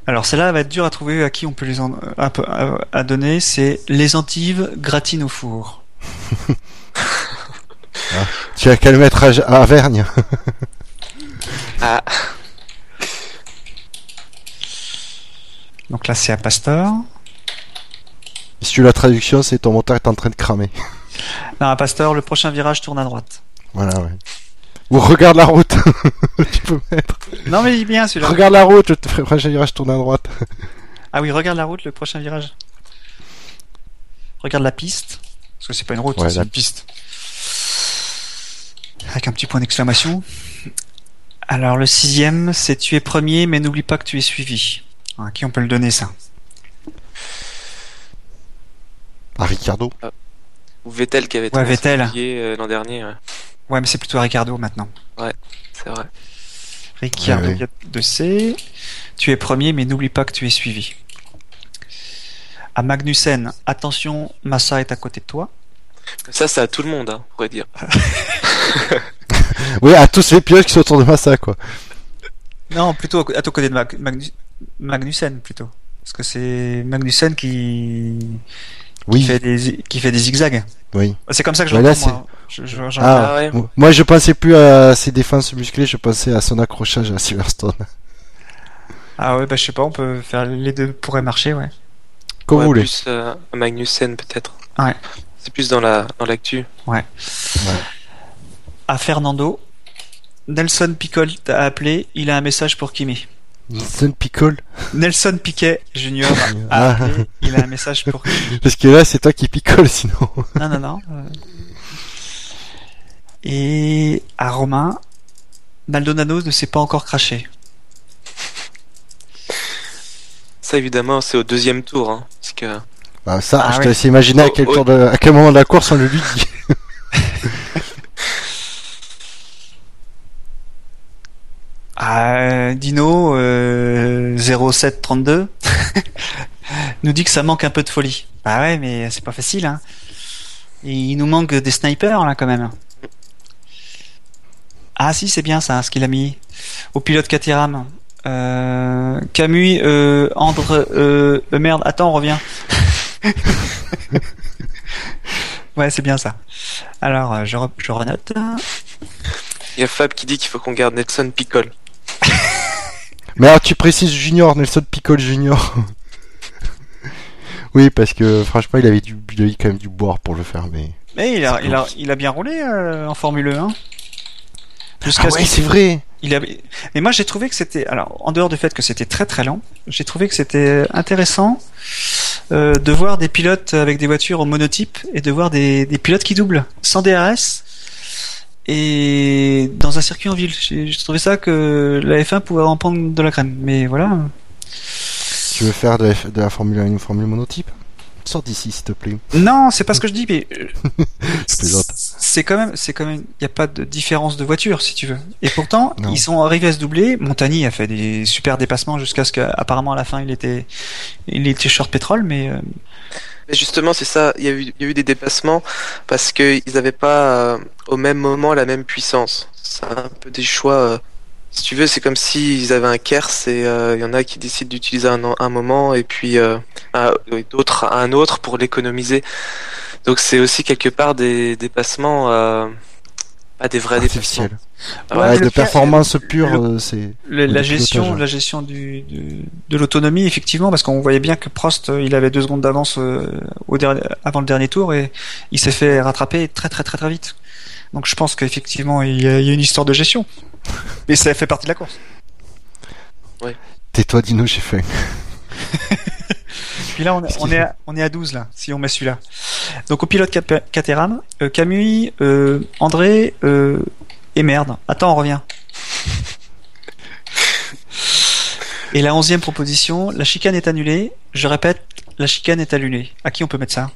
Alors celle-là va être dur à trouver à qui on peut les en... à, à, donner. C'est les endives gratines au four. tu as qu'à le mettre à, Vergne. ah. Donc là c'est à Pasteur. Si tu la traduction, c'est ton moteur est en train de cramer. Non, à Pasteur, le prochain virage tourne à droite. Voilà, ouais. Ou regarde la route. tu peux mettre. Non, mais il est bien celui-là. Regarde la route, le prochain virage tourne à droite. ah oui, regarde la route, le prochain virage. Regarde la piste. Parce que c'est pas une route, c'est une piste. Avec un petit point d'exclamation. Alors, le sixième, c'est tu es premier, mais n'oublie pas que tu es suivi. À qui on peut le donner, ça? À Ricardo. Ou Vettel qui avait été ouais, Vettel. Euh, l'an dernier. Ouais. Ouais, mais c'est plutôt Ricardo maintenant. Ouais, c'est vrai. Ricardo de C. Tu es premier, mais n'oublie pas que tu es suivi. À Magnussen, attention, Massa est à côté de toi. Ça, c'est à tout le monde, hein, on pourrait dire. oui, à tous les pilotes qui sont autour de Massa, quoi. Non, plutôt à ton côté de Magnussen, plutôt. Parce que c'est Magnussen qui oui. qui, fait des, qui fait des zigzags. Oui. C'est comme ça que je l'entends, moi. Je, ah, ah Moi, je pensais plus à ses défenses musclées, je pensais à son accrochage à Silverstone. Ah ouais, bah je sais pas, on peut faire les deux pourraient marcher, ouais. Comme vous voulez. Plus euh, Magnussen peut-être. Ouais. C'est plus dans la dans l'actu. Ouais. ouais. À Fernando, Nelson Pickle t'a appelé, il a un message pour Kimi. Nelson Pickle Nelson Piquet Junior ah. il a un message pour Parce que là, c'est toi qui picole sinon. non, non, non. Euh. Et à Romain, Maldonado ne s'est pas encore craché. Ça, évidemment, c'est au deuxième tour. Hein, parce que... Bah, ça, ah je te laisse imaginer à quel, tour de... à quel moment de la course on le lui dit. Ah, Dino euh, 0732 nous dit que ça manque un peu de folie. Bah ouais, mais c'est pas facile. Hein. il nous manque des snipers là quand même. Ah si, c'est bien ça, ce qu'il a mis au pilote Caterham. Euh, Camus, euh, Andre, euh, euh, merde, attends, on revient. ouais, c'est bien ça. Alors, euh, je, je renote. Il y a Fab qui dit qu'il faut qu'on garde Nelson Pickle. Mais alors tu précises Junior, Nelson Pickle Junior. oui, parce que franchement, il avait du, il quand même du boire pour le faire, mais. Mais il a, il a, il a bien roulé euh, en Formule 1. Jusqu'à ah ouais, c'est vrai. Il avait... Mais moi, j'ai trouvé que c'était, alors, en dehors du fait que c'était très très lent, j'ai trouvé que c'était intéressant euh, de voir des pilotes avec des voitures en monotype et de voir des, pilotes qui doublent sans DRS et dans un circuit en ville. J'ai trouvé ça que la F1 pouvait en prendre de la crème, mais voilà. Tu veux faire de la, Formule 1 une formule monotype? Sors d'ici, s'il te plaît. Non, c'est pas ce que je dis, mais c'est quand même, c'est quand même, il n'y a pas de différence de voiture, si tu veux. Et pourtant, ils sont arrivés à se doubler. Montagny a fait des super dépassements jusqu'à ce qu'apparemment à la fin il était, il était short pétrole, mais. Euh, justement, c'est ça. Il y, a eu, il y a eu des dépassements parce qu'ils n'avaient pas euh, au même moment la même puissance. C'est un peu des choix. Euh, si tu veux, c'est comme s'ils avaient un KERS et il y en a qui décident d'utiliser un, un moment et puis d'autres à un autre pour l'économiser. Donc c'est aussi quelque part des dépassements, euh, pas des vrais dépassements. Ouais, de performance pure, euh, c'est la gestion, la gestion du, de l'autonomie effectivement, parce qu'on voyait bien que Prost, euh, il avait deux secondes d'avance euh, au avant le dernier tour et il s'est fait rattraper très très très très vite. Donc je pense qu'effectivement il y, a, une histoire de gestion, mais ça fait partie de la course. Ouais. Tais-toi, Dino, j'ai faim. Puis là, on, est, à, on est à 12 là, si on met celui-là. Donc au pilote Caterham, euh, Camille, euh, André euh, et merde. Attends, on revient. Et la onzième proposition, la chicane est annulée. Je répète, la chicane est annulée. À qui on peut mettre ça?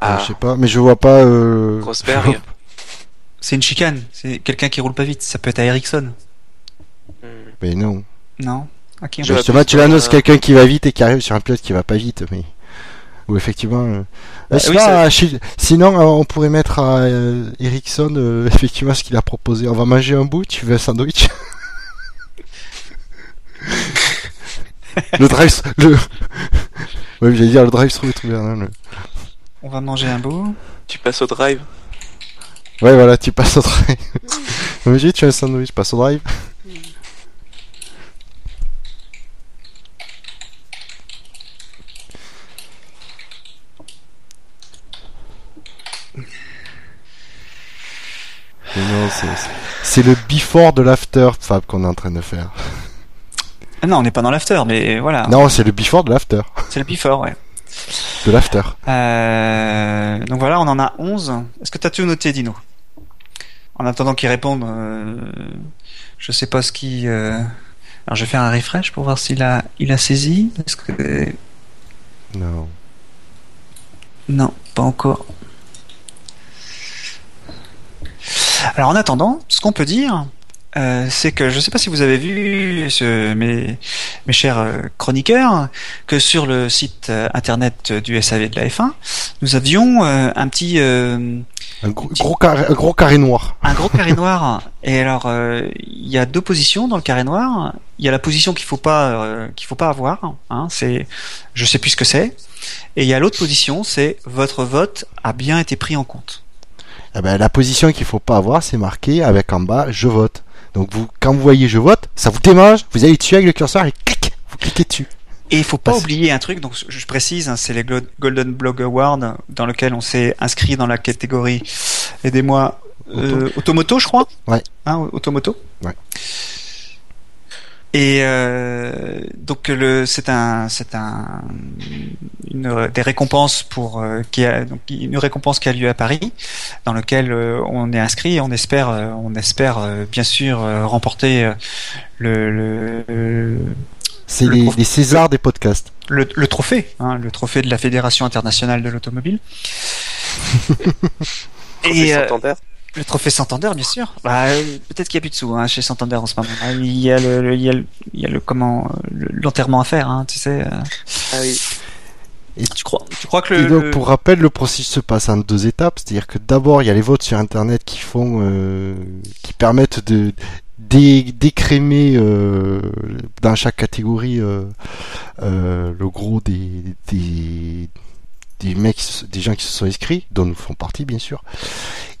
Ah. Je sais pas, mais je vois pas. Euh... Rosberg. C'est une chicane. C'est quelqu'un qui roule pas vite. Ça peut être à Ericsson. Mais non. Non. Okay, Justement, tu l'annonces quelqu'un qui va vite et qui arrive sur un pilote qui va pas vite, mais ou effectivement. Euh... Bah, Sinon, euh, on pourrait mettre à euh, Ericsson euh, effectivement ce qu'il a proposé. On va manger un bout. Tu veux un sandwich Le drive, le. Oui, j'allais dire le drive through est ouvert. Le... On va manger un bout. Tu passes au drive. Ouais, voilà, tu passes au drive. Imagine, tu as un sandwich, passe au drive. c'est le before de l'after, Fab, qu'on est en train de faire. Ah non, on n'est pas dans l'after, mais voilà. Non, c'est le before de l'after. C'est le before, ouais. De l'after. Euh, donc voilà, on en a 11. Est-ce que tu as tout noté, Dino? En attendant qu'il réponde, euh, je sais pas ce qui. Euh... Alors je vais faire un refresh pour voir s'il a, il a saisi. Est-ce que. Non. Non, pas encore. Alors en attendant, ce qu'on peut dire, euh, c'est que je ne sais pas si vous avez vu, ce, mes, mes chers euh, chroniqueurs, que sur le site euh, internet du SAV de la F1, nous avions un petit... un gros, carré, un gros carré noir. Un gros carré noir. Et alors, il y a deux positions dans le carré noir. Il y a la position qu'il faut pas qu'il faut pas avoir. Hein, c'est, je sais plus ce que c'est. Et il y a l'autre position, c'est votre vote a bien été pris en compte. Eh ben, la position qu'il faut pas avoir, c'est marqué avec en bas je vote. Donc vous, quand vous voyez je vote, ça vous démange, vous allez dessus avec le curseur et clic, vous cliquez dessus. Et il faut pas oublier un truc, donc je précise, hein, c'est les Golden Blog Awards dans lequel on s'est inscrit dans la catégorie, aidez-moi, euh, automoto, je crois? Ouais. Hein, automoto? Ouais. Et euh, donc le c'est un c'est un une des récompenses pour euh, qui a donc une récompense qui a lieu à Paris dans lequel euh, on est inscrit et on espère euh, on espère bien sûr remporter le, le c'est les, les, Césars des podcasts. Le, le trophée, hein, le trophée de la Fédération internationale de l'automobile. et le trophée Santander, bien sûr. Bah, peut-être qu'il n'y a plus de sous hein, chez Santander en ce moment. Ah, il y a le, il y a le, il y a le comment, l'enterrement à faire, hein, tu sais. Euh. Ah oui. Et tu crois, tu crois que le, et donc, pour rappel, le processus se passe en deux étapes, c'est-à-dire que d'abord il y a les votes sur Internet qui font, euh, qui permettent de d'écrémer euh, dans chaque catégorie euh, euh, le gros des, des des mecs, des gens qui se sont inscrits, dont nous font partie bien sûr.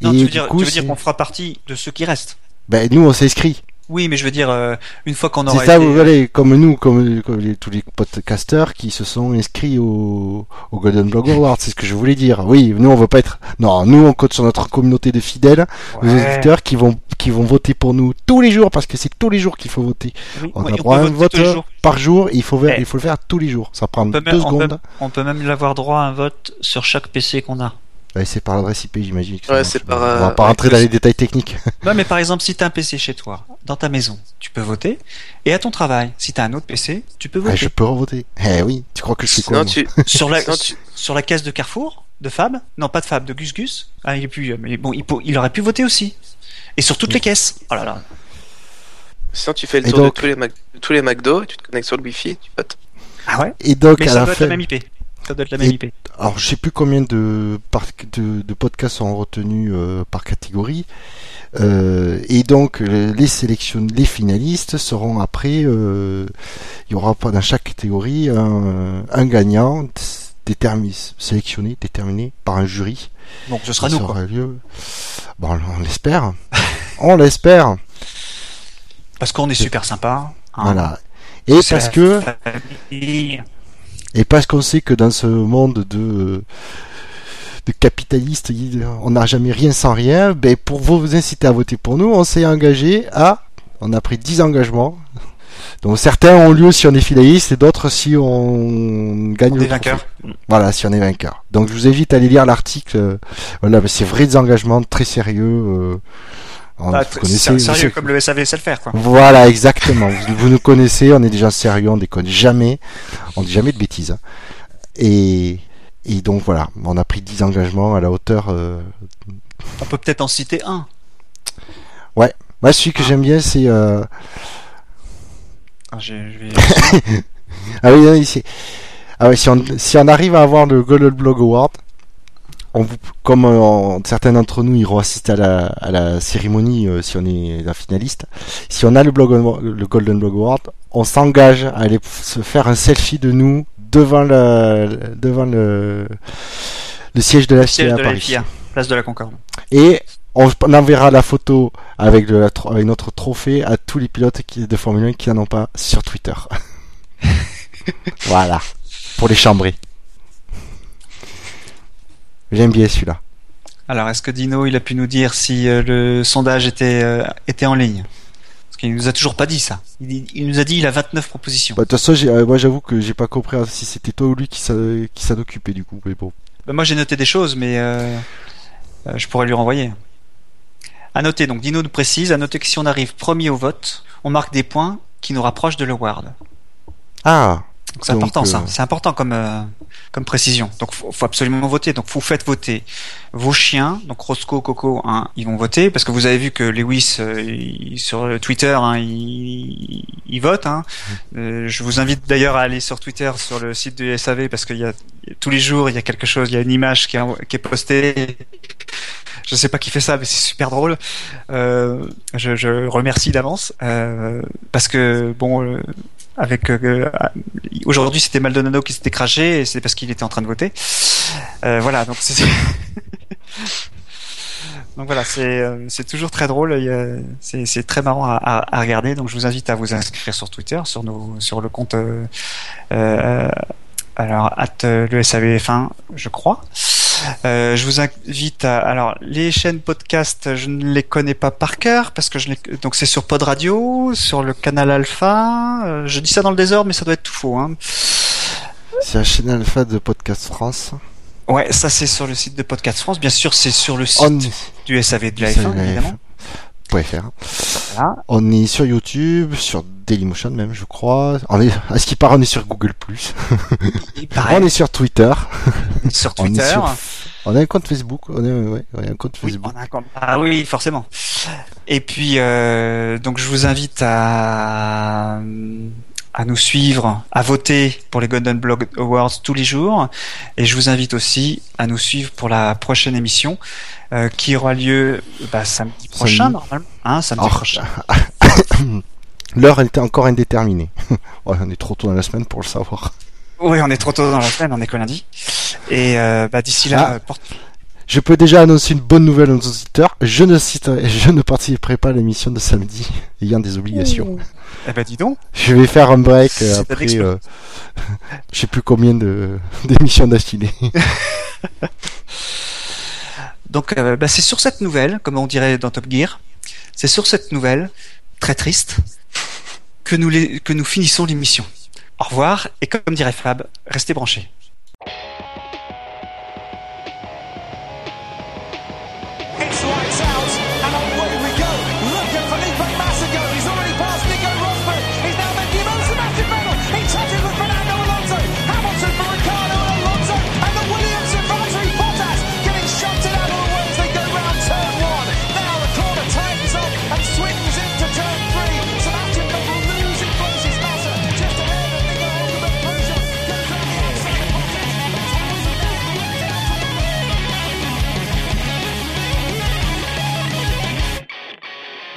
Non, et tu veux dire, dire qu'on fera partie de ceux qui restent? Ben nous on s'est inscrits. Oui, mais je veux dire, euh, une fois qu'on aura. C'est ça, vous voyez, comme nous, comme, tous les podcasters qui se sont inscrits au, au Golden Blog Award, c'est ce que je voulais dire. Oui, nous on veut pas être. Non, nous on compte sur notre communauté de fidèles, ouais. auditeurs qui vont qui vont voter pour nous tous les jours parce que c'est tous les jours qu'il faut voter. on a droit à un vote par jour, il faut il faut le faire tous les jours. Ça prend deux secondes. on peut même avoir droit à un vote sur chaque PC qu'on a. c'est par l'adresse IP, j'imagine. Ouais, c'est par. On va pas rentrer dans les détails techniques. Non, mais par exemple, si tu as un PC chez toi, dans ta maison, tu peux voter. Et à ton travail, si tu as un autre PC, tu peux voter. Ah, je peux voter. Eh oui, tu crois que je suis quoi sur, la, sur la caisse de Carrefour, de Fab Non, pas de Fab, de Gus Gus. Ah, il est plus. Mais bon, il, il aurait pu voter aussi. Et sur toutes les caisses. Oh là là. Sinon, tu fais le tour de tous les, tous les McDo, tu te connectes sur le Wi-Fi, tu votes. Ah ouais? Et donc, Mais à ça la doit fin... être la même IP. Ça doit être la même IP. Alors, je sais plus combien de, de, de podcasts sont retenus euh, par catégorie. Euh, et donc, les sélections, les finalistes seront après. Euh, il y aura pas dans chaque catégorie un, un gagnant déterminé, sélectionné, déterminé par un jury. Donc, ce sera nous. Quoi. Lieu. Bon, on l'espère. on l'espère. Parce qu'on est super sympa. Hein. Voilà. Et parce que. Et parce qu'on sait que dans ce monde de de capitalistes, on n'a jamais rien sans rien. Ben pour vous inciter à voter pour nous, on s'est engagé à, on a pris 10 engagements. Donc certains ont lieu si on est finaliste et d'autres si on gagne on le vainqueur. Voilà, si on est vainqueur. Donc je vous invite à aller lire l'article. Voilà, c'est vrai des engagements très sérieux. Euh, ah, connaissez, sérieux comme le SAV sait le faire, quoi. Voilà, exactement. vous, nous connaissez, on est déjà sérieux, on déconne jamais, on dit jamais de bêtises. Hein. Et, et donc voilà, on a pris 10 engagements à la hauteur. Euh... On peut peut-être en citer un. Ouais, moi celui que ah. j'aime bien, c'est. Euh... Ah, je vais... ah oui, ici. Ah oui, si on, si on arrive à avoir le Golden Blog Award, comme euh, certains d'entre nous iront assister à la, à la cérémonie euh, si on est la finaliste, si on a le, blog, le Golden Blog Award, on s'engage à aller se faire un selfie de nous devant le, devant le, le siège de la FIA à Paris. place de la Concorde. Et on, enverra la photo avec, de la, avec notre trophée à tous les pilotes qui, de Formule 1 qui n'en ont pas sur Twitter. voilà. Pour les chambrer. J'aime bien celui-là. Alors, est-ce que Dino, il a pu nous dire si euh, le sondage était, euh, était en ligne? Parce qu'il nous a toujours pas dit ça. Il, nous a dit il a 29 propositions. Bah, de toute façon, euh, moi j'avoue que j'ai pas compris si c'était toi ou lui qui s'en occupait du coup. Mais bon. Bah, moi j'ai noté des choses, mais je pourrais lui renvoyer. À noter, donc Dino nous précise, à noter que si on arrive premier au vote, on marque des points qui nous rapprochent de l'award. Ah c'est important ça, c'est important comme comme précision. Donc faut, faut absolument voter. Donc vous faites voter vos chiens. Donc Roscoe, Coco, hein, ils vont voter parce que vous avez vu que Lewis euh, sur Twitter, hein, il, il, vote. Hein. Mmh. Euh, je vous invite d'ailleurs à aller sur Twitter, sur le site du SAV, parce qu'il y a tous les jours il y a quelque chose, il y a une image qui, qui est postée. Je sais pas qui fait ça, mais c'est super drôle. Euh, je, je, remercie d'avance euh, parce que bon, euh, avec euh, aujourd'hui c'était Maldonado qui s'était craché et c'est parce qu'il était en train de voter. Euh, voilà, donc c'est donc voilà, c'est euh, c'est toujours très drôle, c'est c'est très marrant à, à, regarder. Donc je vous invite à vous inscrire sur Twitter, sur nos sur le compte euh, alors at le SAVF1, je crois. Euh, je vous invite à alors les chaînes podcast, je ne les connais pas par cœur parce que je les... donc c'est sur Pod Radio, sur le canal Alpha. Euh, je dis ça dans le désordre, mais ça doit être tout faux. Hein. C'est la chaîne Alpha de Podcast France. Ouais, ça c'est sur le site de Podcast France. Bien sûr, c'est sur le site du SAV de la F1, évidemment. Voilà. On est sur YouTube, sur Dailymotion même, je crois. On est, à ce qui paraît, on est sur Google+. on est sur Twitter. Sur Twitter. On, a un compte Facebook. On, est, ouais, un compte Facebook. Ah oui, forcément. Et puis, euh, donc, je vous invite à à nous suivre, à voter pour les Golden Blog Awards tous les jours. Et je vous invite aussi à nous suivre pour la prochaine émission euh, qui aura lieu bah, samedi prochain, normalement. Hein, samedi prochain. L'heure était encore indéterminée. on est trop tôt dans la semaine pour le savoir. Oui, on est trop tôt dans la semaine, on est que lundi. Et euh, bah, d'ici là, ah. porte... Je peux déjà annoncer une bonne nouvelle à nos auditeurs. Je ne, citerai, je ne participerai pas à l'émission de samedi, ayant des obligations. Eh ben dis donc. Je vais faire un break euh, après. Euh, je sais plus combien de d'émissions d'affilée. donc euh, bah, c'est sur cette nouvelle, comme on dirait dans Top Gear, c'est sur cette nouvelle très triste que nous les, que nous finissons l'émission. Au revoir et comme dirait Fab, restez branchés.